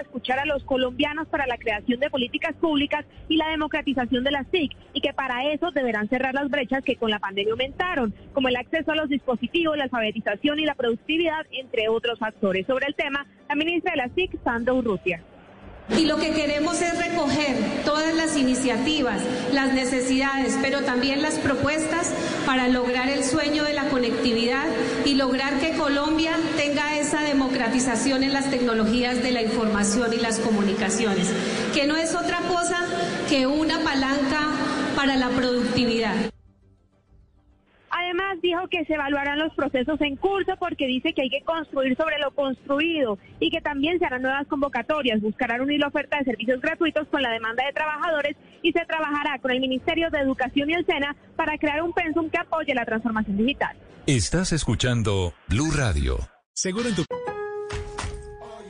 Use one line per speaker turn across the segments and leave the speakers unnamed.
escuchar a los colombianos para la creación de políticas públicas y la democratización de las TIC y que para eso deberán cerrar las brechas que con la pandemia aumentaron, como el acceso a los dispositivos, la alfabetización y la productividad, entre otros factores. Sobre el tema, la ministra de las TIC, Sandra Urrutia.
Y lo que queremos es recoger todas las iniciativas, las necesidades, pero también las propuestas para lograr el sueño de la conectividad y lograr que Colombia tenga esa democratización en las tecnologías de la información y las comunicaciones, que no es otra cosa que una palanca para la productividad.
Además, dijo que se evaluarán los procesos en curso porque dice que hay que construir sobre lo construido y que también se harán nuevas convocatorias, buscarán unir la oferta de servicios gratuitos con la demanda de trabajadores y se trabajará con el Ministerio de Educación y el SENA para crear un pensum que apoye la transformación digital.
Estás escuchando Blue Radio.
Seguro en tu...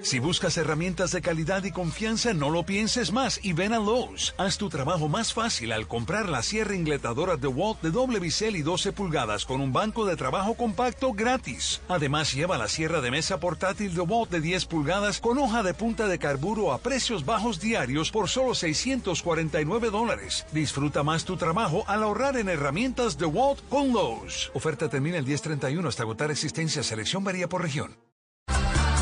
Si buscas herramientas de calidad y confianza, no lo pienses más y ven a Lowe's. Haz tu trabajo más fácil al comprar la sierra ingletadora DeWalt de doble bisel y 12 pulgadas con un banco de trabajo compacto gratis. Además, lleva la sierra de mesa portátil DeWalt de 10 pulgadas con hoja de punta de carburo a precios bajos diarios por solo 649 dólares. Disfruta más tu trabajo al ahorrar en herramientas DeWalt con Lowe's. Oferta termina el 1031 hasta agotar existencia. Selección varía por región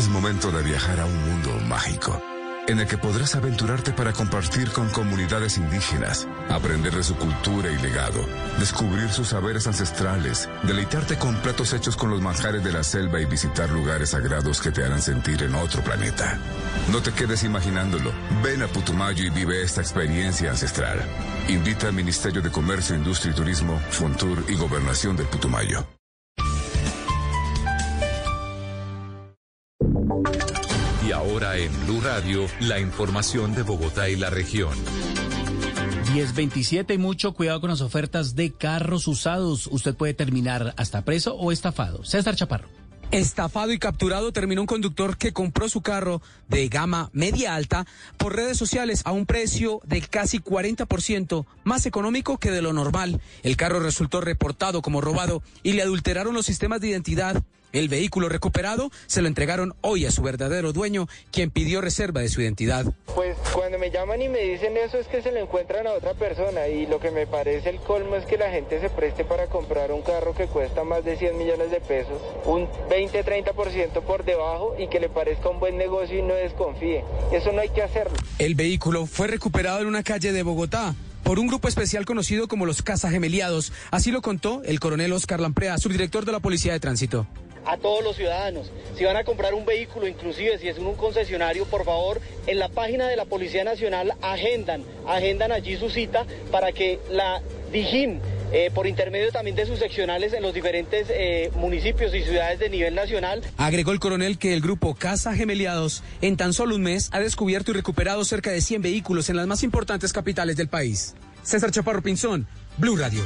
Es momento de viajar a un mundo mágico, en el que podrás aventurarte para compartir con comunidades indígenas, aprender de su cultura y legado, descubrir sus saberes ancestrales, deleitarte con platos hechos con los manjares de la selva y visitar lugares sagrados que te harán sentir en otro planeta. No te quedes imaginándolo. Ven a Putumayo y vive esta experiencia ancestral. Invita al Ministerio de Comercio, Industria y Turismo, Fontur y Gobernación del Putumayo.
Ahora en Blue Radio, la información de Bogotá y la región.
1027 y mucho cuidado con las ofertas de carros usados. Usted puede terminar hasta preso o estafado. César Chaparro.
Estafado y capturado terminó un conductor que compró su carro de gama media alta por redes sociales a un precio de casi 40% más económico que de lo normal. El carro resultó reportado como robado y le adulteraron los sistemas de identidad. El vehículo recuperado se lo entregaron hoy a su verdadero dueño, quien pidió reserva de su identidad.
Pues cuando me llaman y me dicen eso es que se lo encuentran a otra persona y lo que me parece el colmo es que la gente se preste para comprar un carro que cuesta más de 100 millones de pesos, un 20-30% por debajo y que le parezca un buen negocio y no desconfíe. Eso no hay que hacerlo.
El vehículo fue recuperado en una calle de Bogotá por un grupo especial conocido como los Casagemeliados. Así lo contó el coronel Oscar Lamprea, subdirector de la Policía de Tránsito
a todos los ciudadanos. Si van a comprar un vehículo, inclusive si es en un concesionario, por favor, en la página de la Policía Nacional agendan, agendan allí su cita para que la DIJÍN, eh, por intermedio también de sus seccionales en los diferentes eh, municipios y ciudades de nivel nacional.
Agregó el coronel que el grupo Casa Gemeliados en tan solo un mes ha descubierto y recuperado cerca de 100 vehículos en las más importantes capitales del país. César Chaparro Pinzón, Blue Radio.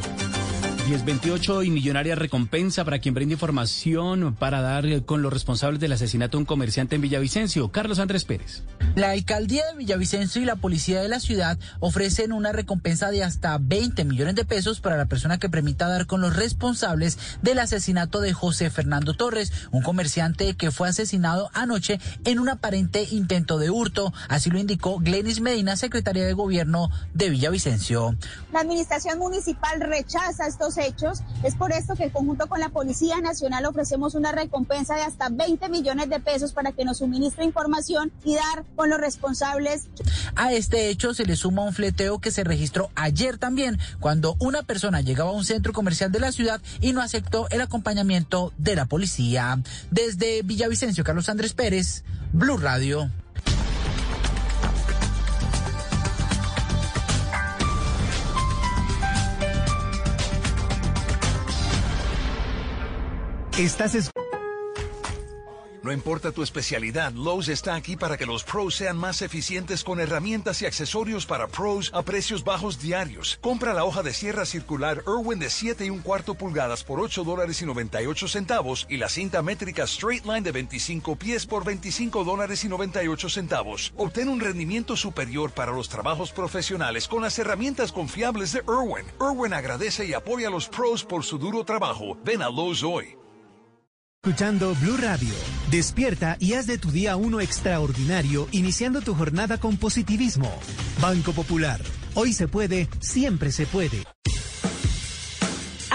1028 y millonaria recompensa para quien brinde información para dar con los responsables del asesinato de un comerciante en Villavicencio. Carlos Andrés Pérez.
La alcaldía de Villavicencio y la policía de la ciudad ofrecen una recompensa de hasta 20 millones de pesos para la persona que permita dar con los responsables del asesinato de José Fernando Torres, un comerciante que fue asesinado anoche en un aparente intento de hurto. Así lo indicó Glenis Medina, secretaria de gobierno de Villavicencio.
La administración municipal rechaza estos hechos. Es por esto que conjunto con la Policía Nacional ofrecemos una recompensa de hasta 20 millones de pesos para que nos suministre información y dar con los responsables.
A este hecho se le suma un fleteo que se registró ayer también, cuando una persona llegaba a un centro comercial de la ciudad y no aceptó el acompañamiento de la policía. Desde Villavicencio, Carlos Andrés Pérez, Blue Radio.
Estás
No importa tu especialidad, Lowe's está aquí para que los pros sean más eficientes con herramientas y accesorios para pros a precios bajos diarios. Compra la hoja de sierra circular Irwin de 7 y un cuarto pulgadas por 8 dólares y 98 centavos y la cinta métrica Straight Line de 25 pies por 25 dólares y 98 centavos. Obtén un rendimiento superior para los trabajos profesionales con las herramientas confiables de Irwin. Irwin agradece y apoya a los pros por su duro trabajo. Ven a Lowe's hoy.
Escuchando Blue Radio. Despierta y haz de tu día uno extraordinario, iniciando tu jornada con positivismo. Banco Popular. Hoy se puede, siempre se puede.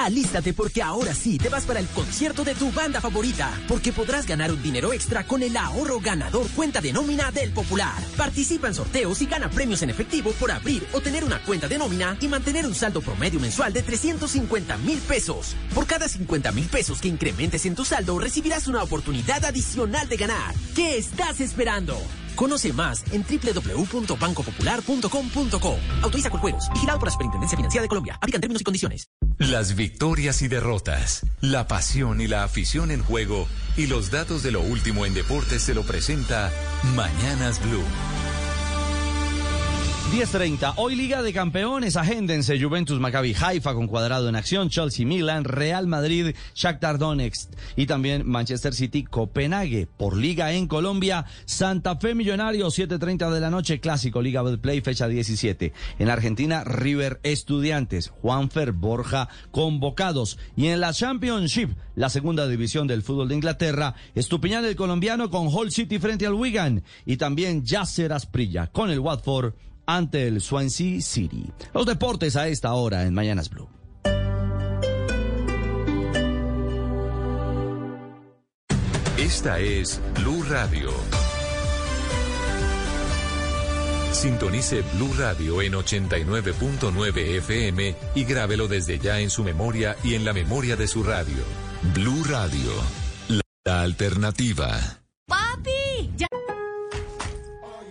Alístate porque ahora sí te vas para el concierto de tu banda favorita, porque podrás ganar un dinero extra con el ahorro ganador cuenta de nómina del Popular. Participa en sorteos y gana premios en efectivo por abrir o tener una cuenta de nómina y mantener un saldo promedio mensual de 350 mil pesos. Por cada 50 mil pesos que incrementes en tu saldo, recibirás una oportunidad adicional de ganar. ¿Qué estás esperando? Conoce más en www.bancopopular.com.co. Autoriza con juegos. Vigilado por la Superintendencia Financiera de Colombia. Aplican términos y condiciones.
Las victorias y derrotas, la pasión y la afición en juego y los datos de lo último en deportes se lo presenta Mañanas Blue.
10.30. Hoy Liga de Campeones. Agéndense. Juventus Maccabi Haifa con cuadrado en acción. Chelsea Milan. Real Madrid. Shakhtar Donetsk. Y también Manchester City Copenhague. Por Liga en Colombia. Santa Fe Millonarios. 7.30 de la noche. Clásico Liga Play fecha 17. En Argentina River Estudiantes. Juanfer Borja convocados. Y en la Championship. La segunda división del fútbol de Inglaterra. Estupiñán el colombiano con Hull City frente al Wigan. Y también Yasser Asprilla con el Watford ante el Swansea City. Los deportes a esta hora en Mañanas Blue.
Esta es Blue Radio. Sintonice Blue Radio en 89.9 FM y grábelo desde ya en su memoria y en la memoria de su radio. Blue Radio, la alternativa.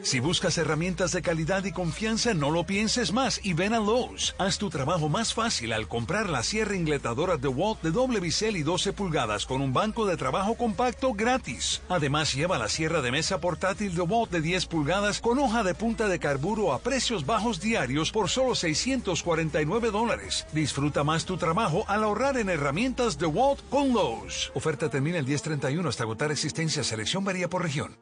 Si buscas herramientas de calidad y confianza, no lo pienses más y ven a Lowe's. Haz tu trabajo más fácil al comprar la sierra ingletadora DeWalt de doble bisel y 12 pulgadas con un banco de trabajo compacto gratis. Además, lleva la sierra de mesa portátil DeWalt de 10 pulgadas con hoja de punta de carburo a precios bajos diarios por solo 649 dólares. Disfruta más tu trabajo al ahorrar en herramientas DeWalt con Lowe's. Oferta termina el 1031 hasta agotar existencia. Selección varía por región.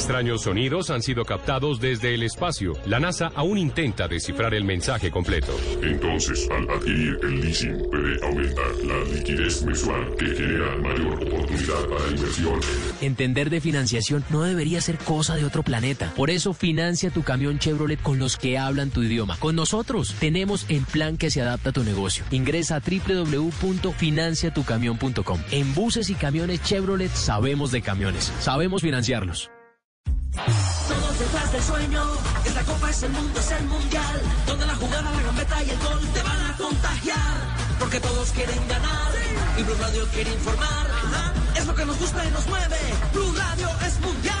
Extraños sonidos han sido captados desde el espacio. La NASA aún intenta descifrar el mensaje completo.
Entonces, al adquirir el leasing, puede aumentar la liquidez mensual que genera mayor oportunidad para inversión.
Entender de financiación no debería ser cosa de otro planeta. Por eso financia tu camión Chevrolet con los que hablan tu idioma. Con nosotros tenemos el plan que se adapta a tu negocio. Ingresa a www.financiatucamion.com. En buses y camiones Chevrolet sabemos de camiones. Sabemos financiarlos.
Todos detrás del sueño, esta copa es el mundo, es el mundial. Donde la jugada, la gambeta y el gol te van a contagiar. Porque todos quieren ganar y Blue Radio quiere informar. Es lo que nos gusta y nos mueve. Blue Radio es mundial.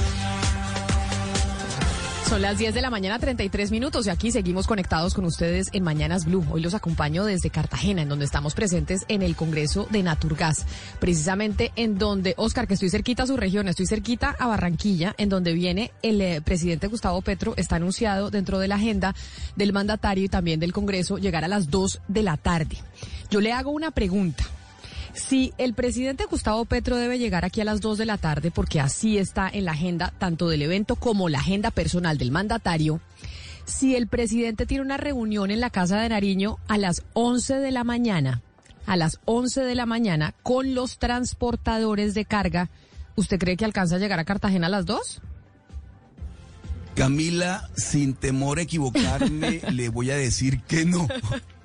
Son las 10 de la mañana, 33 minutos, y aquí seguimos conectados con ustedes en Mañanas Blue. Hoy los acompaño desde Cartagena, en donde estamos presentes en el Congreso de Naturgas, precisamente en donde, Oscar, que estoy cerquita a su región, estoy cerquita a Barranquilla, en donde viene el eh, presidente Gustavo Petro, está anunciado dentro de la agenda del mandatario y también del Congreso llegar a las 2 de la tarde. Yo le hago una pregunta. Si el presidente Gustavo Petro debe llegar aquí a las 2 de la tarde, porque así está en la agenda tanto del evento como la agenda personal del mandatario, si el presidente tiene una reunión en la Casa de Nariño a las 11 de la mañana, a las 11 de la mañana, con los transportadores de carga, ¿usted cree que alcanza a llegar a Cartagena a las 2?
Camila, sin temor a equivocarme, le voy a decir que no,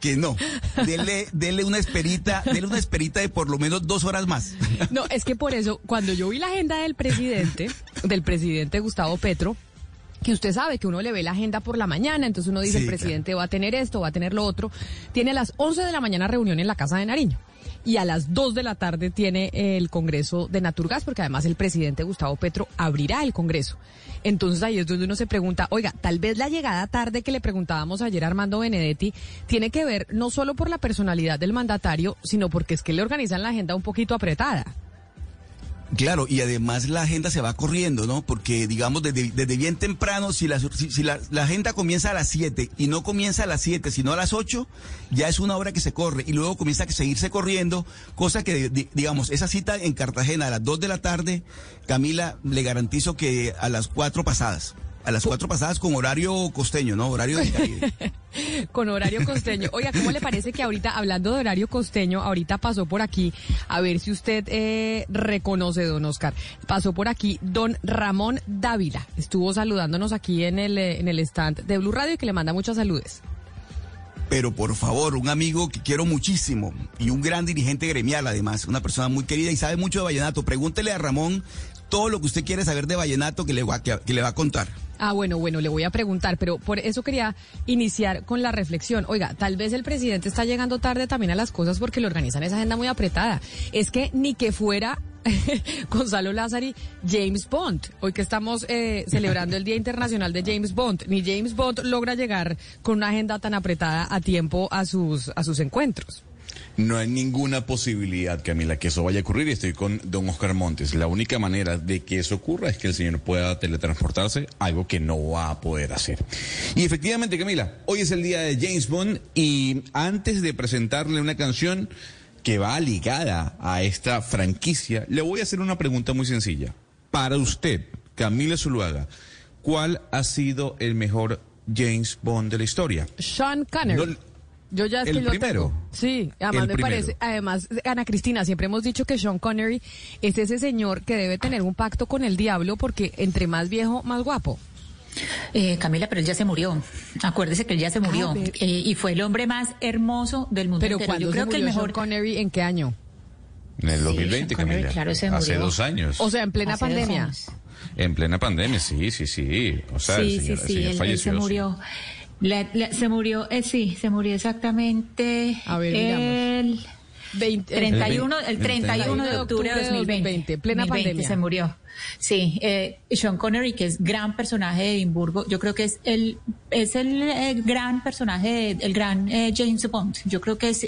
que no. Dele, dele una esperita, dele una esperita de por lo menos dos horas más.
No, es que por eso, cuando yo vi la agenda del presidente, del presidente Gustavo Petro, que usted sabe que uno le ve la agenda por la mañana, entonces uno dice,
Sí,
el presidente va a tener esto, va a tener lo otro. Tiene a las 11 de la mañana reunión en la Casa de Nariño. Y a las 2 de la tarde tiene el Congreso de Naturgas, porque además el presidente Gustavo Petro abrirá el Congreso. Entonces ahí es donde uno se pregunta, oiga, tal vez la llegada tarde que le preguntábamos ayer a Armando Benedetti tiene que ver no solo por la personalidad del mandatario, sino porque es que le organizan la agenda un poquito apretada.
Claro, y además la agenda se va corriendo, ¿no? Porque, digamos, desde, desde bien temprano, si, la, si, si la, agenda comienza a las 7 y no comienza a las 7, sino a las 8, ya es una hora que se corre y luego comienza a seguirse corriendo, cosa que, di- digamos, esa cita en Cartagena a las 2 de la tarde, Camila, le garantizo que a las 4 pasadas. A las 4 pasadas con horario costeño, ¿no? Horario del Caribe.
con horario costeño. Oiga, ¿cómo le parece que ahorita, hablando de horario costeño, ahorita pasó por aquí, a ver si usted eh, reconoce, don Oscar, pasó por aquí don Ramón Dávila, estuvo saludándonos aquí en el, eh, en el stand de Blue Radio y que le manda muchas saludes.
Pero por favor, un amigo que quiero muchísimo y un gran dirigente gremial además, una persona muy querida y sabe mucho de vallenato. Pregúntele a Ramón todo lo que usted quiere saber de vallenato que le va, que, que le va a contar.
Ah, bueno, bueno, le voy a preguntar, pero por eso quería iniciar con la reflexión. Oiga, tal vez el presidente está llegando tarde también a las cosas porque le organizan esa agenda muy apretada. Es que ni que fuera Gonzalo Lázari, James Bond. Hoy que estamos eh, celebrando el Día Internacional de James Bond, ni James Bond logra llegar con una agenda tan apretada a tiempo a sus, a sus encuentros.
No hay ninguna posibilidad, Camila, que eso vaya a ocurrir. y Estoy con don Oscar Montes. La única manera de que eso ocurra es que el señor pueda teletransportarse, algo que no va a poder hacer. Y efectivamente, Camila, hoy es el día de James Bond y antes de presentarle una canción que va ligada a esta franquicia, le voy a hacer una pregunta muy sencilla. Para usted, Camila Zuluaga, ¿cuál ha sido el mejor James Bond de la historia?
Sean Connery.
No-
Yo ya es
¿El
que lo
primero?
tengo. Sí, además
El
me
primero.
parece, además, Ana Cristina, siempre hemos dicho que Sean Connery es ese señor que debe tener un pacto con el diablo porque entre más viejo, más guapo.
Eh, Camila, pero él ya se murió. Acuérdese que él ya se murió.
Ah, pero-
Eh, y fue el hombre más hermoso del mundo
Pero
entero.
cuando
Yo creo
se
que el
murió
mejor.
Sean Connery, ¿en qué año?
En el 2020,
Sean Connery,
Camila.
claro, se
Hace
murió.
dos años.
O sea, en plena
Hace
pandemia.
En plena pandemia, sí, sí, sí. O sea,
sí,
el señor,
sí,
el
sí,
señor
él, él
falleció.
se
sí.
Murió. La- la- se murió, eh, sí, se murió exactamente
A ver,
el
20,
31, el
el
31 de octubre de 2020.
plena
2020
pandemia.
Se murió. Sí, eh, Sean Connery, que es gran personaje de Edimburgo, yo creo que es el, es el eh, gran personaje, de- el gran eh, James Bond. Yo creo que es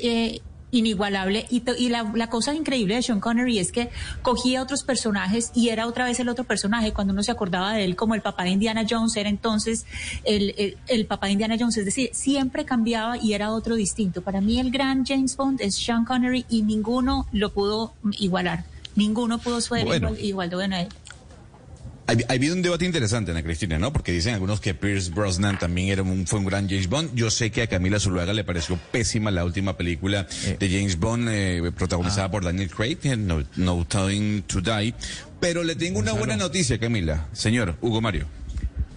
inigualable. Y, y la, la cosa increíble de Sean Connery es que cogía otros personajes y era otra vez el otro personaje. Cuando uno se acordaba de él como el papá de Indiana Jones, era entonces el, el, el papá de Indiana Jones. Es decir, siempre cambiaba y era otro distinto. Para mí el gran James Bond es Sean Connery y ninguno lo pudo igualar. Ninguno pudo ser
Bueno.
igual, igual de bueno a él.
Ha habido un debate interesante, Ana Cristina, ¿no? Porque dicen algunos que Pierce Brosnan también era un, fue un gran James Bond. Yo sé que a Camila Zuluaga le pareció pésima la última película de James Bond eh, protagonizada por Daniel Craig, eh, No, no Time to Die. Pero le tengo una buena noticia, Camila. Señor Hugo Mario.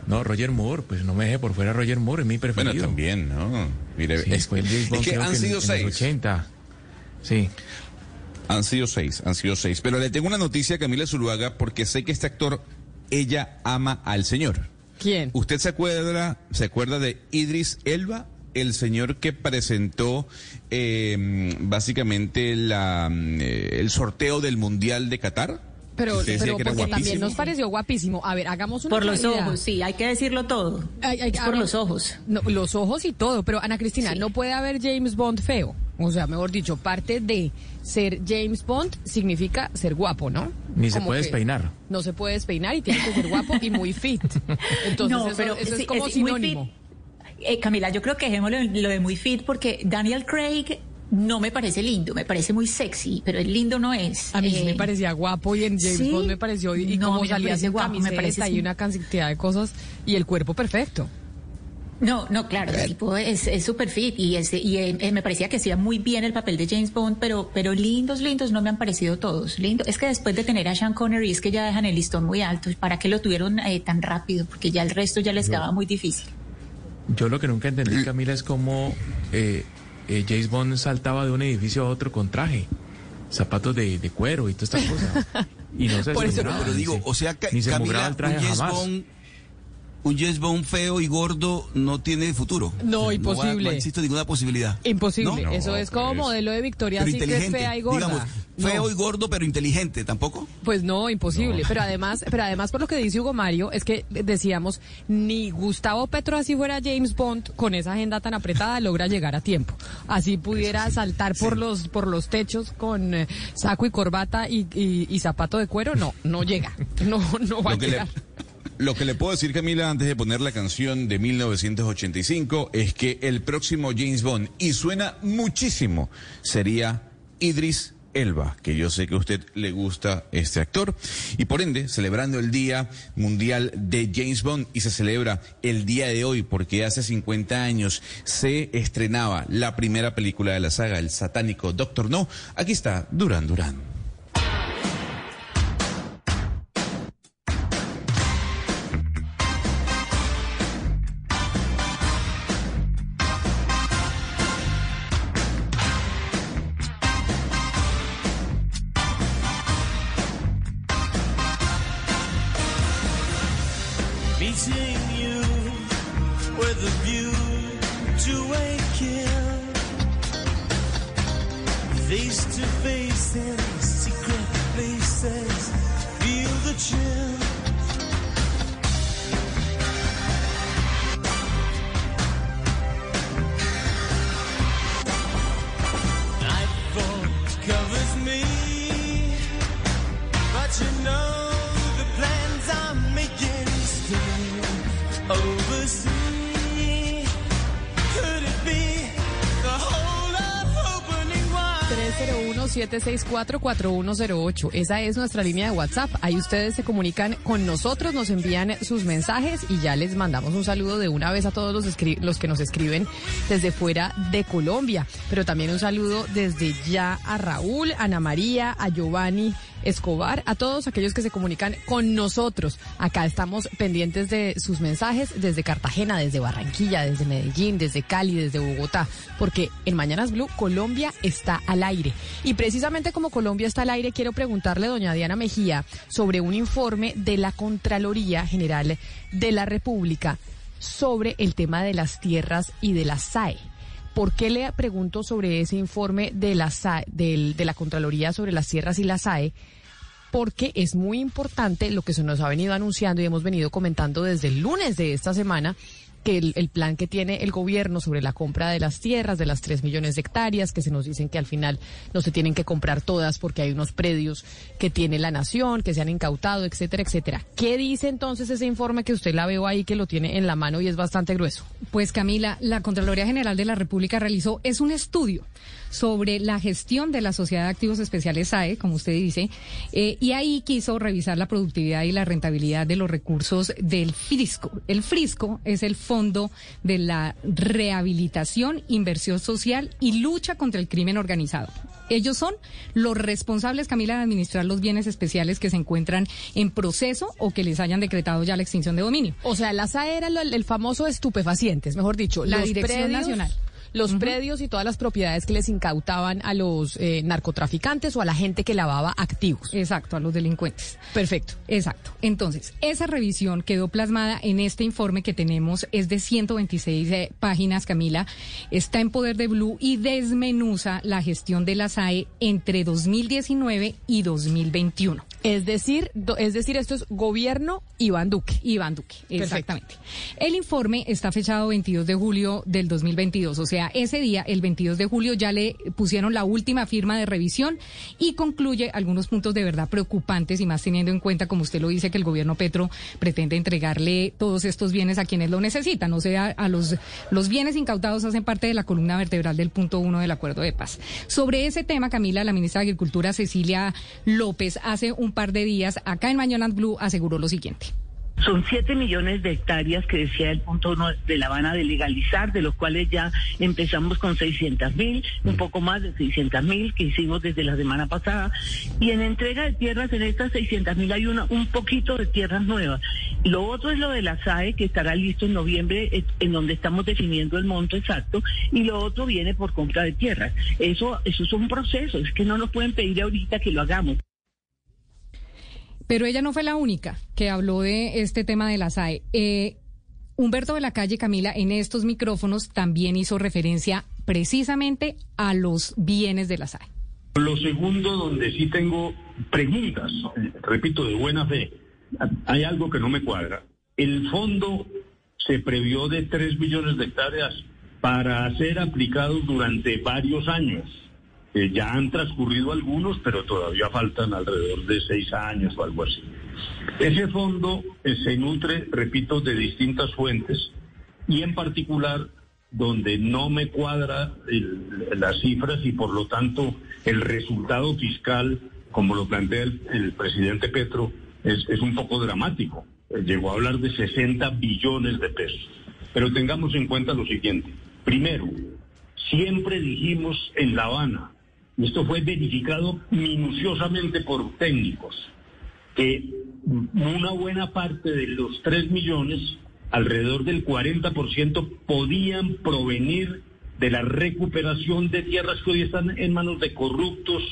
No, Roger Moore, pues no me deje por fuera Roger Moore, es mi preferido.
Bueno, también, ¿no? Mire,
Sí,
es,
fue el James
es
Bond,
que han sido
en los
seis.
80. Sí.
Han sido seis, han sido seis. Pero le tengo una noticia a Camila Zuluaga porque sé que este actor, ella ama al señor.
¿Quién?
¿Usted se acuerda, se acuerda de Idris Elba? El señor que presentó eh, básicamente la, eh, el sorteo del Mundial de Qatar.
Pero, pero porque también nos pareció guapísimo. A ver, hagamos una
Por los ojos, sí, hay que decirlo todo.
Ay, ay,
es por los ojos.
No, los ojos y todo, pero Ana Cristina, no puede haber James Bond feo. O sea, mejor dicho, parte de ser James Bond significa ser guapo, ¿no?
Ni se
Como
puede despeinar.
No se puede despeinar y tiene que ser guapo y muy fit. Entonces,
No,
eso,
pero
eso
sí,
es como
es
sinónimo.
Eh, Camila, yo creo que dejémoslo en lo de muy fit porque Daniel Craig no me parece lindo, me parece muy sexy, pero el lindo no es.
A mí sí
Eh,
me parecía guapo y en James
¿sí?
Bond me pareció y,
No,
como salía sin
guapo, me parece
y una cantidad de cosas y el cuerpo perfecto.
No, no, claro, el tipo es es súper fit y, es, y eh, eh, me parecía que hacía muy bien el papel de James Bond, pero, pero lindos, lindos no me han parecido todos. Lindo. Es que después de tener a Sean Connery es que ya dejan el listón muy alto. ¿Para qué lo tuvieron eh, tan rápido? Porque ya el resto ya les quedaba muy difícil.
Yo lo que nunca entendí, Camila, es cómo eh, eh, James Bond saltaba de un edificio a otro con traje, zapatos de, de cuero y todas estas cosas. Y no se
Por eso, pero digo,
se-
o sea, Ca-
ni se
Camila,
el traje jamás.
Bond, un James Bond feo y gordo no tiene futuro.
No,
O sea,
imposible.
No, va- no existe ninguna posibilidad.
Imposible.
¿No?
Eso es como modelo de Victoria
Pero inteligente.
fea y gorda.
Digamos,
No.
feo y gordo, pero inteligente, ¿tampoco?
Pues no, imposible. Pero además, pero además por lo que dice Hugo Mario, es que decíamos, ni Gustavo Petro, así fuera James Bond, con esa agenda tan apretada, logra llegar a tiempo. Así pudiera saltar por los, por los techos con eh, saco y corbata y, y- y zapato de cuero, no, no llega. No, no va a
le,
llegar.
Lo que le puedo decir, Camila, antes de poner la canción de 1985, es que el próximo James Bond, y suena muchísimo, sería Idris Elba, que yo sé que a usted le gusta este actor, y por ende, celebrando el Día Mundial de James Bond, y se celebra el día de hoy, porque hace 50 años se estrenaba la primera película de la saga, el satánico Doctor No, aquí está Duran Duran.
301-764-4108. Esa es nuestra línea de WhatsApp. Ahí ustedes se comunican con nosotros, nos envían sus mensajes y ya les mandamos un saludo de una vez a todos los, los que nos escriben desde fuera de Colombia. Pero también un saludo desde ya a Raúl, Ana María, a Giovanni. Escobar, a todos aquellos que se comunican con nosotros. Acá estamos pendientes de sus mensajes desde Cartagena, desde Barranquilla, desde Medellín, desde Cali, desde Bogotá, porque en Mañanas Blue Colombia está al aire. Y precisamente como Colombia está al aire, quiero preguntarle a doña Diana Mejía sobre un informe de la Contraloría General de la República sobre el tema de las tierras y de la SAE. ¿Por qué le pregunto sobre ese informe de la, SAE, del- de la Contraloría sobre las tierras y la SAE? Porque es muy importante lo que se nos ha venido anunciando y hemos venido comentando desde el lunes de esta semana, que el, plan que tiene el gobierno sobre la compra de las tierras, de las 3 millones de hectáreas, que se nos dicen que al final no se tienen que comprar todas porque hay unos predios que tiene la nación, que se han incautado, etcétera, etcétera. ¿Qué dice entonces ese informe que usted la veo ahí, que lo tiene en la mano y es bastante grueso?
Pues Camila, la Contraloría General de la República realizó es un estudio sobre la gestión de la Sociedad de Activos Especiales SAE, como usted dice, eh, y ahí quiso revisar la productividad y la rentabilidad de los recursos del Frisco. El Frisco es el Fondo de la Rehabilitación, Inversión Social y Lucha contra el Crimen Organizado. Ellos son los responsables, Camila, de administrar los bienes especiales que se encuentran en proceso o que les hayan decretado ya la extinción de dominio.
O sea, la SAE era el famoso estupefacientes, mejor dicho.
La
los
Dirección
predios-
Nacional.
Los predios y todas las propiedades que les incautaban a los eh, narcotraficantes o a la gente que lavaba activos.
Exacto, a los delincuentes.
Perfecto.
Exacto. Entonces, esa revisión quedó plasmada en este informe que tenemos, es de 126 eh, páginas, Camila, está en poder de Blue y desmenuza la gestión de la SAE entre 2019 y 2021.
Es decir, do- es decir, esto es gobierno Iván Duque.
Iván Duque,
Perfecto.
exactamente. El informe está fechado 22 de julio del 2022, o sea, ese día, el 22 de julio, ya le pusieron la última firma de revisión y concluye algunos puntos de verdad preocupantes y más teniendo en cuenta, como usted lo dice, que el gobierno Petro pretende entregarle todos estos bienes a quienes lo necesitan, o sea, a los, los bienes incautados hacen parte de la columna vertebral del punto uno del acuerdo de paz. Sobre ese tema, Camila, la ministra de Agricultura, Cecilia López, hace un par de días, acá en Mañanas Blue, aseguró lo siguiente.
Son 7 millones de hectáreas que decía el punto de La Habana de legalizar, de los cuales ya empezamos con 600 mil, un poco más de 600 mil que hicimos desde la semana pasada. Y en entrega de tierras, en estas 600 mil hay una, un poquito de tierras nuevas. Lo otro es lo de la SAE, que estará listo en noviembre, eh, en donde estamos definiendo el monto exacto. Y lo otro viene por compra de tierras. Eso, eso es un proceso, es que no nos pueden pedir ahorita que lo hagamos.
Pero ella no fue la única que habló de este tema de la SAE. Eh, Humberto de la Calle Camila en estos micrófonos también hizo referencia precisamente a los bienes de la SAE.
Lo segundo, donde sí tengo preguntas, repito, de buena fe, hay algo que no me cuadra. El fondo se previó de 3 millones de hectáreas para ser aplicados durante varios años. Eh, ya han transcurrido algunos, pero todavía faltan alrededor de seis años o algo así. Ese fondo eh, se nutre, repito, de distintas fuentes y en particular donde no me cuadra las cifras y por lo tanto el resultado fiscal, como lo plantea el, presidente Petro, es, es, un poco dramático. Eh, llegó a hablar de 60 billones de pesos. Pero tengamos en cuenta lo siguiente. Primero, siempre dijimos en La Habana, esto fue verificado minuciosamente por técnicos, que una buena parte de los 3 millones, alrededor del 40%, podían provenir de la recuperación de tierras que hoy están en manos de corruptos,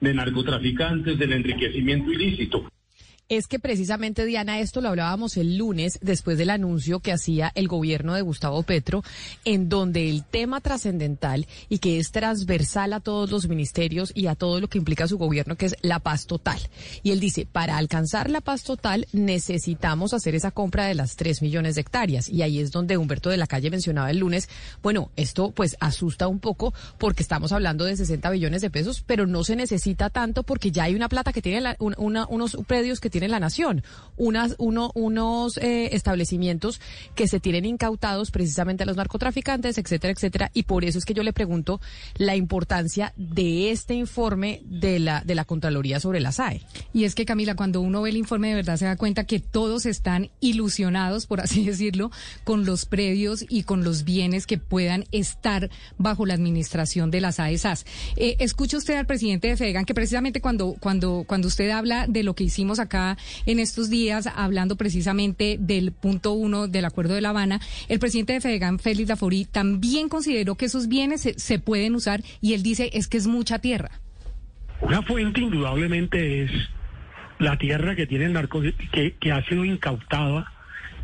de narcotraficantes, del enriquecimiento ilícito
es que precisamente, Diana, esto lo hablábamos el lunes después del anuncio que hacía el gobierno de Gustavo Petro, en donde el tema trascendental y que es transversal a todos los ministerios y a todo lo que implica su gobierno, que es la paz total. Y él dice, para alcanzar la paz total necesitamos hacer esa compra de las tres millones de hectáreas. Y ahí es donde Humberto de la Calle mencionaba el lunes, bueno, esto pues asusta un poco porque estamos hablando de 60 billones de pesos, pero no se necesita tanto porque ya hay una plata que tiene unos predios que tienen tiene la nación, unas, uno, unos eh, establecimientos que se tienen incautados precisamente a los narcotraficantes, etcétera, etcétera, y por eso es que yo le pregunto la importancia de este informe de la, de la Contraloría sobre la SAE.
Y es que Camila, cuando uno ve el informe de verdad se da cuenta que todos están ilusionados, por así decirlo, con los predios y con los bienes que puedan estar bajo la administración de las AESAS. Eh, escucha usted al presidente de FEDEGAN que precisamente cuando, cuando, cuando usted habla de lo que hicimos acá en estos días hablando precisamente del punto uno del Acuerdo de La Habana. El presidente de FEDEGAN, Félix Laforí, también consideró que esos bienes se, pueden usar y él dice es que es mucha tierra.
Una fuente indudablemente es la tierra que tiene el narco, que, que ha sido incautada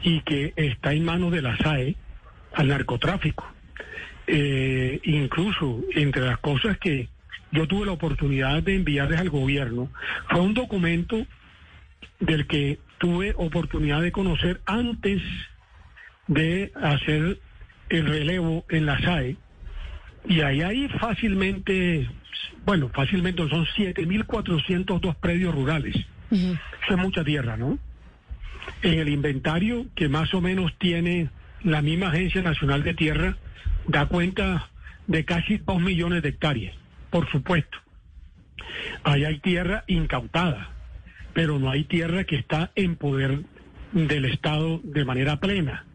y que está en manos de la SAE al narcotráfico. Eh, incluso entre las cosas que yo tuve la oportunidad de enviarles al gobierno fue un documento del que tuve oportunidad de conocer antes de hacer el relevo en la SAE. Y ahí hay fácilmente, bueno, fácilmente son 7.402 predios rurales. Eso es mucha tierra, ¿no? En el inventario, que más o menos tiene la misma Agencia Nacional de Tierra, da cuenta de casi 2 millones de hectáreas, por supuesto. Ahí hay tierra incautada pero no hay tierra que está en poder del Estado de manera plena.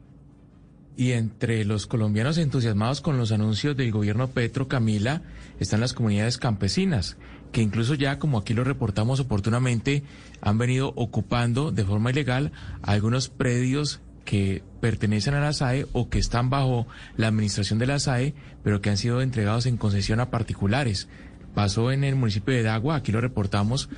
Y entre los colombianos entusiasmados con los anuncios del gobierno Petro Camila están las comunidades campesinas, que incluso ya, como aquí lo reportamos oportunamente, han venido ocupando de forma ilegal algunos predios que pertenecen a la SAE o que están bajo la administración de la SAE, pero que han sido entregados en concesión a particulares. Pasó en el municipio de Dagua, aquí lo reportamos,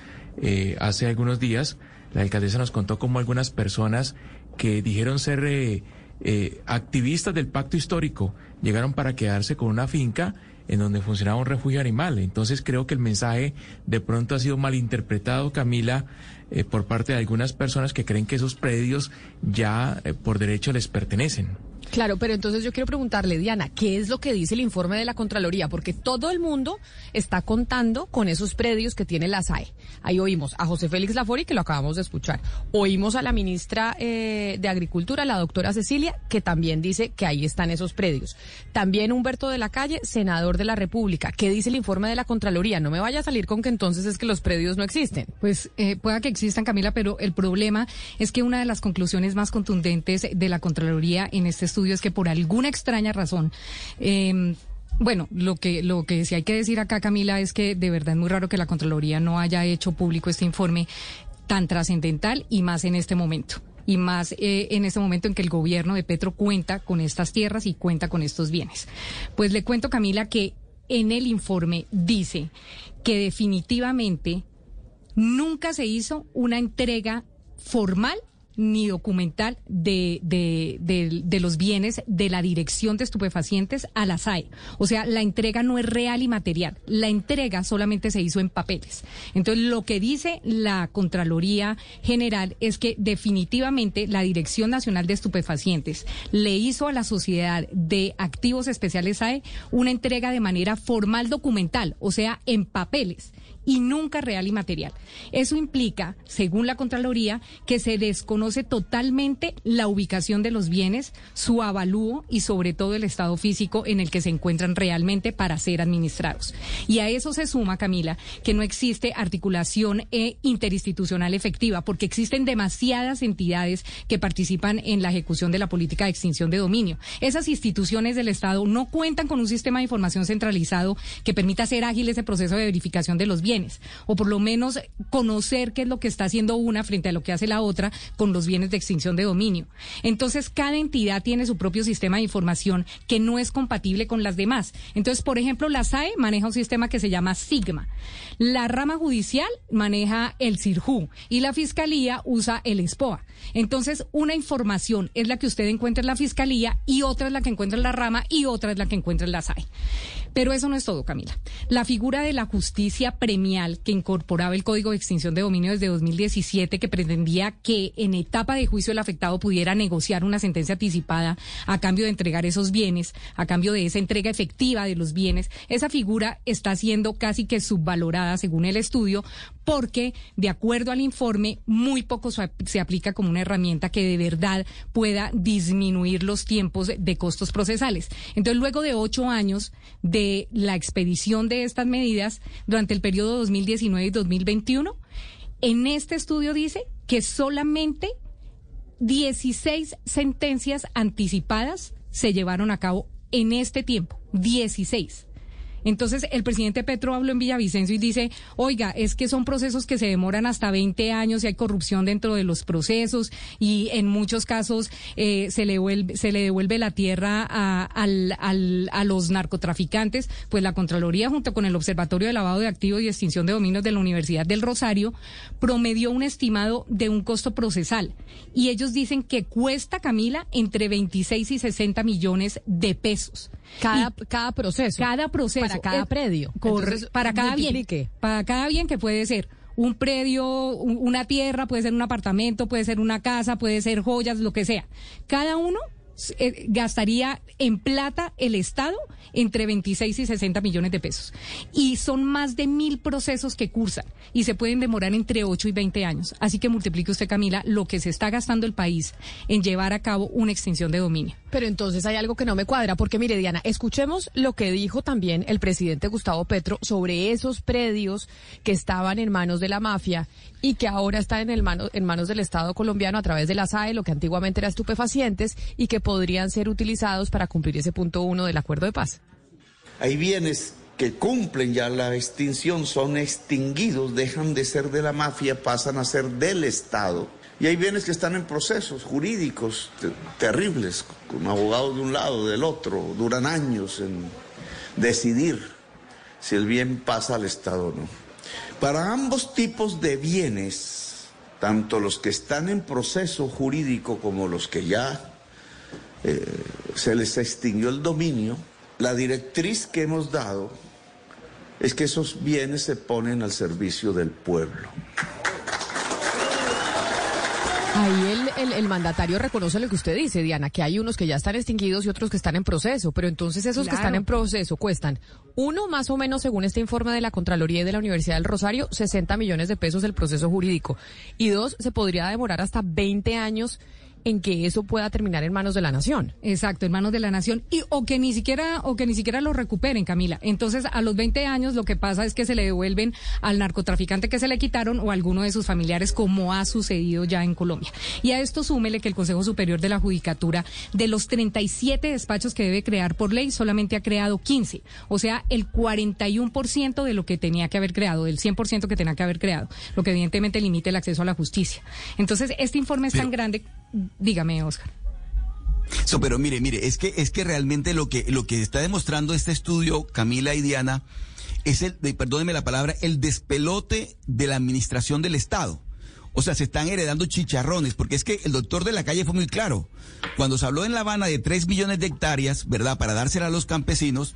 eh, hace algunos días, la alcaldesa nos contó cómo algunas personas que dijeron ser eh, eh, activistas del pacto histórico llegaron para quedarse con una finca en donde funcionaba un refugio animal. Entonces creo que el mensaje de pronto ha sido malinterpretado, Camila, por parte de algunas personas que creen que esos predios ya por derecho les pertenecen.
Claro, pero entonces yo quiero preguntarle, Diana, ¿qué es lo que dice el informe de la Contraloría? Porque todo el mundo está contando con esos predios que tiene la SAE. Ahí oímos a José Félix Lafori, que lo acabamos de escuchar. Oímos a la ministra eh, de Agricultura, la doctora Cecilia, que también dice que ahí están esos predios. También Humberto de la Calle, senador de la República. ¿Qué dice el informe de la Contraloría? No me vaya a salir con que entonces es que los predios no existen.
Pues eh, pueda que existan, Camila, pero el problema es que una de las conclusiones más contundentes de la Contraloría en este estudio es que por alguna extraña razón, em, bueno, lo que, lo que sí hay que decir acá, Camila, es que de verdad es muy raro que la Contraloría no haya hecho público este informe tan trascendental y más en este momento. Y más eh, en este momento en que el gobierno de Petro cuenta con estas tierras y cuenta con estos bienes. Pues le cuento, Camila, que en el informe dice que definitivamente nunca se hizo una entrega formal ni documental de, de, de, de, los bienes de la Dirección de Estupefacientes a la SAE. O sea, la entrega no es real y material. La entrega solamente se hizo en papeles. Entonces, lo que dice la Contraloría General es que definitivamente la Dirección Nacional de Estupefacientes le hizo a la Sociedad de Activos Especiales SAE una entrega de manera formal documental, o sea, en papeles y nunca real y material. Eso implica, según la Contraloría, que se desconoce totalmente la ubicación de los bienes, su avalúo y sobre todo el estado físico en el que se encuentran realmente para ser administrados. Y a eso se suma, Camila, que no existe articulación eh, interinstitucional efectiva porque existen demasiadas entidades que participan en la ejecución de la política de extinción de dominio. Esas instituciones del Estado no cuentan con un sistema de información centralizado que permita hacer ágil ese proceso de verificación de los bienes o por lo menos conocer qué es lo que está haciendo una frente a lo que hace la otra con los bienes de extinción de dominio. Entonces, cada entidad tiene su propio sistema de información que no es compatible con las demás. Entonces, por ejemplo, la SAE maneja un sistema que se llama Sigma. La rama judicial maneja el CIRJU y la Fiscalía usa el SPOA. Entonces, una información es la que usted encuentra en la Fiscalía y otra es la que encuentra en la rama y otra es la que encuentra en la SAE. Pero eso no es todo, Camila. La figura de la justicia premial que incorporaba el Código de Extinción de Dominio desde 2017, que pretendía que en etapa de juicio el afectado pudiera negociar una sentencia anticipada a cambio de entregar esos bienes, a cambio de esa entrega efectiva de los bienes, esa figura está siendo casi que subvalorada según el estudio, porque de acuerdo al informe, muy poco se aplica como una herramienta que de verdad pueda disminuir los tiempos de costos procesales. Entonces, luego de ocho años de la expedición de estas medidas durante el periodo 2019 y 2021. En este estudio dice que solamente 16 sentencias anticipadas se llevaron a cabo en este tiempo. 16. Entonces, el presidente Petro habló en Villavicencio y dice, oiga, es que son procesos que se demoran hasta 20 años y hay corrupción dentro de los procesos y en muchos casos eh, se, le devuelve, se le devuelve la tierra a, al, a los narcotraficantes. Pues la Contraloría, junto con el Observatorio de Lavado de Activos y Extinción de Dominios de la Universidad del Rosario, promedió un estimado de un costo procesal. Y ellos dicen que cuesta, Camila, entre 26 y 60 millones de pesos.
Cada, cada proceso.
Cada proceso.
Para cada predio.
para cada bien. Para cada bien que puede ser un predio, una tierra, puede ser un apartamento, puede ser una casa, puede ser joyas, lo que sea. Cada uno eh, gastaría en plata el Estado entre 26 y 60 millones de pesos. Y son más de mil procesos que cursan y se pueden demorar entre 8 y 20 años. Así que multiplique usted, Camila, lo que se está gastando el país en llevar a cabo una extinción de dominio.
Pero entonces hay algo que no me cuadra, porque mire, Diana, escuchemos lo que dijo también el presidente Gustavo Petro sobre esos predios que estaban en manos de la mafia y que ahora están en, el mano, en manos del Estado colombiano a través de la SAE, lo que antiguamente era estupefacientes, y que podrían ser utilizados para cumplir ese punto uno del acuerdo de paz.
Hay bienes que cumplen ya la extinción, son extinguidos, dejan de ser de la mafia, pasan a ser del Estado. Y hay bienes que están en procesos jurídicos terribles, con abogados de un lado, del otro, duran años en decidir si el bien pasa al Estado o no. Para ambos tipos de bienes, tanto los que están en proceso jurídico como los que ya eh, se les extinguió el dominio, la directriz que hemos dado es que esos bienes se ponen al servicio del pueblo.
Ahí el, el, mandatario reconoce lo que usted dice, Diana, que hay unos que ya están extinguidos y otros que están en proceso, pero entonces esos que están en proceso cuestan, uno más o menos, según este informe de la Contraloría y de la Universidad del Rosario, 60 millones de pesos el proceso jurídico, y dos, se podría demorar hasta 20 años en que eso pueda terminar en manos de la nación.
Exacto, en manos de la nación y o que ni siquiera o que ni siquiera lo recuperen, Camila. Entonces, a los 20 años lo que pasa es que se le devuelven al narcotraficante que se le quitaron o a alguno de sus familiares como ha sucedido ya en Colombia. Y a esto súmele que el Consejo Superior de la Judicatura de los 37 despachos que debe crear por ley solamente ha creado 15, o sea, el 41% de lo que tenía que haber creado, del 100% que tenía que haber creado, lo que evidentemente limita el acceso a la justicia. Entonces, este informe es tan grande Dígame, Oscar.
pero mire, mire, es que es que realmente lo que lo que está demostrando este estudio, Camila y Diana, es el, perdóneme la palabra, el despelote de la administración del Estado. O sea, se están heredando chicharrones, porque es que el doctor de la calle fue muy claro. Cuando se habló en La Habana de 3 millones de hectáreas, ¿verdad?, para dársela a los campesinos,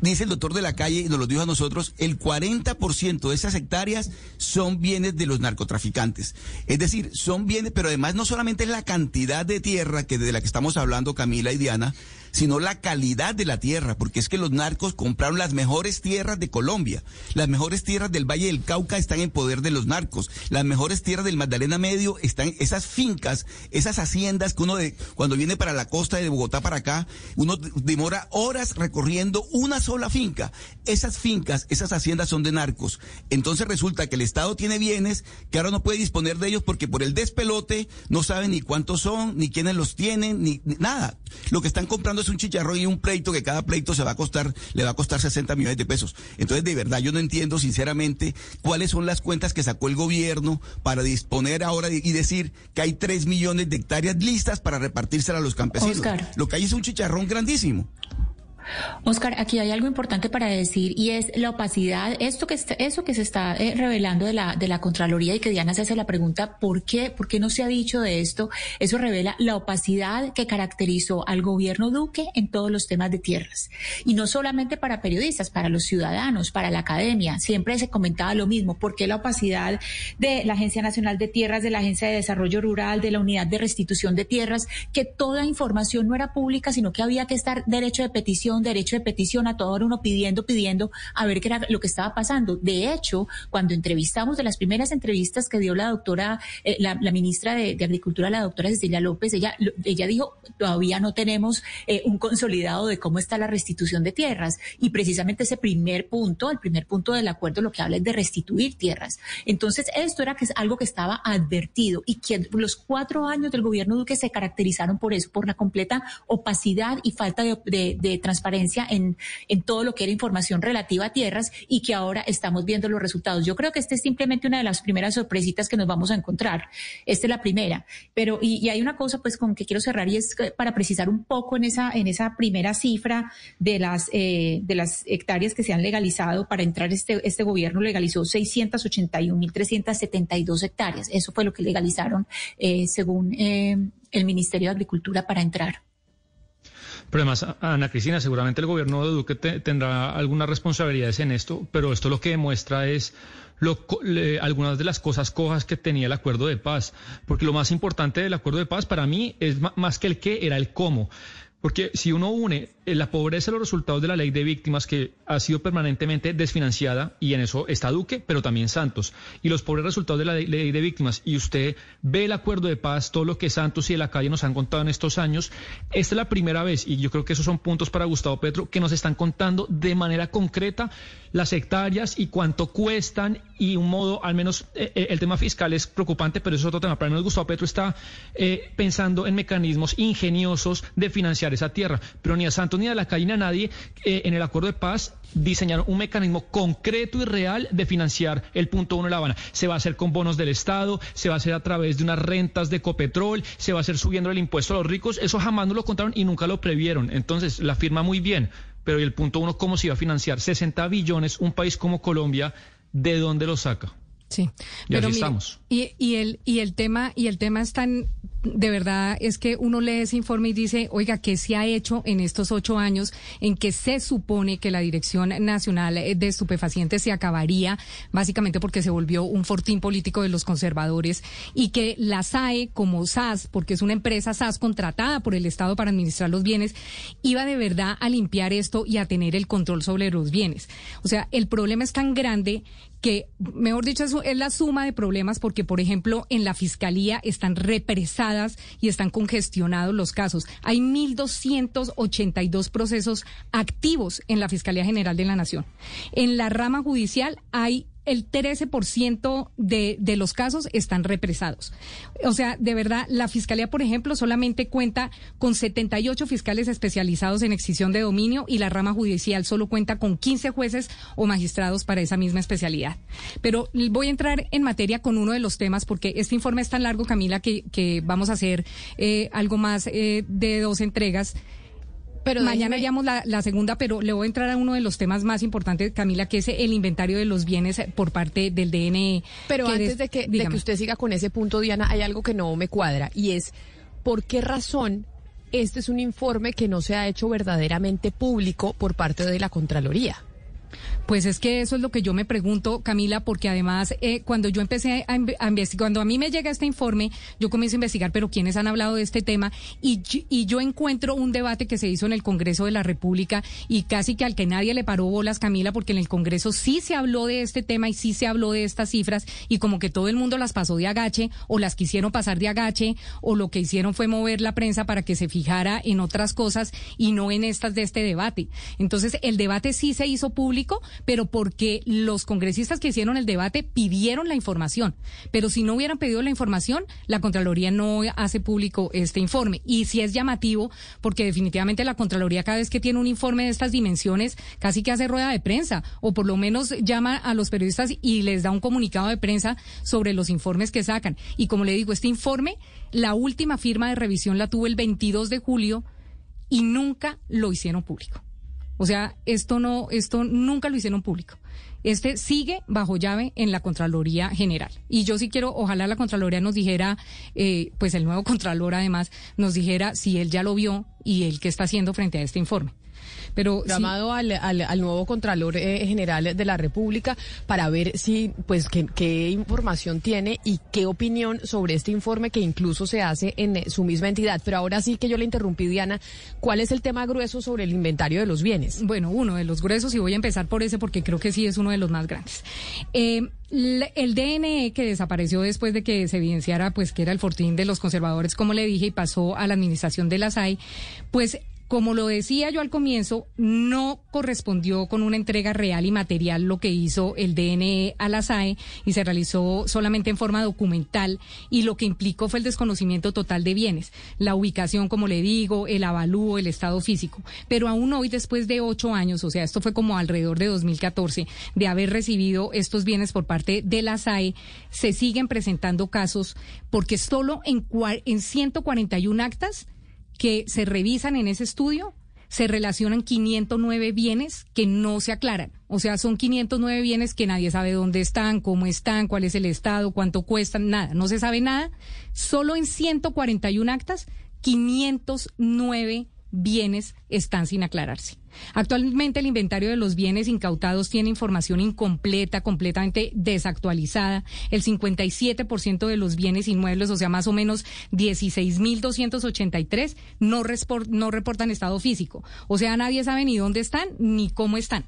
dice el doctor de la calle, y nos lo dijo a nosotros, el 40% de esas hectáreas son bienes de los narcotraficantes. Es decir, son bienes, pero además no solamente es la cantidad de tierra que de la que estamos hablando Camila y Diana, sino la calidad de la tierra, porque es que los narcos compraron las mejores tierras de Colombia. Las mejores tierras del Valle del Cauca están en poder de los narcos. Las mejores tierras del Magdalena Medio están, esas fincas, esas haciendas que uno de, cuando viene para la costa de Bogotá para acá, uno demora horas recorriendo una sola finca. Esas fincas, esas haciendas son de narcos. Entonces resulta que el Estado tiene bienes que ahora no puede disponer de ellos porque por el despelote no sabe ni cuántos son, ni quiénes los tienen, ni, ni nada. Lo que están comprando es un chicharrón y un pleito que cada pleito se va a costar, le va a costar 60 millones de pesos. Entonces, de verdad, yo no entiendo sinceramente cuáles son las cuentas que sacó el gobierno para disponer ahora y decir que hay 3 millones de hectáreas listas para repartírselas a los campesinos. Lo que hay es un chicharrón grandísimo.
Oscar, aquí hay algo importante para decir y es la opacidad, esto que eso que se está eh, revelando de la de la Contraloría y que Diana se hace la pregunta ¿por qué por qué no se ha dicho de esto? Eso revela la opacidad que caracterizó al gobierno Duque en todos los temas de tierras y no solamente para periodistas, para los ciudadanos, para la academia. Siempre se comentaba lo mismo, ¿por qué la opacidad de la Agencia Nacional de Tierras, de la Agencia de Desarrollo Rural, de la Unidad de Restitución de Tierras, que toda información no era pública, sino que había que estar derecho de petición derecho de petición, a todo uno pidiendo, pidiendo a ver qué era lo que estaba pasando. De hecho, cuando entrevistamos de las primeras entrevistas que dio la doctora, eh, la, ministra de, Agricultura, la doctora Cecilia López, ella, ella dijo, todavía no tenemos eh, un consolidado de cómo está la restitución de tierras. Y precisamente ese primer punto, el primer punto del acuerdo, lo que habla es de restituir tierras. Entonces, esto era que es algo que estaba advertido y que los cuatro años del gobierno Duque se caracterizaron por eso, por la completa opacidad y falta de transparencia en, en todo lo que era información relativa a tierras y que ahora estamos viendo los resultados. Yo creo que esta es simplemente una de las primeras sorpresitas que nos vamos a encontrar. Esta es la primera. Pero, y, hay una cosa pues con que quiero cerrar y es para precisar un poco en esa, en esa primera cifra de las, eh, de las hectáreas que se han legalizado para entrar este, este gobierno legalizó 681.372 hectáreas. Eso fue lo que legalizaron eh, según eh, el Ministerio de Agricultura para entrar.
Pero además, Ana Cristina, seguramente el gobierno de Duque tendrá algunas responsabilidades en esto, pero esto lo que demuestra es lo, algunas de las cosas cojas que tenía el acuerdo de paz, porque lo más importante del acuerdo de paz para mí es más que el qué, era el cómo. Porque si uno une eh, la pobreza de los resultados de la ley de víctimas que ha sido permanentemente desfinanciada, y en eso está Duque, pero también Santos, y los pobres resultados de la ley de víctimas, y usted ve el acuerdo de paz, todo lo que Santos y de la calle nos han contado en estos años, esta es la primera vez, y yo creo que esos son puntos para Gustavo Petro, que nos están contando de manera concreta las hectáreas y cuánto cuestan, y un modo, al menos eh, eh, el tema fiscal es preocupante, pero eso es otro tema. Para mí Gustavo Petro está pensando en mecanismos ingeniosos de financiar esa tierra. Pero ni a Santos ni a la calle ni a nadie eh, en el acuerdo de paz diseñaron un mecanismo concreto y real de financiar el punto uno de La Habana. Se va a hacer con bonos del Estado, se va a hacer a través de unas rentas de Ecopetrol, se va a hacer subiendo el impuesto a los ricos. Eso jamás no lo contaron y nunca lo previeron. Entonces, la firma muy bien. Pero el punto uno, ¿cómo se iba a financiar? 60 billones, un país como Colombia, ¿de dónde lo saca?
Sí, pero estamos. Y, y, el, y el tema, y el tema es tan, de verdad, es que uno lee ese informe y dice, oiga, ¿qué se ha hecho en estos ocho años en que se supone que la Dirección Nacional de Estupefacientes se acabaría, básicamente porque se volvió un fortín político de los conservadores, y que la SAE, como SAS, porque es una empresa SAS contratada por el Estado para administrar los bienes, iba de verdad a limpiar esto y a tener el control sobre los bienes. O sea, el problema es tan grande que, mejor dicho, es la suma de problemas porque, por ejemplo, en la fiscalía están represadas y están congestionados los casos. Hay 1.282 procesos activos en la Fiscalía General de la Nación. En la rama judicial hay el 13% de, de los casos están represados. O sea, de verdad, la Fiscalía, por ejemplo, solamente cuenta con 78 fiscales especializados en extinción de dominio y la rama judicial solo cuenta con 15 jueces o magistrados para esa misma especialidad. Pero voy a entrar en materia con uno de los temas porque este informe es tan largo, Camila, que, que vamos a hacer eh, algo más eh, de dos entregas Pero mañana haríamos la, la, segunda, pero le voy a entrar a uno de los temas más importantes, Camila, que es el inventario de los bienes por parte del DNE.
Pero antes de, que, de que usted siga con ese punto, Diana, hay algo que no me cuadra y es por qué razón este es un informe que no se ha hecho verdaderamente público por parte de la Contraloría.
Pues es que eso es lo que yo me pregunto, Camila, porque además eh, cuando yo empecé a, investigar, cuando a mí me llega este informe, yo comienzo a investigar, pero quiénes han hablado de este tema y, y yo encuentro un debate que se hizo en el Congreso de la República y casi que al que nadie le paró bolas, Camila, porque en el Congreso sí se habló de este tema y sí se habló de estas cifras y como que todo el mundo las pasó de agache o las quisieron pasar de agache o lo que hicieron fue mover la prensa para que se fijara en otras cosas y no en estas de este debate. Entonces el debate sí se hizo público, pero porque los congresistas que hicieron el debate pidieron la información. Pero si no hubieran pedido la información, la Contraloría no hace público este informe. Y si es llamativo, porque definitivamente la Contraloría cada vez que tiene un informe de estas dimensiones, casi que hace rueda de prensa, o por lo menos llama a los periodistas y les da un comunicado de prensa sobre los informes que sacan. Y como le digo, este informe, la última firma de revisión la tuvo el 22 de julio y nunca lo hicieron público. O sea, esto no, esto nunca lo hicieron público. Este sigue bajo llave en la Contraloría General. Y yo sí quiero, ojalá la Contraloría nos dijera, eh, pues el nuevo Contralor además, nos dijera si él ya lo vio y él qué está haciendo frente a este informe.
Pero llamado al, al, nuevo Contralor eh, General de la República para ver si, pues, qué, información tiene y qué opinión sobre este informe que incluso se hace en eh, su misma entidad. Pero ahora sí que yo le interrumpí, Diana, ¿cuál es el tema grueso sobre el inventario de los bienes?
Bueno, uno de los gruesos, y voy a empezar por ese porque creo que sí es uno de los más grandes. Eh, el DNE que desapareció después de que se evidenciara pues que era el fortín de los conservadores, como le dije, y pasó a la administración de la SAI, pues como lo decía yo al comienzo, no correspondió con una entrega real y material lo que hizo el DNE a la SAE y se realizó solamente en forma documental y lo que implicó fue el desconocimiento total de bienes, la ubicación, como le digo, el avalúo, el estado físico. Pero aún hoy, después de ocho años, o sea, esto fue como alrededor de 2014, de haber recibido estos bienes por parte de la SAE, se siguen presentando casos porque solo en, en 141 actas que se revisan en ese estudio, se relacionan 509 bienes que no se aclaran. O sea, son 509 bienes que nadie sabe dónde están, cómo están, cuál es el estado, cuánto cuestan, nada. No se sabe nada. Solo en 141 actas, 509 bienes están sin aclararse. Actualmente el inventario de los bienes incautados tiene información incompleta, completamente desactualizada. El 57% de los bienes inmuebles, o sea, más o menos 16.283, no, no reportan estado físico. O sea, nadie sabe ni dónde están ni cómo están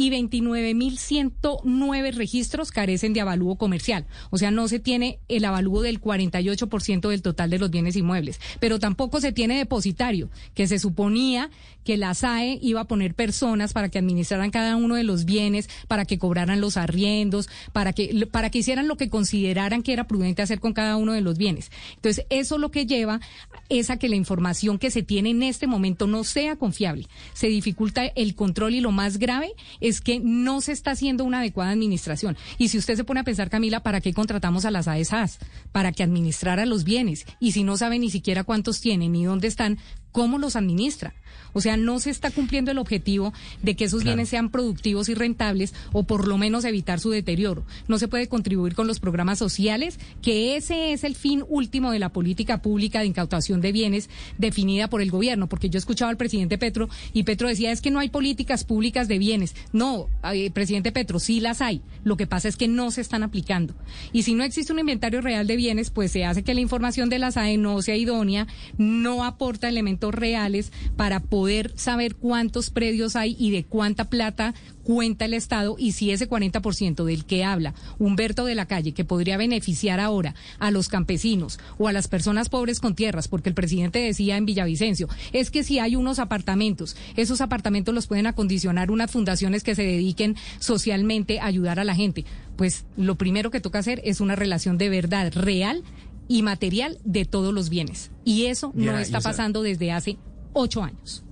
y 29.109 registros carecen de avalúo comercial. O sea, no se tiene el avalúo del 48% del total de los bienes inmuebles, pero tampoco se tiene depositario, que se suponía que la SAE iba a poner personas para que administraran cada uno de los bienes, para que cobraran los arriendos, para que, para que hicieran lo que consideraran que era prudente hacer con cada uno de los bienes. Entonces, eso lo que lleva es a que la información que se tiene en este momento no sea confiable. Se dificulta el control y lo más grave es que no se está haciendo una adecuada administración. Y si usted se pone a pensar, Camila, ¿para qué contratamos a las AESAS? Para que administrara los bienes. Y si no sabe ni siquiera cuántos tienen ni dónde están, ¿cómo los administra? O sea, no se está cumpliendo el objetivo de que esos bienes sean productivos y rentables o por lo menos evitar su deterioro. No se puede contribuir con los programas sociales, que ese es el fin último de la política pública de incautación de bienes definida por el gobierno, porque yo escuchaba al presidente Petro y Petro decía es que no hay políticas públicas de bienes. No, eh, presidente Petro, sí las hay. Lo que pasa es que no se están aplicando. Y si no existe un inventario real de bienes, pues se hace que la información de la SAE no sea idónea, no aporta elementos reales para poder poder saber cuántos predios hay y de cuánta plata cuenta el Estado y si ese 40% del que habla Humberto de la Calle, que podría beneficiar ahora a los campesinos o a las personas pobres con tierras, porque el presidente decía en Villavicencio, es que si hay unos apartamentos, esos apartamentos los pueden acondicionar unas fundaciones que se dediquen socialmente a ayudar a la gente. Pues lo primero que toca hacer es una relación de verdad real y material de todos los bienes. Y eso no está pasando desde hace ocho años.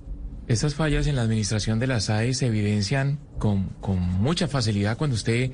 Estas fallas en la administración de las AE se evidencian con, con mucha facilidad cuando usted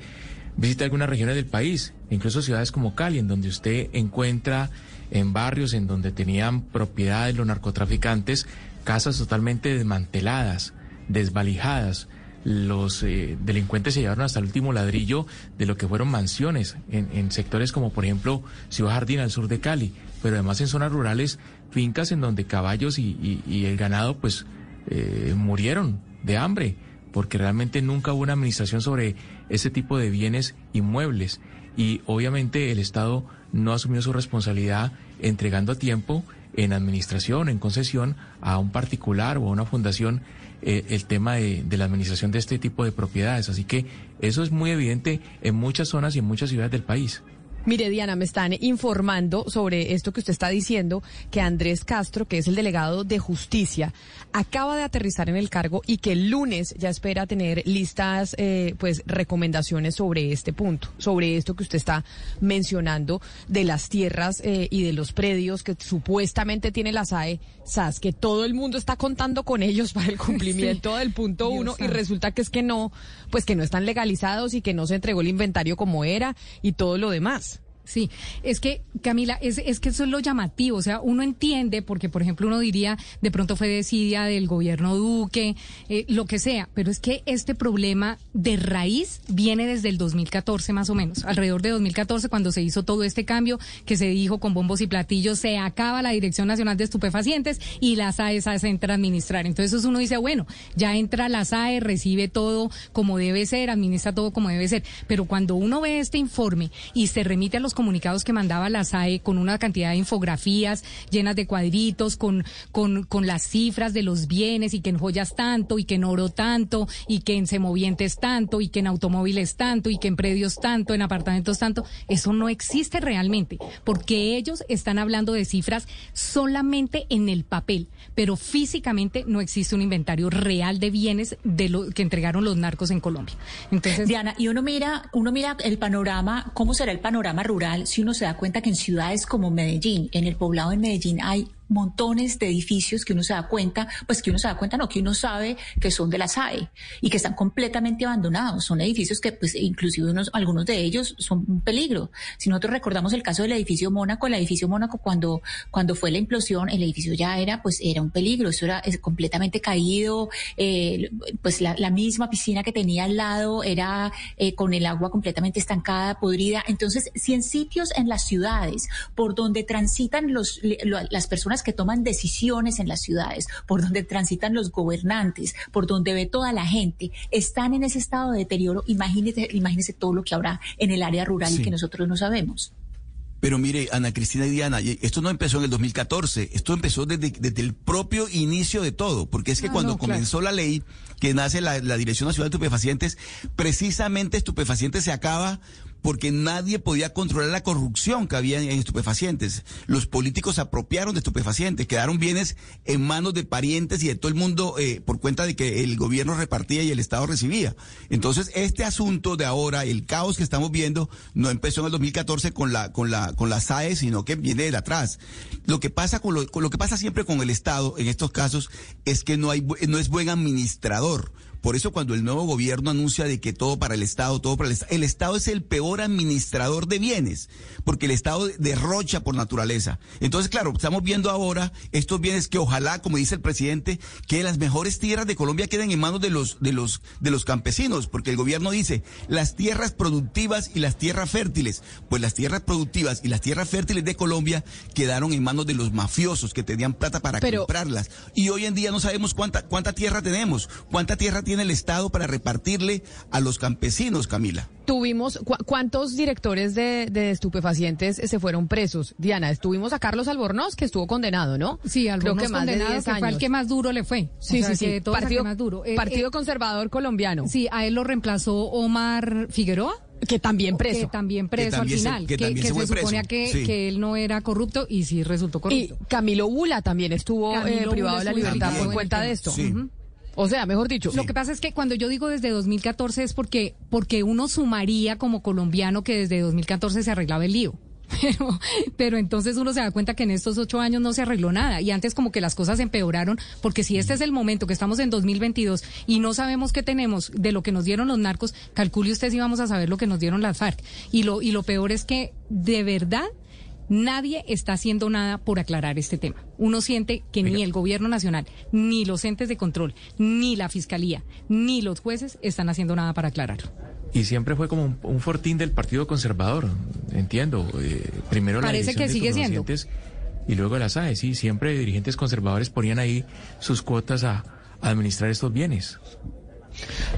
visita algunas regiones del país, incluso ciudades como Cali, en donde usted encuentra en barrios en donde tenían propiedades los narcotraficantes casas totalmente desmanteladas, desvalijadas. Los eh, delincuentes se llevaron hasta el último ladrillo de lo que fueron mansiones en, sectores como por ejemplo Ciudad Jardín al sur de Cali, pero además en zonas rurales, fincas en donde caballos y- y el ganado pues eh, murieron de hambre, porque realmente nunca hubo una administración sobre ese tipo de bienes inmuebles y obviamente el Estado no asumió su responsabilidad entregando a tiempo en administración, en concesión a un particular o a una fundación eh, el tema de, de la administración de este tipo de propiedades. Así que eso es muy evidente en muchas zonas y en muchas ciudades del país.
Mire, Diana, me están informando sobre esto que usted está diciendo, que Andrés Castro, que es el delegado de justicia, acaba de aterrizar en el cargo y que el lunes ya espera tener listas, eh, pues, recomendaciones sobre este punto, sobre esto que usted está mencionando de las tierras eh, y de los predios que supuestamente tiene la SAE, SAS, que todo el mundo está contando con ellos para el cumplimiento
Sí.
del punto
Dios
uno y resulta que es que no, pues que no están legalizados y que no se entregó el inventario como era y todo lo demás.
Sí, es que, Camila, es, es que eso es lo llamativo. O sea, uno entiende, porque, por ejemplo, uno diría, de pronto fue desidia del gobierno Duque, eh, lo que sea, pero es que este problema de raíz viene desde el 2014, más o menos, alrededor de 2014, cuando se hizo todo este cambio, que se dijo con bombos y platillos, se acaba la Dirección Nacional de Estupefacientes y la SAE se entra a administrar. Entonces uno dice, bueno, ya entra la SAE, recibe todo como debe ser, administra todo como debe ser. Pero cuando uno ve este informe y se remite a los comunicados que mandaba la SAE con una cantidad de infografías llenas de cuadritos, con, con, con las cifras de los bienes y que en joyas tanto y que en oro tanto y que en semovientes tanto y que en automóviles tanto y que en predios tanto, en apartamentos tanto, eso no existe realmente, porque ellos están hablando de cifras solamente en el papel, pero físicamente no existe un inventario real de bienes de lo que entregaron los narcos en Colombia. Entonces,
Diana, y uno mira, uno mira el panorama, cómo será el panorama rural si uno se da cuenta que en ciudades como Medellín, en el poblado de Medellín hay montones de edificios que uno se da cuenta, pues que uno se da cuenta, no, que uno sabe que son de la SAE y que están completamente abandonados. Son edificios que, pues, inclusive unos, algunos de ellos son un peligro. Si nosotros recordamos el caso del edificio Mónaco, el edificio Mónaco cuando, cuando fue la implosión, el edificio ya era, pues, era un peligro. Eso era completamente caído, eh, pues la, misma piscina que tenía al lado era eh, con el agua completamente estancada, podrida. Entonces, si en sitios en las ciudades por donde transitan los, lo- las personas que toman decisiones en las ciudades, por donde transitan los gobernantes, por donde ve toda la gente, están en ese estado de deterioro, imagínese, imagínese todo lo que habrá en el área rural y que nosotros no sabemos.
Pero mire, Ana Cristina y Diana, esto no empezó en el 2014, esto empezó desde, desde el propio inicio de todo, porque es que
Ah,
cuando
no, claro.
comenzó la ley que nace la, la Dirección Nacional de Estupefacientes, precisamente estupefacientes se acaba porque nadie podía controlar la corrupción que había en estupefacientes. Los políticos se apropiaron de estupefacientes, quedaron bienes en manos de parientes y de todo el mundo eh, por cuenta de que el gobierno repartía y el Estado recibía. Entonces, este asunto de ahora, el caos que estamos viendo, no empezó en el 2014 con la, con la, con la SAE, sino que viene de atrás. Lo que pasa con lo, con lo que pasa siempre con el Estado en estos casos es que no hay, no es buen administrador. Por eso cuando el nuevo gobierno anuncia de que todo para el Estado, todo para el Estado, el Estado es el peor administrador de bienes, porque el Estado derrocha por naturaleza. Entonces, claro, estamos viendo ahora estos bienes que ojalá, como dice el presidente, que las mejores tierras de Colombia queden en manos de los, de los, de los campesinos, porque el gobierno dice las tierras productivas y las tierras fértiles. Pues las tierras productivas y las tierras fértiles de Colombia quedaron en manos de los mafiosos que tenían plata para
Pero-
comprarlas. Y hoy en día no sabemos cuánta, cuánta tierra tenemos, cuánta tierra tiene el Estado para repartirle a los campesinos, Camila.
Tuvimos, ¿cu- ¿cuántos directores de, de estupefacientes se fueron presos? Diana, estuvimos a Carlos Albornoz, que estuvo condenado, ¿no?
Sí, Albornoz
Creo que más de
condenado,
10
que fue el que más duro le fue.
Sí,
O sea,
sí, sí. Partido,
más duro. Eh,
Partido
eh,
Conservador Colombiano.
Sí, a él lo reemplazó Omar Figueroa.
Que también preso.
Que también preso
Que también
al
se-
final.
que
que
también
que
se
se, suponía que,
Sí.
que él no era corrupto y sí resultó
Y
corrupto.
Camilo Bula también estuvo eh, privado de la libertad por
en
cuenta de esto.
Sí.
O sea, mejor dicho.
Lo que pasa es que cuando yo digo desde 2014 es porque, porque uno sumaría como colombiano que desde 2014 se arreglaba el lío. Pero, pero entonces uno se da cuenta que en estos ocho años no se arregló nada y antes como que las cosas empeoraron porque si este es el momento que estamos en 2022 y no sabemos qué tenemos de lo que nos dieron los narcos, calcule usted si vamos a saber lo que nos dieron las FARC. Y lo, y lo peor es que de verdad Nadie está haciendo nada por aclarar este tema. Uno siente que ni el gobierno nacional, ni los entes de control, ni la fiscalía, ni los jueces están haciendo nada para aclararlo.
Y siempre fue como un, un fortín del Partido Conservador, entiendo. Eh, primero la
Parece que
de
sigue siendo.
Y luego las AE, sí, siempre dirigentes conservadores ponían ahí sus cuotas a, a administrar estos bienes.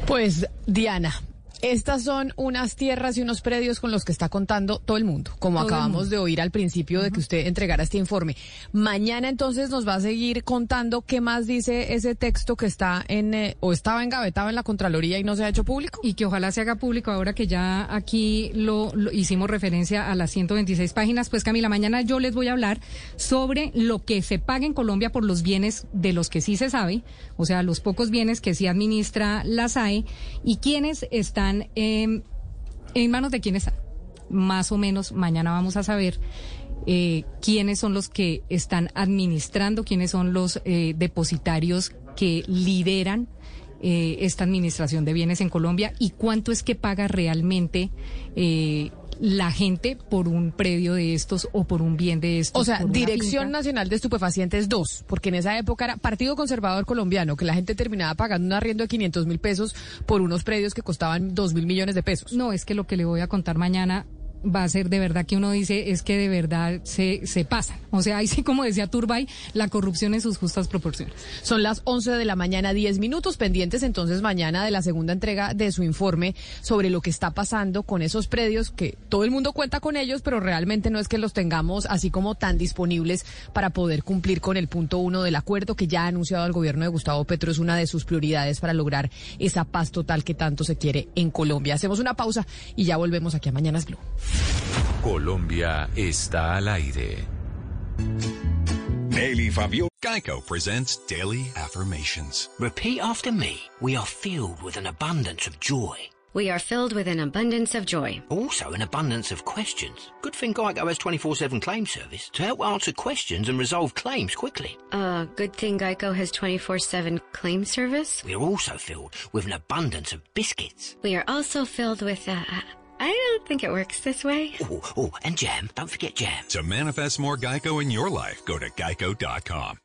Pues Diana, estas son unas tierras y unos predios con los que está contando todo el mundo, como
Todo
acabamos
mundo.
de oír al principio de que usted entregara este informe. Mañana entonces nos va a seguir contando qué más dice ese texto que está en eh, o estaba engavetado en la Contraloría y no se ha hecho público.
Y que ojalá se haga público ahora que ya aquí lo, lo hicimos referencia a las 126 páginas. Pues Camila, mañana yo les voy a hablar sobre lo que se paga en Colombia por los bienes de los que sí se sabe, o sea, los pocos bienes que sí administra la SAE y quiénes están em, en manos de quiénes están. Más o menos mañana vamos a saber eh, quiénes son los que están administrando, quiénes son los eh, depositarios que lideran eh, esta administración de bienes en Colombia y cuánto es que paga realmente la gente por un predio de estos o por un bien de estos.
O sea, Dirección. Nacional de Estupefacientes 2, porque en esa época era Partido Conservador Colombiano, que la gente terminaba pagando un arriendo de 500 mil pesos por unos predios que costaban 2 mil millones de pesos.
No, es que lo que le voy a contar mañana va a ser de verdad que uno dice es que de verdad se, se pasan. O sea, ahí sí, como decía Turbay, la corrupción en sus justas proporciones.
Son las 11 de la mañana, 10 minutos pendientes entonces mañana de la segunda entrega de su informe sobre lo que está pasando con esos predios que todo el mundo cuenta con ellos, pero realmente no es que los tengamos así como tan disponibles para poder cumplir con el punto uno del acuerdo que ya ha anunciado el gobierno de Gustavo Petro. Es una de sus prioridades para lograr esa paz total que tanto se quiere en Colombia. Hacemos una pausa y ya volvemos aquí a Mañanas Blue.
Colombia está al aire.
Daily Fabio. Geico presents Daily Affirmations.
Repeat after me. We are filled with an abundance of joy.
We are filled with an abundance of joy.
Also, an abundance of questions. Good thing Geico has 24 7 claim service to help answer questions and resolve claims quickly.
Uh, good thing Geico has 24-7 claim service.
We are also filled with an abundance of biscuits.
We are also filled with, uh, I don't think it works this way.
Oh, oh, and jam. Don't forget jam.
To manifest more Geico in your life, go to geico.com.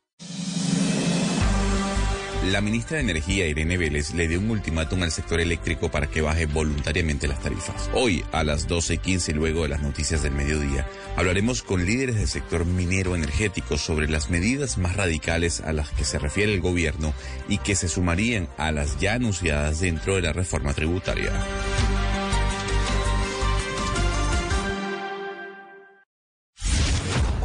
La ministra de Energía, Irene Vélez, le dio un ultimátum al sector eléctrico para que baje voluntariamente las tarifas. Hoy, a las 12 y 15, luego de las noticias del mediodía, hablaremos con líderes del sector minero energético sobre las medidas más radicales a las que se refiere el gobierno y que se sumarían a las ya anunciadas dentro de la reforma tributaria.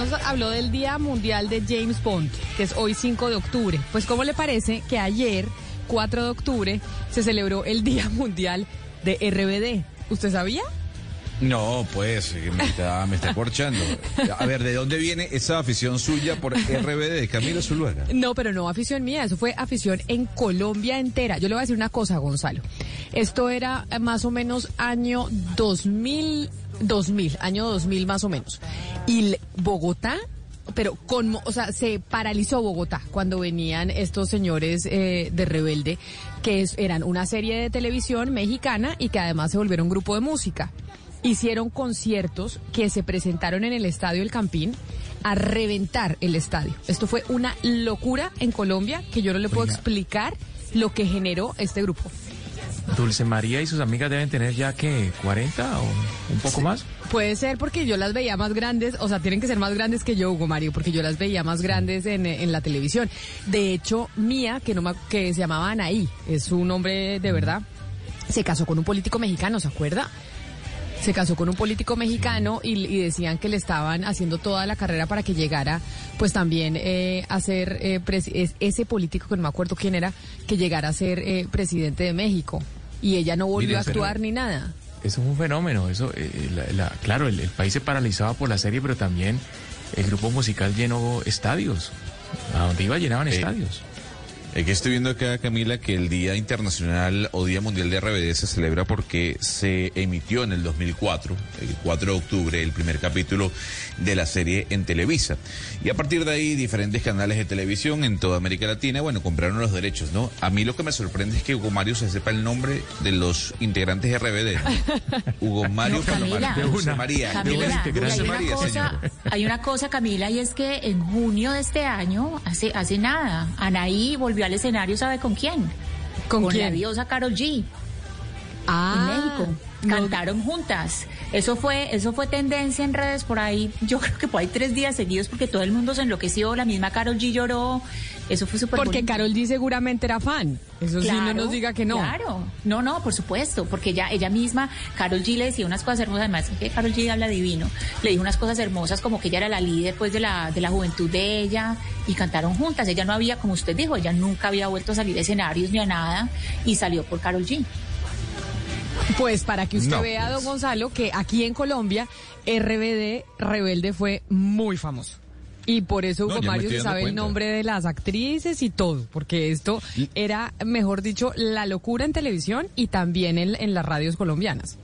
Nos habló del Día Mundial de James Bond, que es hoy 5 de octubre. Pues ¿cómo le parece que ayer, 4 de octubre, se celebró el Día Mundial de RBD? ¿Usted sabía?
No, pues, me está, me está corchando. A ver, ¿de dónde viene esa afición suya por RBD Camilo Zuluaga?
No, pero no afición mía, eso fue afición en Colombia entera. Yo le voy a decir una cosa, Gonzalo. Esto era eh, más o menos año 2000, 2000, año 2000 más o menos. Y Bogotá, pero con, o sea, se paralizó Bogotá cuando venían estos señores eh, de Rebelde, que es- eran una serie de televisión mexicana y que además se volvieron un grupo de música. Hicieron conciertos que se presentaron en el Estadio El Campín a reventar el estadio. Esto fue una locura en Colombia que yo no le puedo explicar lo que generó este grupo.
Dulce María y sus amigas deben tener ya que 40 o un poco más.
Puede ser porque yo las veía más grandes, o sea, tienen que ser más grandes que yo, Hugo Mario, porque yo las veía más grandes en, en la televisión. De hecho, Mía, que, no me- que se llamaba Anaí, es su nombre de verdad, se casó con un político mexicano, ¿se acuerda? se casó con un político mexicano y, y decían que le estaban haciendo toda la carrera para que llegara, pues también eh, a ser eh, es- ese político que no me acuerdo quién era, que llegara a ser eh, presidente de México. Y ella no volvió
Mire,
a actuar
pero-
ni nada.
Eso fue un fenómeno. Eso, eh, la- la- claro, el, el país se paralizaba por la serie, pero también el grupo musical llenó estadios. A donde iba llenaban
Eh,
estadios.
Es que estoy viendo acá, Camila, que el Día Internacional o Día Mundial de RBD se celebra porque se emitió en el 2004, el 4 de octubre, el primer capítulo de la serie en Televisa. Y a partir de ahí, diferentes canales de televisión en toda América Latina, bueno, compraron los derechos, ¿no? A mí lo que me sorprende es que Hugo Mario se sepa el nombre de los integrantes de RBD. ¿no? Hugo Mario
No, Camila,
Palomar, Dulce María.
Camila, una cosa, hay una cosa, Camila, y es que en junio de este año, hace, hace nada, Anaí volvió al escenario, ¿sabe con quién?
¿Con
la
quién?
diosa Carol G.
Ah,
en México. Cantaron juntas. Eso fue, eso fue tendencia en redes por ahí. Yo creo que por ahí tres días seguidos porque todo el mundo se enloqueció. La misma Carol G lloró. Eso fue súper
Porque
bonito.
Carol G seguramente era fan. Eso sí, no nos diga que no.
Claro, no, no, por supuesto, porque ella, ella misma, Carol G le decía unas cosas hermosas, además que Carol G habla divino, le dijo unas cosas hermosas como que ella era la líder pues de la, de la juventud de ella y cantaron juntas. Ella no había, como usted dijo, ella nunca había vuelto a salir a escenarios ni a nada y salió por Carol G.
Pues para que usted
No,
vea,
pues.
don Gonzalo, que aquí en Colombia, RBD Rebelde fue muy famoso. Y por eso Hugo Mario se sabe el nombre de las actrices y todo, porque esto era, mejor dicho, la locura en televisión y también en, en las radios colombianas.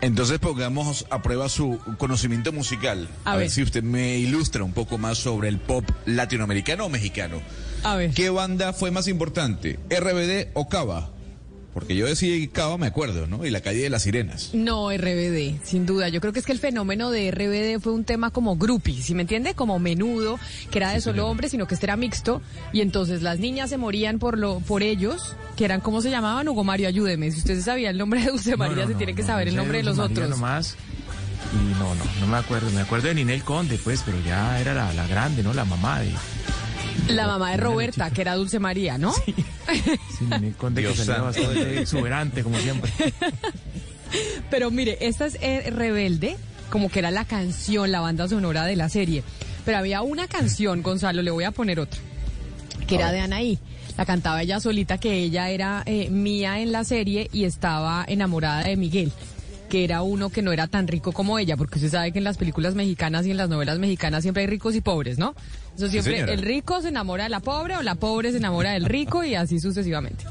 Entonces pongamos a prueba su conocimiento musical.
A
A, ver.
ver.
si usted me ilustra un poco más sobre el pop latinoamericano o mexicano.
A ver.
¿Qué banda fue más importante, RBD o Cava? Porque yo decía Cava, me acuerdo, ¿no? Y la calle de las sirenas.
No, RBD, sin duda. Yo creo que es que el fenómeno de RBD fue un tema como groupie, ¿sí me entiende? Como menudo, que era de solo hombres, sino que este era mixto. Y entonces las niñas se morían por lo por ellos, que eran, ¿cómo se llamaban? Hugo Mario, ayúdeme. Si usted se sabía el nombre de Dulce María,
No, no,
se
no,
tiene que saber el nombre de los
María
otros.
nomás. Y no, no, no me acuerdo. Me acuerdo de Ninel Conde, pues, pero ya era la, la grande, ¿no? La mamá de...
La mamá de Roberta, que era Dulce María, ¿no?
Sí, que
santo.
bastante exuberante, como siempre.
Pero mire, esta es eh, Rebelde, como que era la canción, la banda sonora de la serie. Pero había una canción, Gonzalo, le voy a poner otra, que era de Anaí. La cantaba ella solita, que ella era eh, mía en la serie y estaba enamorada de Miguel que era uno que no era tan rico como ella, porque usted sabe que en las películas mexicanas y en las novelas mexicanas siempre hay ricos y pobres, ¿no? Eso siempre, el rico se enamora de la pobre o la pobre se enamora del rico y así sucesivamente.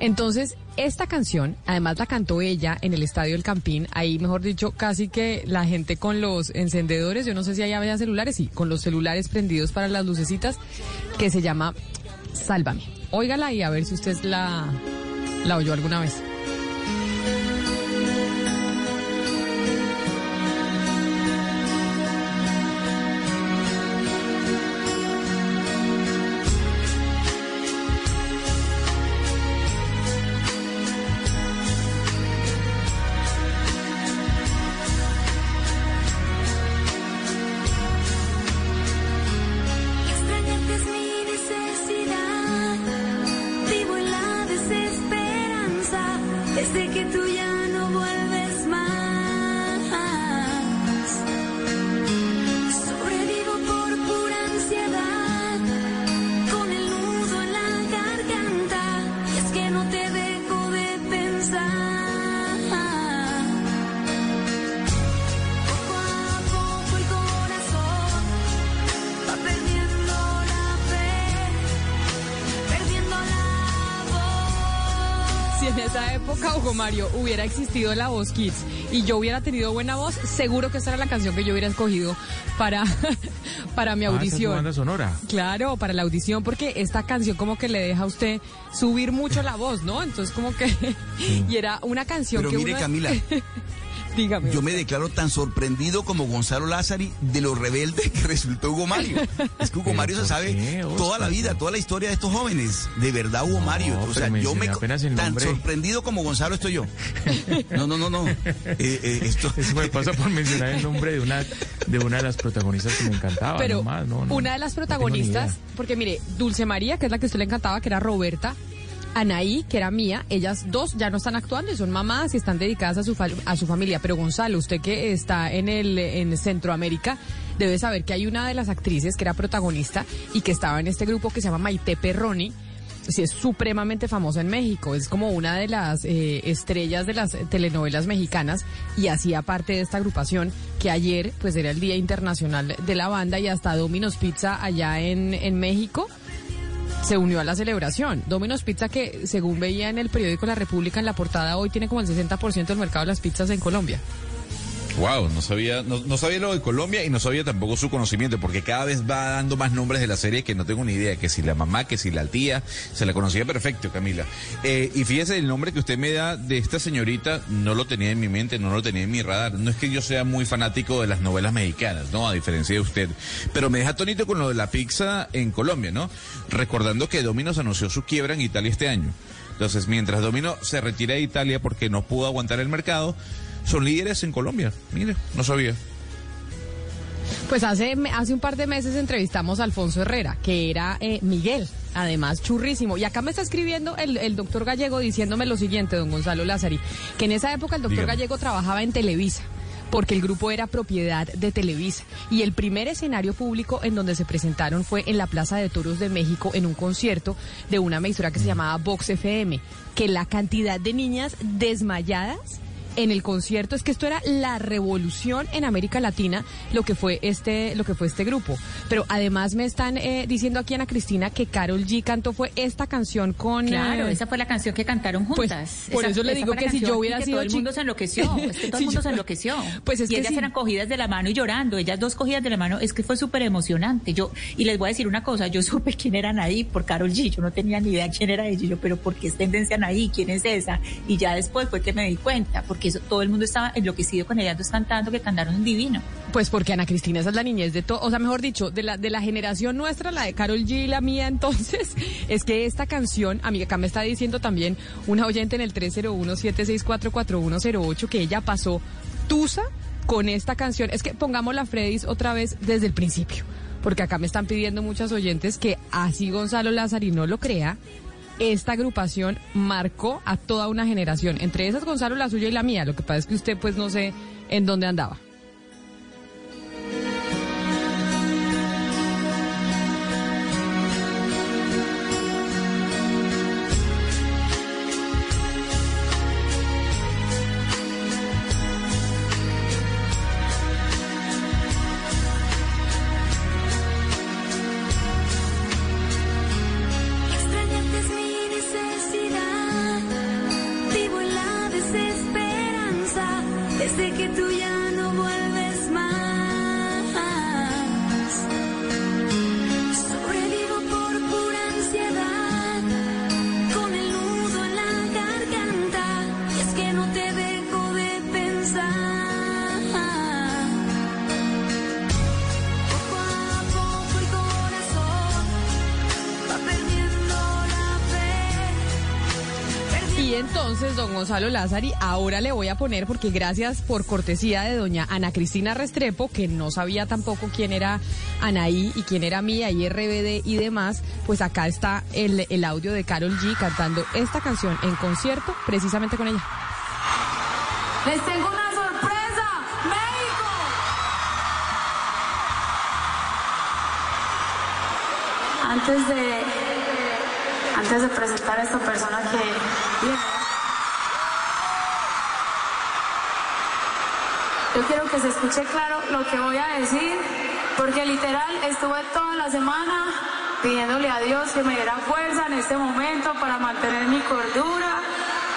Entonces, esta canción, además la cantó ella en el Estadio El Campín, ahí mejor dicho, casi que la gente con los encendedores, yo no sé si allá había celulares, sí, con los celulares prendidos para las lucecitas, que se llama Sálvame. Óigala y a ver si usted la, la oyó alguna vez. Existido la voz Kids y yo hubiera tenido buena voz, seguro que esa era la canción que yo hubiera escogido para, para mi
Ah, esa es tu
audición.
banda sonora.
Claro, para la audición, porque esta canción como que le deja a usted subir mucho la voz, ¿no? Entonces como que... y era una canción
Pero
que
mire,
uno-
Camila,
Dígame.
Yo me declaro tan sorprendido como Gonzalo Lázari de lo rebelde que resultó Hugo Mario. Es que Hugo
¿Pero
Mario se sabe
qué,
toda la vida, toda la historia de estos jóvenes. De verdad, Hugo Mario. O sea, yo me
mencioné apenas el
tan sorprendido como Gonzalo estoy yo. No, no, no, no. Eh, eh, esto
Eso me pasa por mencionar el nombre de una de una de las protagonistas que me encantaba.
Pero
no más, no, no,
una de las protagonistas, porque mire, Dulce María, que es la que a usted le encantaba, que era Roberta, Anaí, que era mía, ellas dos ya no están actuando y son mamás y están dedicadas a su, fa- a su familia. Pero Gonzalo, usted que está en, el, en Centroamérica, debe saber que hay una de las actrices que era protagonista y que estaba en este grupo que se llama Maite Perroni. Sí, es supremamente famosa en México, es como una de las eh, estrellas de las telenovelas mexicanas y hacía parte de esta agrupación que ayer pues era el Día Internacional de la Banda y hasta Domino's Pizza allá en, en México se unió a la celebración. Domino's Pizza que según veía en el periódico La República en la portada hoy tiene como el 60% del mercado de las pizzas en Colombia.
Wow, no sabía, no, no sabía lo de Colombia y no sabía tampoco su conocimiento, porque cada vez va dando más nombres de la serie que no tengo ni idea, que si la mamá, que si la tía, se la conocía perfecto, Camila. Eh, y fíjese, el nombre que usted me da de esta señorita, no lo tenía en mi mente, no lo tenía en mi radar. No es que yo sea muy fanático de las novelas mexicanas, ¿no? A diferencia de usted. Pero me deja atónito con lo de la pizza en Colombia, ¿no? Recordando que Domino's anunció su quiebra en Italia este año. Entonces, mientras Domino se retira de Italia porque no pudo aguantar el mercado, son líderes en Colombia. Mire, no sabía.
Pues hace, hace un par de meses entrevistamos a Alfonso Herrera, que era eh, Miguel, además churrísimo. Y acá me está escribiendo el, el doctor Gallego diciéndome lo siguiente, don Gonzalo Lázari, que en esa época el doctor
Dígame.
Gallego trabajaba en Televisa porque el grupo era propiedad de Televisa. Y el primer escenario público en donde se presentaron fue en la Plaza de Toros de México en un concierto de una emisora que se llamaba Vox FM, que la cantidad de niñas desmayadas en el concierto es que esto era la revolución en América Latina lo que fue este lo que fue este grupo pero además me están eh, diciendo aquí Ana Cristina que Carol G cantó fue esta canción con
Claro,
eh,
esa fue la canción que cantaron
Pues,
juntas.
por
Esa-
eso le digo que si yo hubiera
que
sido
todo el mundo se enloqueció, es que todo
Si
el mundo se enloqueció.
Pues es
y
que
ellas
sí.
eran cogidas de la mano y llorando, ellas dos cogidas de la mano, es que fue súper emocionante. Yo y les voy a decir una cosa, yo supe quién eran ahí por Carol G, yo no tenía ni idea quién era ella, yo, pero ¿por qué es tendencia ahí? ¿Quién es esa? Y ya después fue que me di cuenta, porque todo el mundo estaba enloquecido con ellas dos cantando que cantaron un divino.
Pues porque Ana Cristina esa es la niñez de todo, o sea, mejor dicho, de la de la generación nuestra, la de Carol G y la mía, entonces, es que esta canción, amiga, acá me está diciendo también una oyente en el 301-764-4108 que ella pasó Tusa con esta canción. Es que pongamos la Freddy's otra vez desde el principio, porque acá me están pidiendo muchas oyentes que así Gonzalo Lázari no lo crea, esta agrupación marcó a toda una generación, entre esas Gonzalo la suya y la mía, lo que pasa es que usted pues no sé en dónde andaba. Gonzalo Lázari, ahora le voy a poner, porque gracias por cortesía de doña Ana Cristina Restrepo, que no sabía tampoco quién era Anaí y quién era mía y RBD y demás, pues acá está el, el audio de Carol G cantando esta canción en concierto precisamente con ella.
Les tengo una sorpresa, México.
Antes de, antes de presentar a esta persona que yo quiero que se escuche claro lo que voy a decir, porque literal estuve toda la semana pidiéndole a Dios que me diera fuerza en este momento para mantener mi cordura,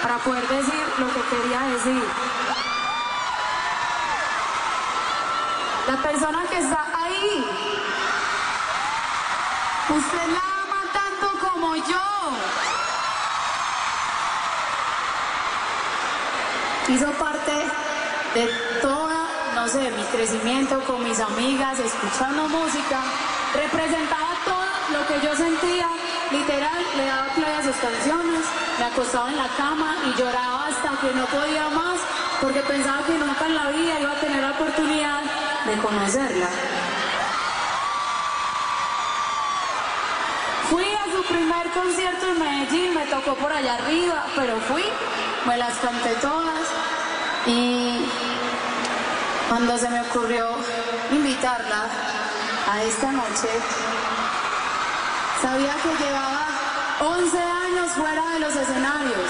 para poder decir lo que quería decir. La persona que está ahí Usted la ama tanto como yo. Hizo parte de toda, no sé, mi crecimiento con mis amigas, escuchando música. Representaba todo lo que yo sentía. Literal, le daba play a sus canciones, me acostaba en la cama y lloraba hasta que no podía más porque pensaba que nunca en la vida iba a tener la oportunidad de conocerla. Fui a su primer concierto en Medellín, me tocó por allá arriba, pero fui, me las canté todas y cuando se me ocurrió invitarla a esta noche, sabía que llevaba 11 años fuera de los escenarios,